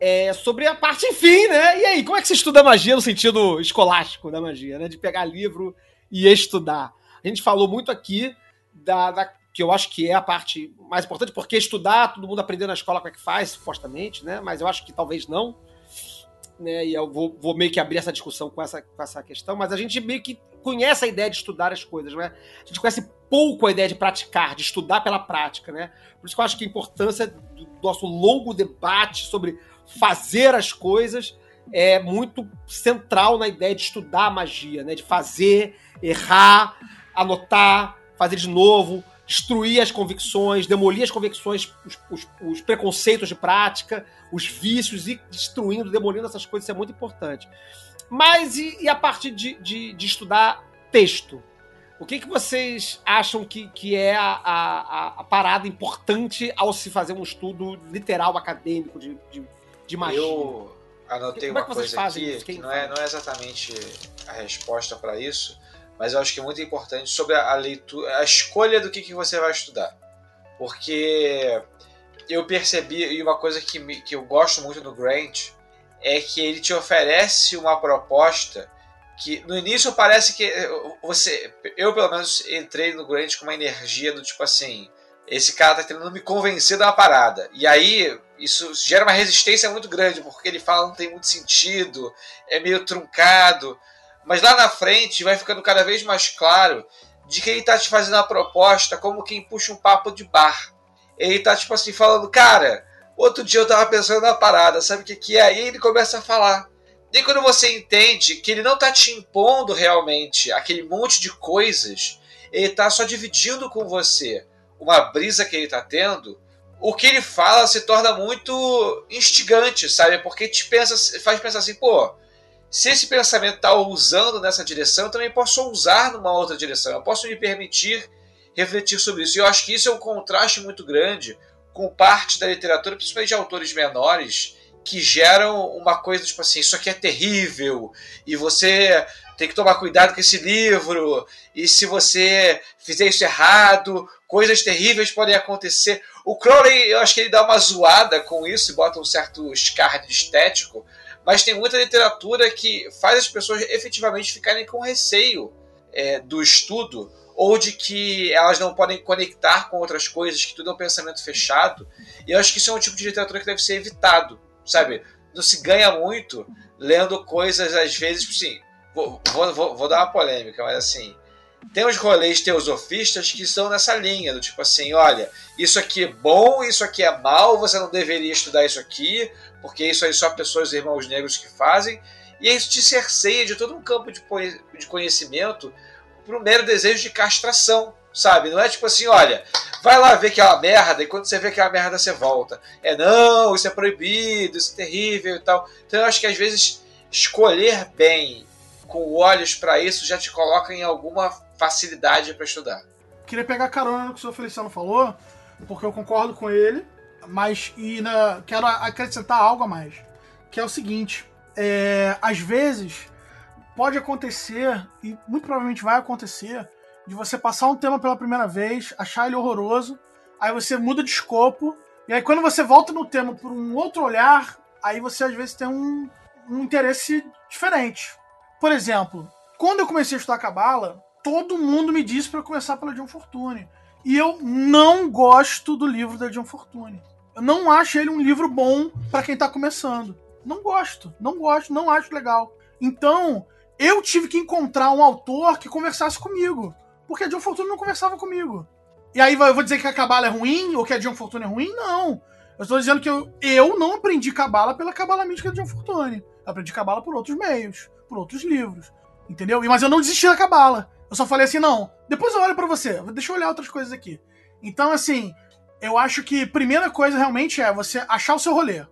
É sobre a parte, enfim, né? E aí, como é que você estuda magia no sentido escolástico da magia, né? De pegar livro e estudar. A gente falou muito aqui da, da que eu acho que é a parte mais importante, porque estudar, todo mundo aprendeu na escola como é que faz, supostamente, né? Mas eu acho que talvez não. Né? E eu vou, vou meio que abrir essa discussão com essa, com essa questão, mas a gente meio que conhece a ideia de estudar as coisas, né? A gente conhece pouco a ideia de praticar, de estudar pela prática, né? Por isso que eu acho que a importância do nosso longo debate sobre fazer as coisas é muito central na ideia de estudar a magia, né? De fazer, errar, anotar, fazer de novo, destruir as convicções, demolir as convicções, os, os, os, preconceitos de prática, os vícios, e destruindo, demolindo essas coisas, isso é muito importante. Mas e, e a parte de, de, de, estudar texto? O que, que vocês acham que, que é a, a, a, parada importante ao se fazer um estudo literal acadêmico de, de, de magia? Eu anotei uma é coisa aqui que não é, não é exatamente a resposta para isso, mas eu acho que é muito importante sobre a leitura, a escolha do que, que você vai estudar. Porque eu percebi, e uma coisa que, me, que eu gosto muito do Grant, é que ele te oferece uma proposta que no início parece que você. Eu pelo menos entrei no Grant com uma energia do tipo assim. Esse cara tá tentando me convencer de uma parada. E aí, isso gera uma resistência muito grande, porque ele fala não tem muito sentido, é meio truncado. Mas lá na frente vai ficando cada vez mais claro de que ele está te fazendo a proposta como quem puxa um papo de bar. Ele está tipo assim falando, cara, outro dia eu estava pensando na parada, sabe o que, que é? Aí ele começa a falar. E quando você entende que ele não está te impondo realmente aquele monte de coisas, ele está só dividindo com você uma brisa que ele está tendo, o que ele fala se torna muito instigante, sabe? Porque te pensa, faz pensar assim, pô, se esse pensamento está usando nessa direção, eu também posso usar numa outra direção. Eu posso me permitir refletir sobre isso. E eu acho que isso é um contraste muito grande com parte da literatura, principalmente de autores menores, que geram uma coisa tipo assim: isso aqui é terrível, e você tem que tomar cuidado com esse livro, e se você fizer isso errado, coisas terríveis podem acontecer. O Crowley, eu acho que ele dá uma zoada com isso e bota um certo escárnio estético, mas tem muita literatura que faz as pessoas efetivamente ficarem com receio é, do estudo ou de que elas não podem conectar com outras coisas, que tudo é um pensamento fechado. E eu acho que isso é um tipo de literatura que deve ser evitado, sabe? Não se ganha muito lendo coisas, às vezes, assim, vou, vou, vou dar uma polêmica, mas assim, tem os rolês teosofistas que estão nessa linha, do tipo assim, olha, isso aqui é bom, isso aqui é mal, você não deveria estudar isso aqui, porque isso aí só pessoas irmãos negros que fazem, e isso te cerceia de todo um campo de, conhecimento para o mero desejo de castração, sabe? Não é tipo assim, olha, vai lá ver que é merda, e quando você vê que é merda, você volta. É não, isso é proibido, isso é terrível e tal. Então eu acho que às vezes escolher bem com olhos para isso já te coloca em alguma facilidade para estudar. Queria pegar carona no que o senhor Feliciano falou, porque eu concordo com ele, mas e na, quero acrescentar algo a mais, que é o seguinte: é, às vezes pode acontecer e muito provavelmente vai acontecer de você passar um tema pela primeira vez, achar ele horroroso, aí você muda de escopo e aí quando você volta no tema por um outro olhar, aí você às vezes tem um, um interesse diferente. Por exemplo, quando eu comecei a estudar cabala, todo mundo me disse para começar pela John Fortune. E eu não gosto do livro da John Fortune. Eu não acho ele um livro bom para quem tá começando. Não gosto, não gosto, não acho legal. Então, eu tive que encontrar um autor que conversasse comigo. Porque a John Fortune não conversava comigo. E aí eu vou dizer que a Cabala é ruim ou que a John Fortune é ruim? Não. Eu estou dizendo que eu, eu não aprendi Cabala pela Cabala mística de John Fortune. Aprendi Cabala por outros meios, por outros livros. Entendeu? Mas eu não desisti da Cabala. Eu só falei assim, não, depois eu olho para você, deixa eu olhar outras coisas aqui. Então, assim, eu acho que primeira coisa realmente é você achar o seu rolê.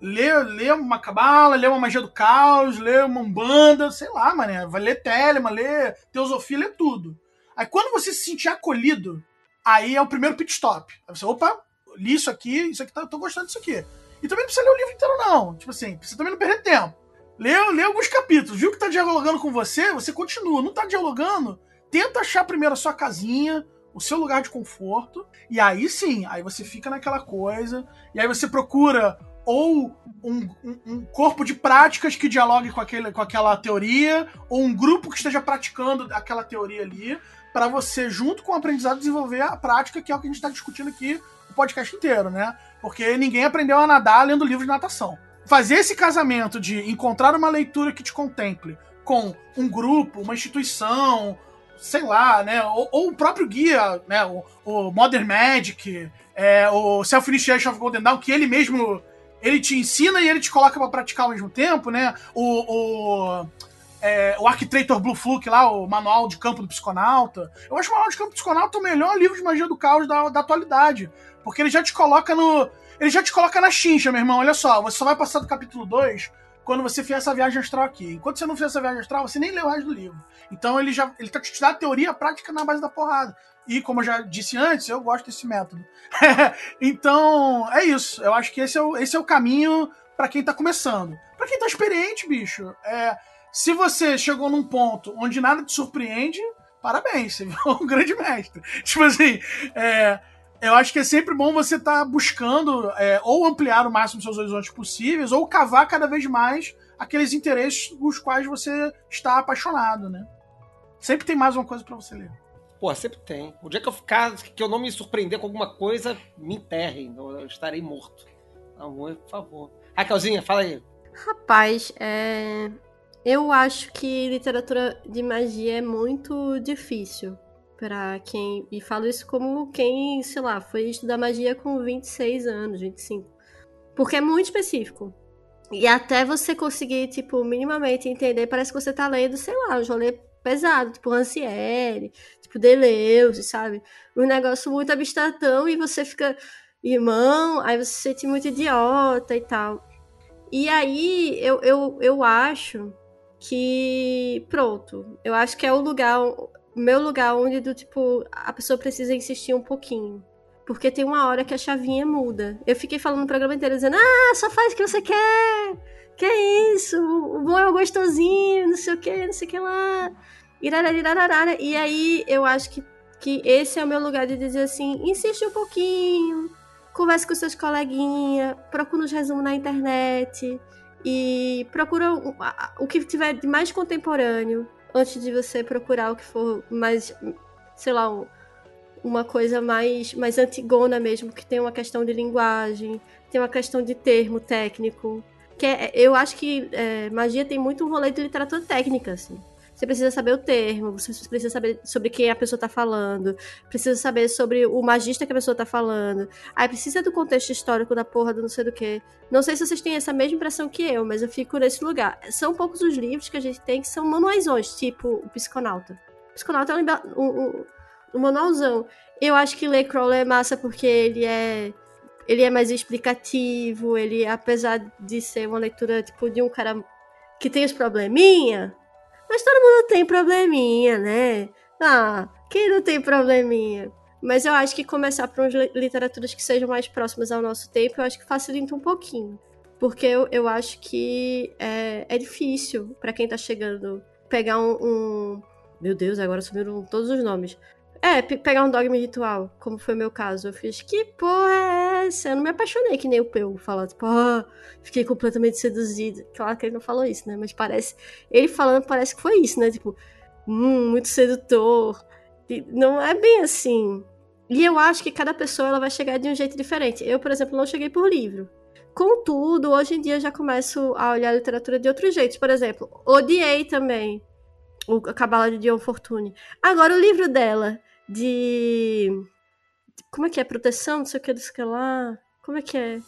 Lê, lê uma cabala, lê uma magia do caos, lê uma umbanda, sei lá, mané. Vai ler Telema, lê teosofia, lê tudo. Aí quando você se sentir acolhido, aí é o primeiro pit stop. Aí você, opa, li isso aqui, isso aqui tá, tô gostando disso aqui. E também não precisa ler o livro inteiro, não. Tipo assim, precisa também não perder tempo. Lê, lê alguns capítulos. Viu que tá dialogando com você, você continua. Não tá dialogando, tenta achar primeiro a sua casinha, o seu lugar de conforto. E aí sim, aí você fica naquela coisa. E aí você procura ou um, um, um corpo de práticas que dialogue com, aquele, com aquela teoria, ou um grupo que esteja praticando aquela teoria ali, para você, junto com o aprendizado, desenvolver a prática, que é o que a gente está discutindo aqui o podcast inteiro, né? Porque ninguém aprendeu a nadar lendo livros de natação. Fazer esse casamento de encontrar uma leitura que te contemple com um grupo, uma instituição, sei lá, né? Ou, ou o próprio guia, né? O, o Modern Magic, é, o Self-Initiation of Golden Dawn, que ele mesmo ele te ensina e ele te coloca para praticar ao mesmo tempo, né? O, o, é, o Blue Fluke lá, o Manual de Campo do Psiconauta. Eu acho o Manual de Campo do Psiconauta o melhor livro de magia do caos da, da atualidade. Porque ele já te coloca no. Ele já te coloca na chincha, meu irmão. Olha só, você só vai passar do capítulo 2 quando você fizer essa viagem astral aqui. Enquanto você não fizer essa viagem astral, você nem lê o resto do livro. Então ele já ele tá te dando a teoria prática na base da porrada. E como eu já disse antes, eu gosto desse método. então, é isso. Eu acho que esse é o, esse é o caminho para quem tá começando. Para quem tá experiente, bicho, é, se você chegou num ponto onde nada te surpreende, parabéns, você virou um grande mestre. Tipo assim, é, eu acho que é sempre bom você estar tá buscando é, ou ampliar o máximo seus horizontes possíveis, ou cavar cada vez mais aqueles interesses os quais você está apaixonado, né? Sempre tem mais uma coisa para você ler. Pô, sempre tem. O dia que eu ficar, que eu não me surpreender com alguma coisa, me enterrem. Eu estarei morto. Amor, por favor. Raquelzinha, fala aí. Rapaz, é... eu acho que literatura de magia é muito difícil para quem. E falo isso como quem, sei lá, foi estudar magia com 26 anos, 25. Porque é muito específico. E até você conseguir, tipo, minimamente entender, parece que você tá lendo, sei lá, um rolê pesado, tipo Rancière, tipo Deleuze, sabe? Um negócio muito abstratão e você fica irmão, aí você se sente muito idiota e tal. E aí eu, eu, eu acho que pronto, eu acho que é o lugar, meu lugar onde do tipo a pessoa precisa insistir um pouquinho. Porque tem uma hora que a chavinha muda. Eu fiquei falando no programa inteiro dizendo: "Ah, só faz o que você quer. Que é isso? O bom é o gostosinho, não sei o que, não sei o que lá." E aí eu acho que, que esse é o meu lugar de dizer assim: insiste um pouquinho, converse com seus coleguinhas, procura os resumos na internet e procura o, o que tiver de mais contemporâneo antes de você procurar o que for mais, sei lá, uma coisa mais, mais antigona mesmo, que tem uma questão de linguagem, tem uma questão de termo técnico. Que é, eu acho que é, magia tem muito um rolê de literatura técnica, assim. Você precisa saber o termo, você precisa saber sobre quem a pessoa está falando, precisa saber sobre o magista que a pessoa está falando. Aí precisa do contexto histórico da porra do não sei do que. Não sei se vocês têm essa mesma impressão que eu, mas eu fico nesse lugar. São poucos os livros que a gente tem que são manuaisões, tipo o Psiconauta. O Psiconauta é um, um, um manualzão. Eu acho que ler Crowley é massa porque ele é ele é mais explicativo, ele apesar de ser uma leitura tipo de um cara que tem os probleminha, mas todo mundo tem probleminha, né? Ah, quem não tem probleminha? Mas eu acho que começar por literaturas que sejam mais próximas ao nosso tempo, eu acho que facilita um pouquinho. Porque eu, eu acho que é, é difícil para quem tá chegando pegar um, um, Meu Deus, agora sumiram todos os nomes. É, pegar um dogma ritual, como foi o meu caso. Eu fiz, que porra é Eu não me apaixonei que nem o Peu falar, tipo, ah, fiquei completamente seduzido. Claro que ele não falou isso, né? Mas parece. Ele falando parece que foi isso, né? Tipo, hum, muito sedutor. E não é bem assim. E eu acho que cada pessoa ela vai chegar de um jeito diferente. Eu, por exemplo, não cheguei por livro. Contudo, hoje em dia já começo a olhar a literatura de outros jeitos. Por exemplo, odiei também o Cabala de Dion Fortune. Agora, o livro dela, de. Como é que é? Proteção, não sei o que, desse que lá. Como é que é?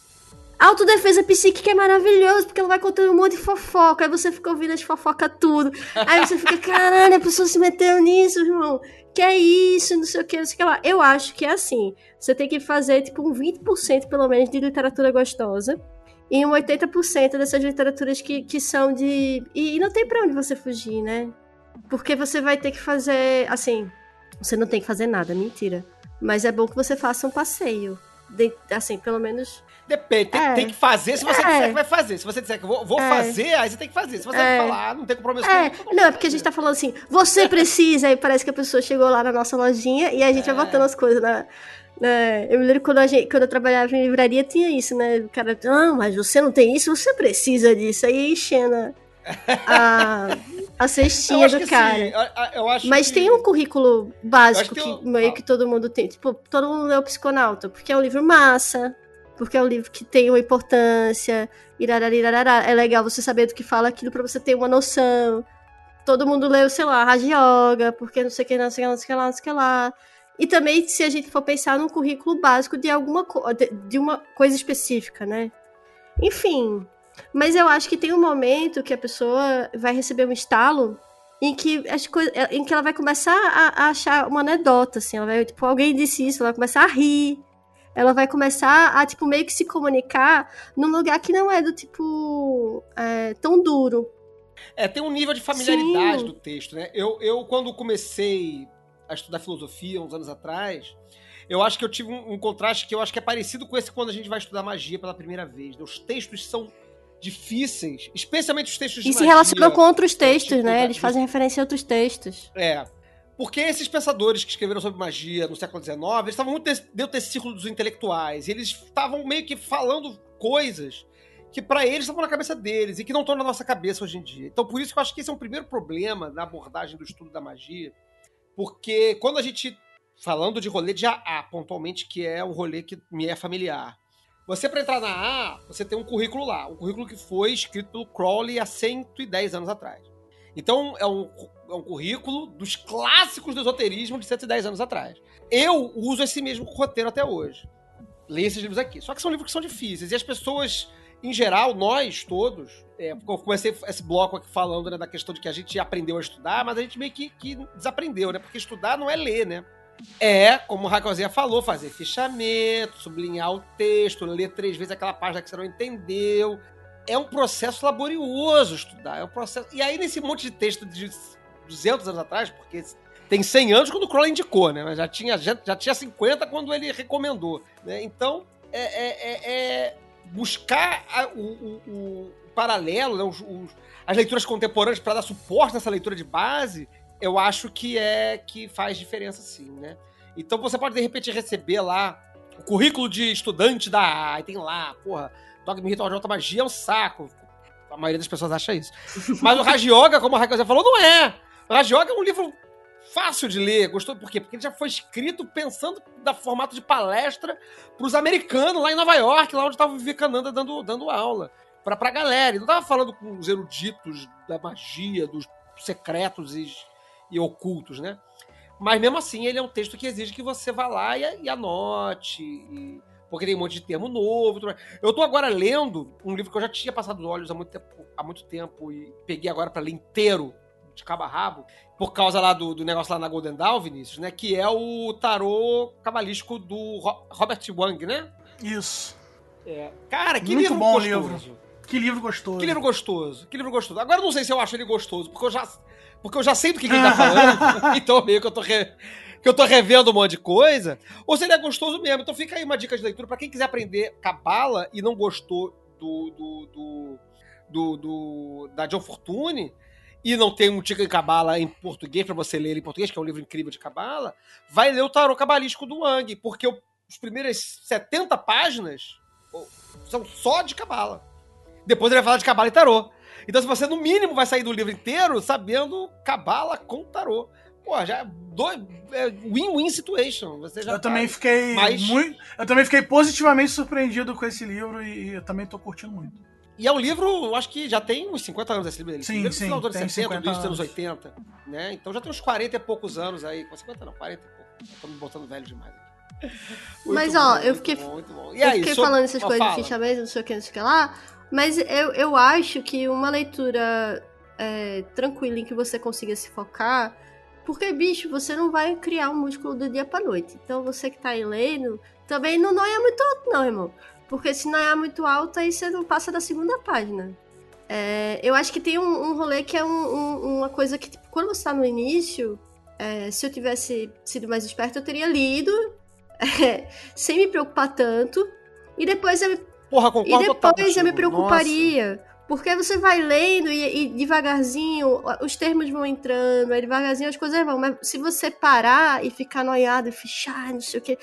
Autodefesa psíquica é maravilhoso, porque ela vai contando um monte de fofoca, aí você fica ouvindo as fofocas tudo. Aí você fica, caralho, a pessoa se meteu nisso, irmão. Que é isso, não sei o que, não sei o que lá. Eu acho que é assim. Você tem que fazer, tipo, um 20% pelo menos de literatura gostosa. em um 80% dessas literaturas que, que são de. E, e não tem pra onde você fugir, né? Porque você vai ter que fazer. Assim, você não tem que fazer nada, mentira. Mas é bom que você faça um passeio. De- assim, pelo menos. Depende, tem, É. tem que fazer se você É. disser que vai fazer. Se você disser que vou, vou É. fazer, aí você tem que fazer. Se você É. falar, ah, não tem compromisso É, com não, é porque a gente tá falando assim, você precisa, e parece que a pessoa chegou lá na nossa lojinha e a gente É. vai botando as coisas na. na- eu me lembro quando, a gente, quando eu trabalhava em livraria, tinha isso, né? O cara, ah, mas você não tem isso, você precisa disso. Aí enchendo a, a cestinha do cara. eu- eu Mas que- tem um currículo básico que eu- meio que todo mundo tem. Tipo, todo mundo lê o Psiconauta, porque é um livro massa, porque é um livro que tem uma importância, irarararará. É legal você saber do que fala aquilo pra você ter uma noção. Todo mundo leu, sei lá, Raja Yoga, porque não sei o que, não sei o que, não sei o que lá, não sei o que lá. E também, se a gente for pensar num currículo básico de alguma de uma coisa específica, né? Enfim. Mas eu acho que tem um momento que a pessoa vai receber um estalo em que as coisas, em que ela vai começar a, a achar uma anedota, assim, ela vai, tipo, alguém disse isso, ela vai começar a rir, ela vai começar a, tipo, meio que se comunicar num lugar que não é do tipo é, tão duro. É, tem um nível de familiaridade Sim. do texto, né? Eu, eu, quando comecei a estudar filosofia uns anos atrás, eu acho que eu tive um, um contraste que eu acho que é parecido com esse quando a gente vai estudar magia pela primeira vez. né? Os textos são difíceis, especialmente os textos de E se magia. relacionam com outros textos, tipo, né? Eles fazem referência a outros textos. É. Porque esses pensadores que escreveram sobre magia no século XIX, eles estavam muito dentro desse círculo dos intelectuais. E eles estavam meio que falando coisas que pra eles estavam na cabeça deles e que não estão na nossa cabeça hoje em dia. Então por isso que eu acho que esse é um primeiro problema na abordagem do estudo da magia. Porque quando a gente. Falando de rolê de AA, pontualmente, que é um rolê que me é familiar. Você, para entrar na AA, você tem um currículo lá. Um currículo que foi escrito pelo Crowley há 110 anos atrás. Então, é um, é um currículo dos clássicos do esoterismo de 110 anos atrás. Eu uso esse mesmo roteiro até hoje. Leio esses livros aqui. Só que são livros que são difíceis. E as pessoas, em geral, nós todos, é, eu comecei esse bloco aqui falando né, da questão de que a gente aprendeu a estudar, mas a gente meio que, que desaprendeu, né? Porque estudar não é ler, né? É, como o Raquelzinha falou, fazer fichamento, sublinhar o texto, ler três vezes aquela página que você não entendeu. É um processo laborioso estudar. É um processo. E aí, nesse monte de texto de 200 anos atrás, porque tem 100 anos quando o Crowley indicou, né? Mas já tinha, já, já tinha 50 quando ele recomendou. Né? Então, é, é- é- é buscar a- o, o- o paralelo, né? Os- os- as leituras contemporâneas para dar suporte nessa leitura de base, eu acho que é que faz diferença sim, né? Então você pode, de repente, receber lá o currículo de estudante da A, e tem lá, porra, Dogma Ritual de Alta Magia é um saco. A maioria das pessoas acha isso. Mas o Raj Yoga, como a Raquel já falou, não é. O Raj Yoga é um livro fácil de ler. Gostou por quê? Porque ele já foi escrito pensando da formato de palestra para os americanos lá em Nova York, lá onde estava o Vivekananda dando, dando aula. Pra, pra galera. Ele não tava falando com os eruditos da magia, dos secretos e, e ocultos, né? Mas mesmo assim, ele é um texto que exige que você vá lá e, e anote. e- porque tem um monte de termo novo. tudo mais. Eu tô agora lendo um livro que eu já tinha passado os olhos há muito tempo, há muito tempo e peguei agora para ler inteiro, de cabo a rabo, por causa lá do, do negócio lá na Golden Dawn, Vinícius, né? Que é o tarô cabalístico do Ro- Robert Wang, né? Isso. Cara, que Muito livro bom gostoso. livro. Que livro gostoso. Que livro gostoso, que livro gostoso. Agora eu não sei se eu acho ele gostoso, porque eu já, porque eu já sei do que, que ele tá falando, então meio que eu tô re- que eu tô revendo um monte de coisa, ou se ele é gostoso mesmo. Então fica aí uma dica de leitura pra quem quiser aprender cabala e não gostou do do, do, do, do- da John Fortune e não tem um Tica em Cabala em português pra você ler ele em português, que é um livro incrível de cabala, vai ler o tarô cabalístico do Wang, porque os primeiras 70 páginas são só de cabala. Depois ele vai falar de cabala e tarô. Então, se você, no mínimo, vai sair do livro inteiro sabendo cabala com tarô. Pô, já é dois- é win-win situation. Você já Eu tá- também fiquei Mas- muito. Eu também fiquei positivamente surpreendido com esse livro e, e eu também tô curtindo muito. E é um livro, eu acho que já tem uns 50 anos esse livro dele. Sim, é do sim, final dos anos tem 70, 50 início dos anos anos. 80. Né? Então já tem uns 40 e poucos anos aí. Com 50 não, 40 e poucos. Estamos botando velho demais aqui. Muito Mas, ó, bom, eu muito fiquei- bom, muito bom. E eu aí, fiquei sobre- falando essas coisas fala. de fichamento, não sei o que, não sei o que lá. Mas eu, eu acho que uma leitura é, tranquila em que você consiga se focar. Porque, bicho, você não vai criar um músculo do dia pra noite. Então você que tá aí lendo, também não, é muito alto, não, irmão. Porque se não é muito alto, aí você não passa da segunda página. É, eu acho que tem um, um rolê que é um, um, uma coisa que, tipo, quando você tá no início, é, se eu tivesse sido mais esperto, eu teria lido, é, sem me preocupar tanto. E depois eu, Porra, e concordo total depois eu me preocuparia. Porque você vai lendo e, e devagarzinho os termos vão entrando, aí devagarzinho as coisas vão. Mas se você parar e ficar noiado e fichar, não sei o quê.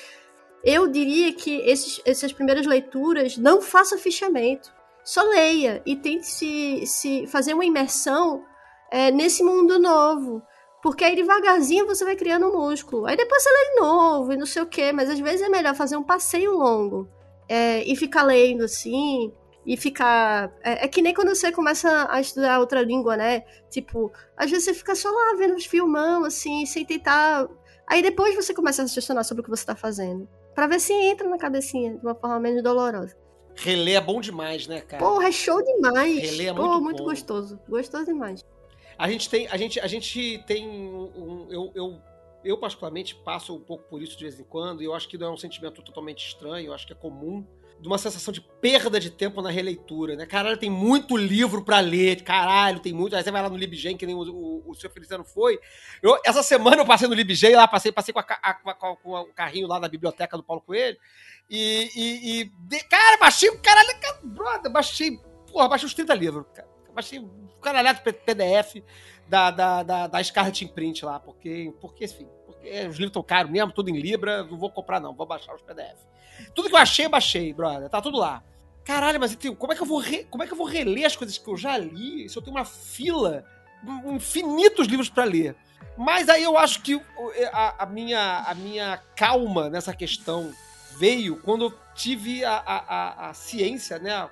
Eu diria que esses, essas primeiras leituras não faça fichamento. Só leia e tente se, se fazer uma imersão é, nesse mundo novo. Porque aí devagarzinho você vai criando um músculo. Aí depois você lê de novo e não sei o quê. Mas às vezes é melhor fazer um passeio longo é, e ficar lendo assim. E ficar. É, é que nem quando você começa a estudar outra língua, né? Tipo, às vezes você fica só lá vendo os filmão, assim, sem tentar. Aí depois você começa a questionar sobre o que você tá fazendo. Pra ver se entra na cabecinha de uma forma menos dolorosa. Reler é bom demais, né, cara? Porra, é show demais. Reler é Pô, muito muito bom. gostoso. Gostoso demais. A gente tem, a gente, a gente tem um- eu, eu, eu particularmente passo um pouco por isso de vez em quando, e eu acho que não é um sentimento totalmente estranho, eu acho que é comum, de uma sensação de perda de tempo na releitura, né? Caralho, tem muito livro pra ler, caralho, tem muito. Aí você vai lá no LibGen, que nem o, o, o seu Feliciano foi. Eu, essa semana eu passei no LibGen lá, passei, passei com, a a- com, a- com o carrinho lá da biblioteca do Paulo Coelho, e, e, e de- cara, baixei, caralho, cara, brother, baixei, porra, baixei uns 30 livros, cara. Baixei um de PDF da, da, da, da Scarlet Imprint lá, porque, porque enfim, porque os livros estão caros mesmo, tudo em Libra, não vou comprar não, vou baixar os PDF. Tudo que eu achei, eu baixei, brother, tá tudo lá. Caralho, mas tenho- como é que eu vou re- como é que eu vou reler as coisas que eu já li se eu tenho uma fila, infinitos livros pra ler? Mas aí eu acho que o- a, a minha, a minha calma nessa questão veio quando eu tive a, a, a, a ciência, né? A,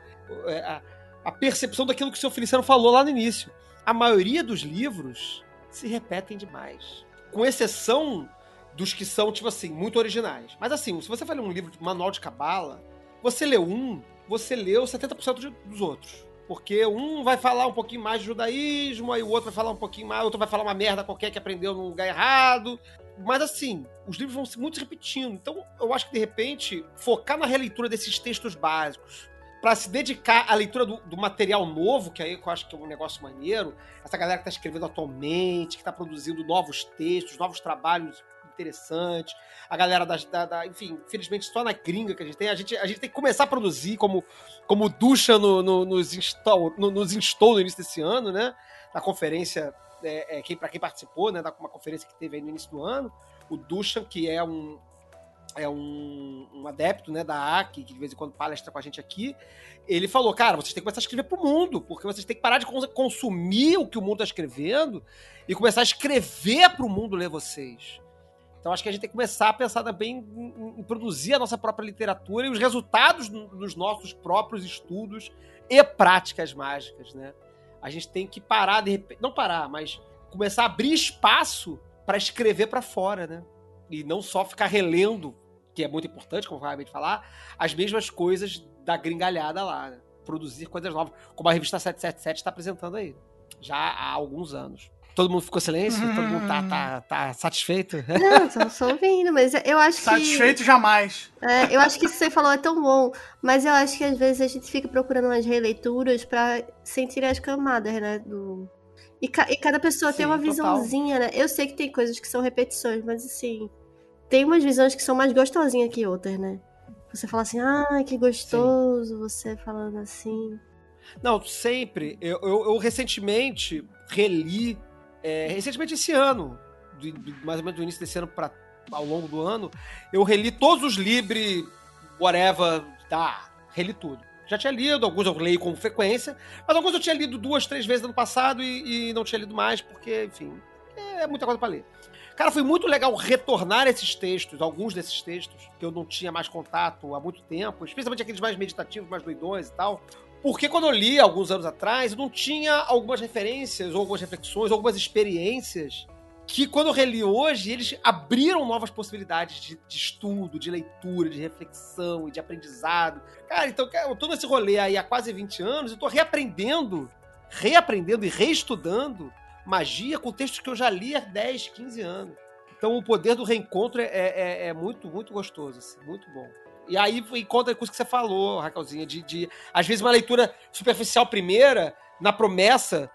a- a percepção daquilo que o seu Feliciano falou lá no início. A maioria dos livros se repetem demais. Com exceção dos que são, tipo assim, muito originais. Mas assim, se você vai ler um livro manual de cabala, você lê um, você leu 70% de- dos outros. Porque um vai falar um pouquinho mais de judaísmo, aí o outro vai falar um pouquinho mais, outro vai falar uma merda qualquer que aprendeu num lugar errado. Mas assim, os livros vão se muito repetindo. Então, eu acho que de repente, focar na releitura desses textos básicos, para se dedicar à leitura do, do material novo, que aí eu acho que é um negócio maneiro, essa galera que está escrevendo atualmente, que está produzindo novos textos, novos trabalhos interessantes, a galera das, da, da- Enfim, infelizmente só na gringa que a gente tem, a gente, a gente tem que começar a produzir, como, como Ducha no, no- nos, instou, no- nos instou no início desse ano, né? Na conferência, é, é, quem, para quem participou, né? Da uma conferência que teve aí no início do ano, o Duchan, que é um, é um, um adepto né, da ACI, que de vez em quando palestra com a gente aqui, ele falou, cara, vocês têm que começar a escrever pro mundo, porque vocês têm que parar de cons- consumir o que o mundo está escrevendo e começar a escrever pro mundo ler vocês. Então acho que a gente tem que começar a pensar também em, em- produzir a nossa própria literatura e os resultados dos nossos próprios estudos e práticas mágicas, né? A gente tem que parar de repente, não parar, mas começar a abrir espaço para escrever para fora, né? E não só ficar relendo, que é muito importante, como eu acabei de falar, as mesmas coisas da gringalhada lá, né? Produzir coisas novas, como a revista 777 está apresentando aí, já há alguns anos. Todo mundo ficou silêncio? Todo mundo tá, tá, tá satisfeito? Não, só, só ouvindo, mas eu acho que. Satisfeito jamais. É, eu acho que isso que você falou é tão bom, mas eu acho que às vezes a gente fica procurando umas releituras pra sentir as camadas, né? Do... E, ca- e cada pessoa tem Sim, uma total. visãozinha, né? Eu sei que tem coisas que são repetições, mas assim, tem umas visões que são mais gostosinhas que outras, né? Você fala assim, ah, que gostoso, você falando assim. Não, sempre. Eu, eu- eu recentemente reli, é, recentemente esse ano, do- do- mais ou menos do início desse ano para ao longo do ano, eu reli todos os Libre, whatever, tá, reli tudo. Já tinha lido, alguns eu leio com frequência, mas alguns eu tinha lido duas, três vezes no ano passado e, e não tinha lido mais, porque, enfim, é muita coisa para ler. Cara, foi muito legal retornar esses textos, alguns desses textos, que eu não tinha mais contato há muito tempo, especialmente aqueles mais meditativos, mais doidões e tal. Porque quando eu li alguns anos atrás, eu não tinha algumas referências, ou algumas reflexões, ou algumas experiências que quando eu reli hoje, eles abriram novas possibilidades de, de estudo, de leitura, de reflexão e de aprendizado. Cara, então eu tô nesse rolê aí há quase 20 anos, eu tô reaprendendo, reaprendendo e reestudando magia com textos que eu já li há 10, 15 anos. Então o poder do reencontro é, é- é muito, muito gostoso, assim, muito bom. E aí encontra com isso que você falou, Raquelzinha, de, de às vezes uma leitura superficial primeira, na promessa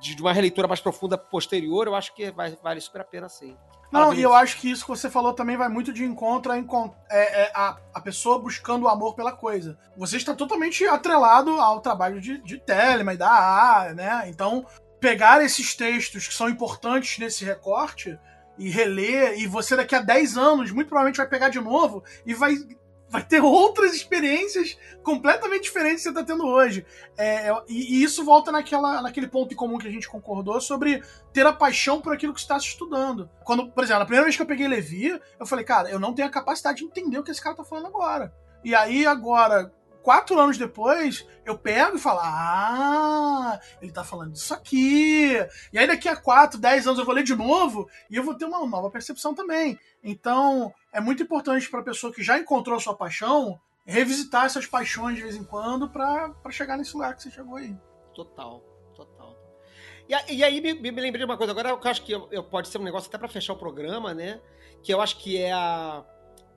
de, de uma releitura mais profunda posterior, eu acho que vai, vale super a pena sim. Não, e eu acho que isso que você falou também vai muito de encontro a, é, é, a, a pessoa buscando o amor pela coisa. Você está totalmente atrelado ao trabalho de, de Telema e da AA, né? Então, pegar esses textos que são importantes nesse recorte e reler, e você daqui a 10 anos muito provavelmente vai pegar de novo e vai vai ter outras experiências completamente diferentes que você está tendo hoje. É, e, e, isso volta naquela, naquele ponto em comum que a gente concordou sobre ter a paixão por aquilo que você está estudando. Quando, por exemplo, a primeira vez que eu peguei Levi, eu falei, cara, eu não tenho a capacidade de entender o que esse cara está falando agora. E aí, agora, quatro anos depois, eu pego e falo: Ah, ele tá falando disso aqui. E aí, daqui a quatro, dez anos, eu vou ler de novo e eu vou ter uma nova percepção também. Então, é muito importante para a pessoa que já encontrou a sua paixão revisitar essas paixões de vez em quando para chegar nesse lugar que você chegou aí. Total, total. E, e aí, me, me, lembrei de uma coisa agora, eu acho que eu, eu pode ser um negócio até para fechar o programa, né? Que eu acho que é a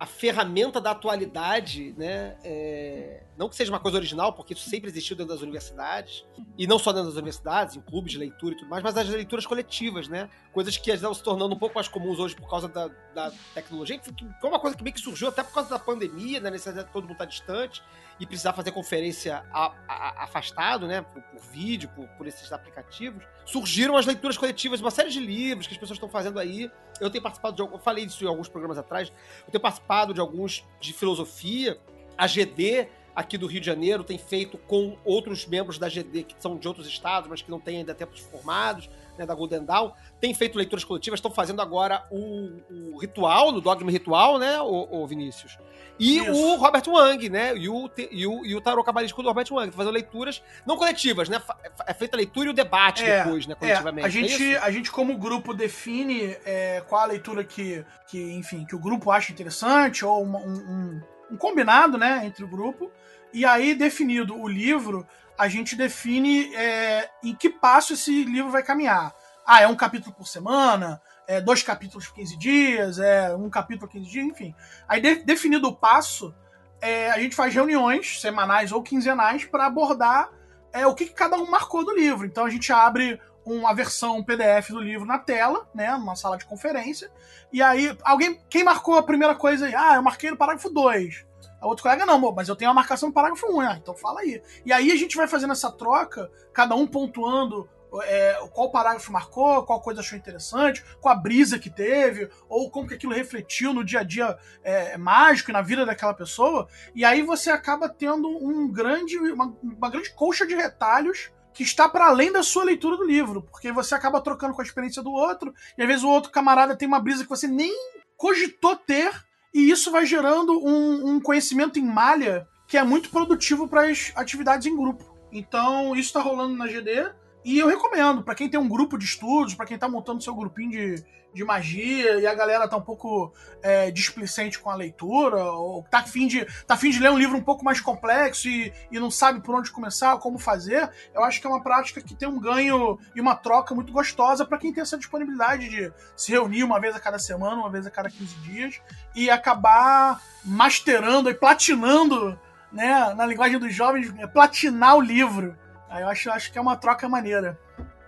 a ferramenta da atualidade, né? É, não que seja uma coisa original, porque isso sempre existiu dentro das universidades, e não só dentro das universidades, em clubes de leitura e tudo mais, mas as leituras coletivas, né? Coisas que estão se tornando um pouco mais comuns hoje por causa da, da tecnologia, que foi uma coisa que meio que surgiu até por causa da pandemia, né? Necessidade de todo mundo estar distante e precisar fazer conferência a, a, afastado, né? Por, por vídeo, por, por, esses aplicativos. Surgiram as leituras coletivas, uma série de livros que as pessoas estão fazendo aí. Eu tenho participado de. Eu falei disso em alguns programas atrás. Eu tenho participado de alguns de filosofia. A GD aqui do Rio de Janeiro tem feito com outros membros da GD que são de outros estados, mas que não têm ainda tempos formados, né, da Golden Dawn, tem feito leituras coletivas, estão fazendo agora o, o ritual, no Dogma Ritual, né, o, o Vinícius? E Isso. o Robert Wang, né? E o, e o, e o tarô cabalístico do Robert Wang, fazendo leituras não coletivas, né? É feita a leitura e o debate é, depois, né? Coletivamente. É, a, gente, é a gente, como grupo, define é, qual a leitura que, que, enfim, que o grupo acha interessante, ou um, um, um combinado, né, entre o grupo. E aí, definido o livro, a gente define é, em que passo esse livro vai caminhar. Ah, é um capítulo por semana? é, dois capítulos por 15 dias, é, um capítulo por 15 dias, enfim. Aí, de, definido o passo, é, a gente faz reuniões semanais ou quinzenais para abordar é, o que, que, cada um marcou do livro. Então a gente abre uma versão PDF do livro na tela, né, numa sala de conferência, e aí alguém, quem marcou a primeira coisa aí? Ah, eu marquei no parágrafo 2. A outro colega, não, mas eu tenho a marcação no parágrafo 1, ah, então fala aí. E aí a gente vai fazendo essa troca, cada um pontuando é, qual parágrafo marcou, qual coisa achou interessante, qual a brisa que teve, ou como que aquilo refletiu no dia a dia é, mágico e na vida daquela pessoa. E aí você acaba tendo um grande, uma, uma grande colcha de retalhos que está para além da sua leitura do livro, porque você acaba trocando com a experiência do outro, e às vezes o outro camarada tem uma brisa que você nem cogitou ter, e isso vai gerando um, um conhecimento em malha que é muito produtivo para as atividades em grupo. Então, isso está rolando na GD. E eu recomendo, para quem tem um grupo de estudos, para quem tá montando seu grupinho de, de magia e a galera tá um pouco é, displicente com a leitura, ou tá afim, de, tá afim de ler um livro um pouco mais complexo e, e não sabe por onde começar, como fazer, eu acho que é uma prática que tem um ganho e uma troca muito gostosa para quem tem essa disponibilidade de se reunir uma vez a cada semana, uma vez a cada 15 dias e acabar masterando e platinando, né, na linguagem dos jovens, é, platinar o livro. Aí eu acho, acho que é uma troca maneira.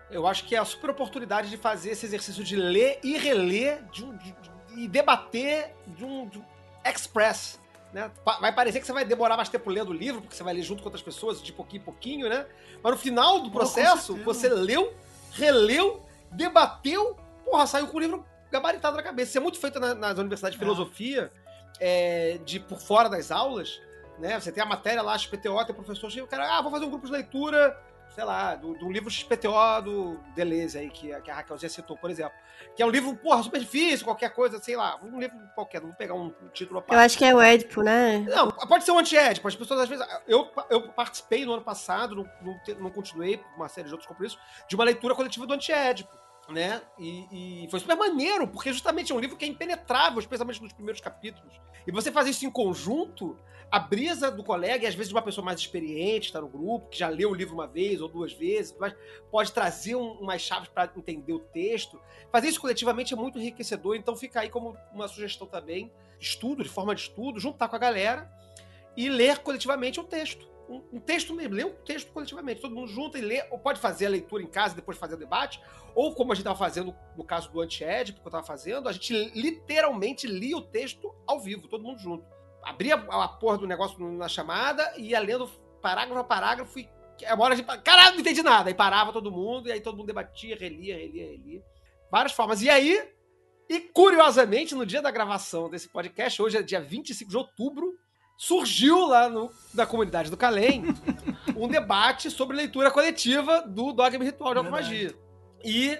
Eu acho que é a super oportunidade de fazer esse exercício de ler e reler de de, de, e debater de um, de um express. Né? Vai parecer que você vai demorar mais tempo lendo o livro, porque você vai ler junto com outras pessoas, de pouquinho em pouquinho, né? Mas no final do processo, você leu, releu, debateu, porra, saiu com o livro gabaritado na cabeça. Isso é muito feito na, nas universidades de é. filosofia, é, de por fora das aulas né? Você tem a matéria lá, XPTO, tem professor, o cara, ah, vou fazer um grupo de leitura, sei lá, do, do livro XPTO do Deleuze aí, que, que a Raquel já citou, por exemplo. Que é um livro, porra, super difícil, qualquer coisa, sei lá, um livro qualquer, não vou pegar um, um título Eu acho que é o Édipo, né? Não, pode ser um anti-Édipo, as pessoas às vezes... Eu, eu participei no ano passado, não, não, não continuei, por uma série de outros compromissos, de uma leitura coletiva do anti-Édipo né? E, e foi super maneiro, porque justamente é um livro que é impenetrável, especialmente nos primeiros capítulos. E você fazer isso em conjunto, a brisa do colega, e às vezes de uma pessoa mais experiente, está no grupo, que já leu o livro uma vez ou duas vezes, mas pode trazer um, umas chaves para entender o texto. Fazer isso coletivamente é muito enriquecedor, então fica aí como uma sugestão também, estudo, de forma de estudo, juntar com a galera e ler coletivamente o texto um, um, texto mesmo, lê um texto coletivamente, todo mundo junta e lê, ou pode fazer a leitura em casa e depois fazer o debate, ou como a gente estava fazendo no caso do anti-ed, porque eu estava fazendo, a gente literalmente lia o texto ao vivo, todo mundo junto. Abria a, porra do negócio na chamada e ia lendo parágrafo a parágrafo e a hora de. Caralho, não entendi nada! Aí parava todo mundo, e aí todo mundo debatia, relia, relia, relia. Várias formas. E aí, e curiosamente, no dia da gravação desse podcast, hoje é dia 25 de outubro, surgiu lá no, na comunidade do Calem um debate sobre leitura coletiva do Dogma Ritual de Automagia. E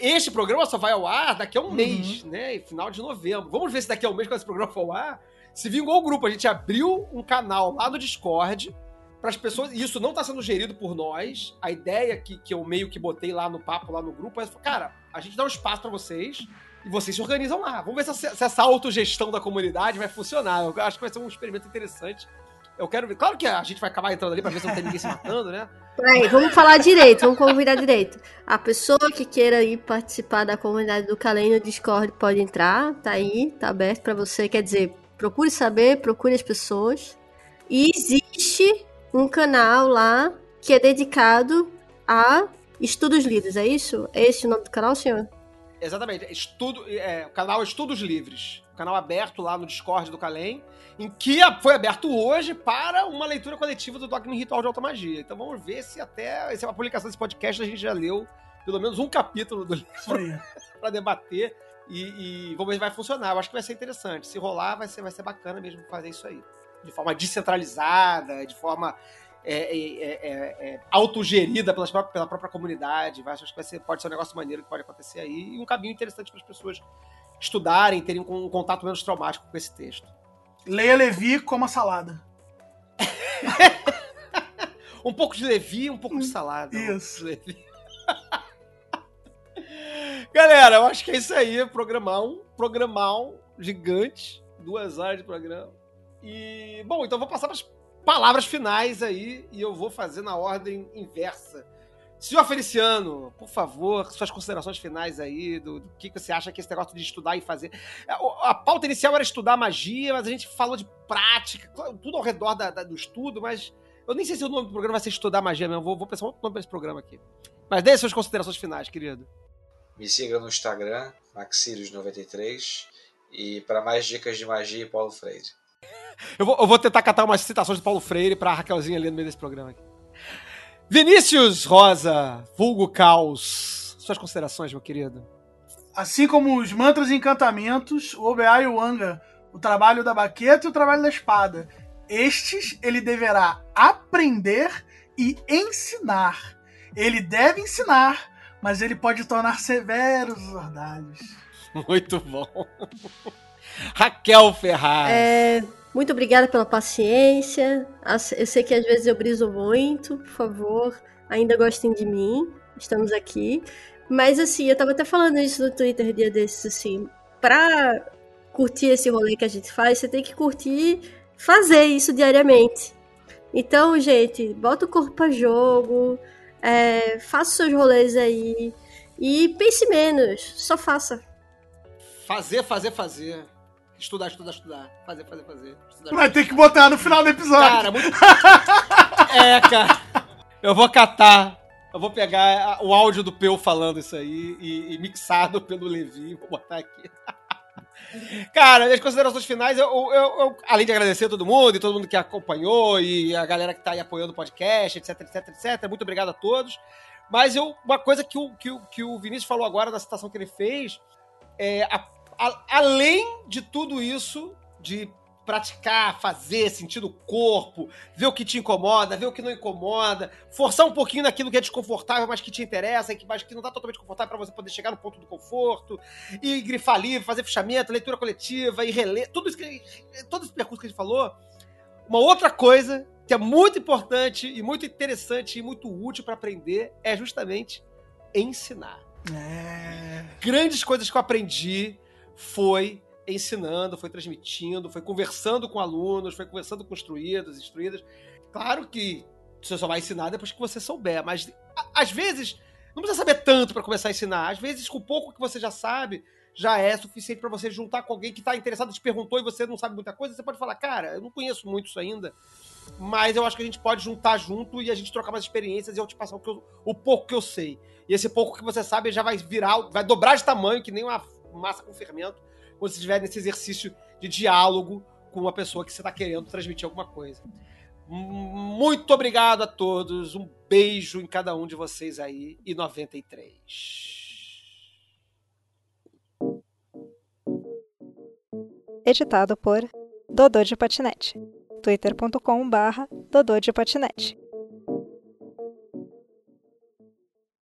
este programa só vai ao ar daqui a um uhum. mês, né? Final de novembro. Vamos ver se daqui a um mês, quando esse programa for ao ar, se vingou o grupo. A gente abriu um canal lá no Discord para as pessoas. E isso não está sendo gerido por nós. A ideia que, que eu meio que botei lá no papo, lá no grupo, é: cara, a gente dá um espaço para vocês e vocês se organizam lá. Vamos ver se, se essa autogestão da comunidade vai funcionar. Eu acho que vai ser um experimento interessante. Eu quero ver. Claro que a gente vai acabar entrando ali pra ver se não tem ninguém se matando, né? Peraí, vamos falar direito, vamos convidar direito. A pessoa que queira ir participar da comunidade do Calém no Discord pode entrar, tá aí, tá aberto para você. Quer dizer, procure saber, procure as pessoas. E existe um canal lá que é dedicado a estudos lidos, é isso? É esse o nome do canal, senhor? Exatamente. Estudo, é, o canal Estudos Livres. Canal aberto lá no Discord do Calem, em que foi aberto hoje para uma leitura coletiva do Dogma Ritual de Automagia. Então vamos ver se até se a publicação desse podcast a gente já leu pelo menos um capítulo do livro para debater. E, e, vamos ver se vai funcionar. Eu acho que vai ser interessante. Se rolar, vai ser, vai ser bacana mesmo fazer isso aí. De forma descentralizada, de forma é, é, é, é, autogerida pelas próprias, pela própria comunidade. Acho que ser, pode ser um negócio maneiro que pode acontecer aí e um caminho interessante para as pessoas estudarem, terem um contato menos traumático com esse texto. Leia Levi como a salada. um pouco de Levi, um pouco de salada. Isso. Um Galera, eu acho que é isso aí. Programão, programão gigante. Duas horas de programa. E, bom, então vou passar para as palavras finais aí e eu vou fazer na ordem inversa. Senhor Feliciano, por favor, suas considerações finais aí, do, do que, você acha que esse negócio de estudar e fazer. A, a, pauta inicial era estudar magia, mas a gente falou de prática, tudo ao redor da, da, do estudo, mas eu nem sei se o nome do programa vai ser Estudar Magia mesmo. Vou, vou pensar outro nome para esse programa aqui. Mas dê suas considerações finais, querido. Me siga no Instagram, Maxirius93, e para mais dicas de magia, Paulo Freire. Eu vou, eu vou tentar catar umas citações de Paulo Freire pra Raquelzinha ali no meio desse programa. Aqui. Vinícius Rosa, vulgo caos. Suas considerações, meu querido. Assim como os mantras e encantamentos, o OBA e o Anga, o trabalho da baqueta e o trabalho da espada. Estes ele deverá aprender e ensinar. Ele deve ensinar, mas ele pode tornar severos os ordalhos. Muito bom. Raquel Ferraz. É, muito obrigada pela paciência. Eu sei que às vezes eu briso muito, por favor, ainda gostem de mim. Estamos aqui. Mas assim, eu tava até falando isso no Twitter dia desses, assim, pra curtir esse rolê que a gente faz, você tem que curtir fazer isso diariamente. Então, gente, bota o corpo pra jogo, é, faça seus rolês aí e pense menos, só faça. Fazer, fazer, fazer. Estudar, estudar, estudar. Fazer, fazer, fazer. Estudar, Vai ter que botar no final do episódio. Cara, muito. é, cara. Eu vou catar. Eu vou pegar o áudio do Peu falando isso aí e, e mixado pelo Levi. Vou botar aqui. Cara, minhas considerações finais, eu, eu, eu, além de agradecer a todo mundo e todo mundo que acompanhou e a galera que tá aí apoiando o podcast, etc, etc, etc. Muito obrigado a todos. Mas eu, uma coisa que o, que, o, que o Vinícius falou agora na citação que ele fez, é a a, além de tudo isso, de praticar, fazer, sentir o corpo, ver o que te incomoda, ver o que não incomoda, forçar um pouquinho naquilo que é desconfortável, mas que te interessa, e que, mas que não está totalmente confortável para você poder chegar no ponto do conforto, e grifar livre, fazer fechamento, leitura coletiva, e reler, tudo isso que, todo esse percurso que a gente falou. Uma outra coisa que é muito importante e muito interessante e muito útil para aprender é justamente ensinar. É. Grandes coisas que eu aprendi foi ensinando, foi transmitindo, foi conversando com alunos, foi conversando com instruídos, instruídas. Claro que você só vai ensinar depois que você souber, mas às vezes não precisa saber tanto para começar a ensinar. Às vezes, com pouco que você já sabe, já é suficiente para você juntar com alguém que está interessado, te perguntou e você não sabe muita coisa. Você pode falar, cara, eu não conheço muito isso ainda, mas eu acho que a gente pode juntar junto e a gente trocar mais experiências e eu te passar o, eu- o pouco que eu sei. E esse pouco que você sabe já vai virar, vai dobrar de tamanho, que nem uma massa com fermento, quando você estiver nesse exercício de diálogo com uma pessoa que você está querendo transmitir alguma coisa. Muito obrigado a todos. Um beijo em cada um de vocês aí. E 93. Editado por Dodô de Patinete. twitter.com barra Dodô de Patinete.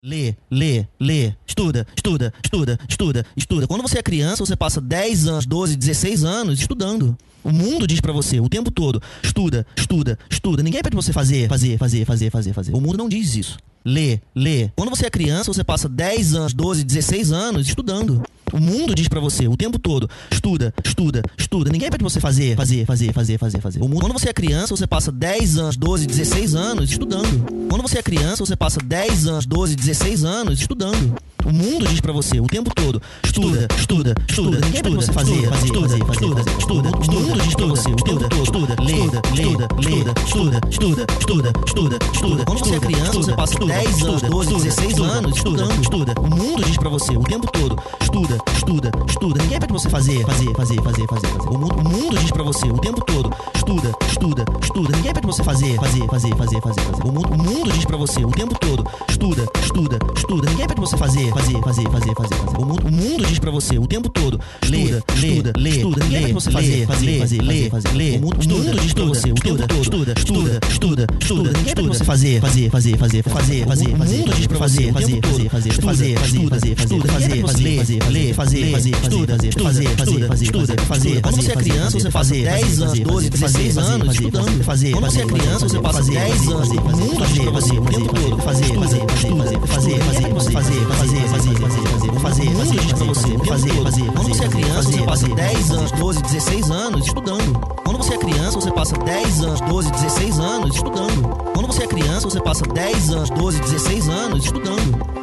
Lê, lê, lê, estuda, estuda, estuda, estuda, estuda. Quando você é criança, você passa 10 anos, 12, 16 anos estudando. O mundo diz pra você o tempo todo: estuda, estuda, estuda. Ninguém pede pra você fazer, fazer, fazer, fazer, fazer, fazer. O mundo não diz isso. Lê, lê. Quando você é criança, você passa 10 anos, 12, 16 anos estudando. O mundo diz pra você o tempo todo: estuda, estuda, estuda. Ninguém pede pra você fazer, fazer, fazer, fazer, fazer, fazer. O mundo, quando você é criança, você passa 10 anos, 12, 16 anos estudando. Quando você é criança, você passa 10 anos, 12, 16 anos estudando. O mundo diz pra você o tempo todo: estuda, estuda, estuda. Você fazer, fazer, fazer, estuda, estuda. O mundo diz pra você o tempo todo: estuda, lê, lê, lê, estuda, estuda, estuda, estuda, estuda. Quando você é criança, você passa 10 anos, 12, 16 anos estudando, estuda. O mundo diz pra você o tempo todo: estuda, estuda, estuda. Ninguém pede pra você fazer, fazer, fazer, fazer, fazer. O mundo, diz pra você o tempo todo: estuda, estuda, estuda. Ninguém pede pra você fazer, fazer, fazer, fazer, fazer. O mundo, diz pra você o tempo todo: estuda, estuda, estuda. Ninguém pede pra você fazer, fazer, fazer, fazer, fazer, fazer. O mundo, o mundo diz pra você o tempo todo: lê, estuda, lê, estuda. Ninguém pede pra você fazer, fazer, fazer, fazer, fazer. Lê, o mundo, o mundo diz pra você o tempo todo: estuda, estuda, estuda, estuda. Ninguém você fazer, fazer, fazer, fazer, fazer, fazer. O mundo diz pra você fazer, fazer, fazer, fazer, fazer, fazer, fazer, fazer, fazer, fazer, fazer, fazer, estuda, fazer, fazer, fazer, fazer, estuda, fazer. Quando você é criança, você passa 10 anos, 12, 16 anos estudando, fazer. Quando você é criança, você passa 10 anos, o mundo diz pra você o tempo todo: fazer, fazer, fazer, fazer, fazer, fazer, fazer, fazer, fazer, fazer, fazer, fazer, fazer, diz pra você fazer, fazer. Quando você é criança, você passa 10 anos, 12, 16 anos estudando. Quando você é criança, você passa 10 anos, 12, 16 anos estudando. Quando você é criança, você passa 10 anos, 12, 16 anos estudando.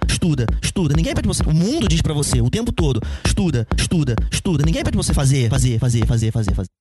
estuda, estuda. Ninguém pede pra você. O mundo diz pra você o tempo todo: estuda, estuda, estuda. Ninguém pede pra você fazer, fazer, fazer, fazer, fazer, fazer.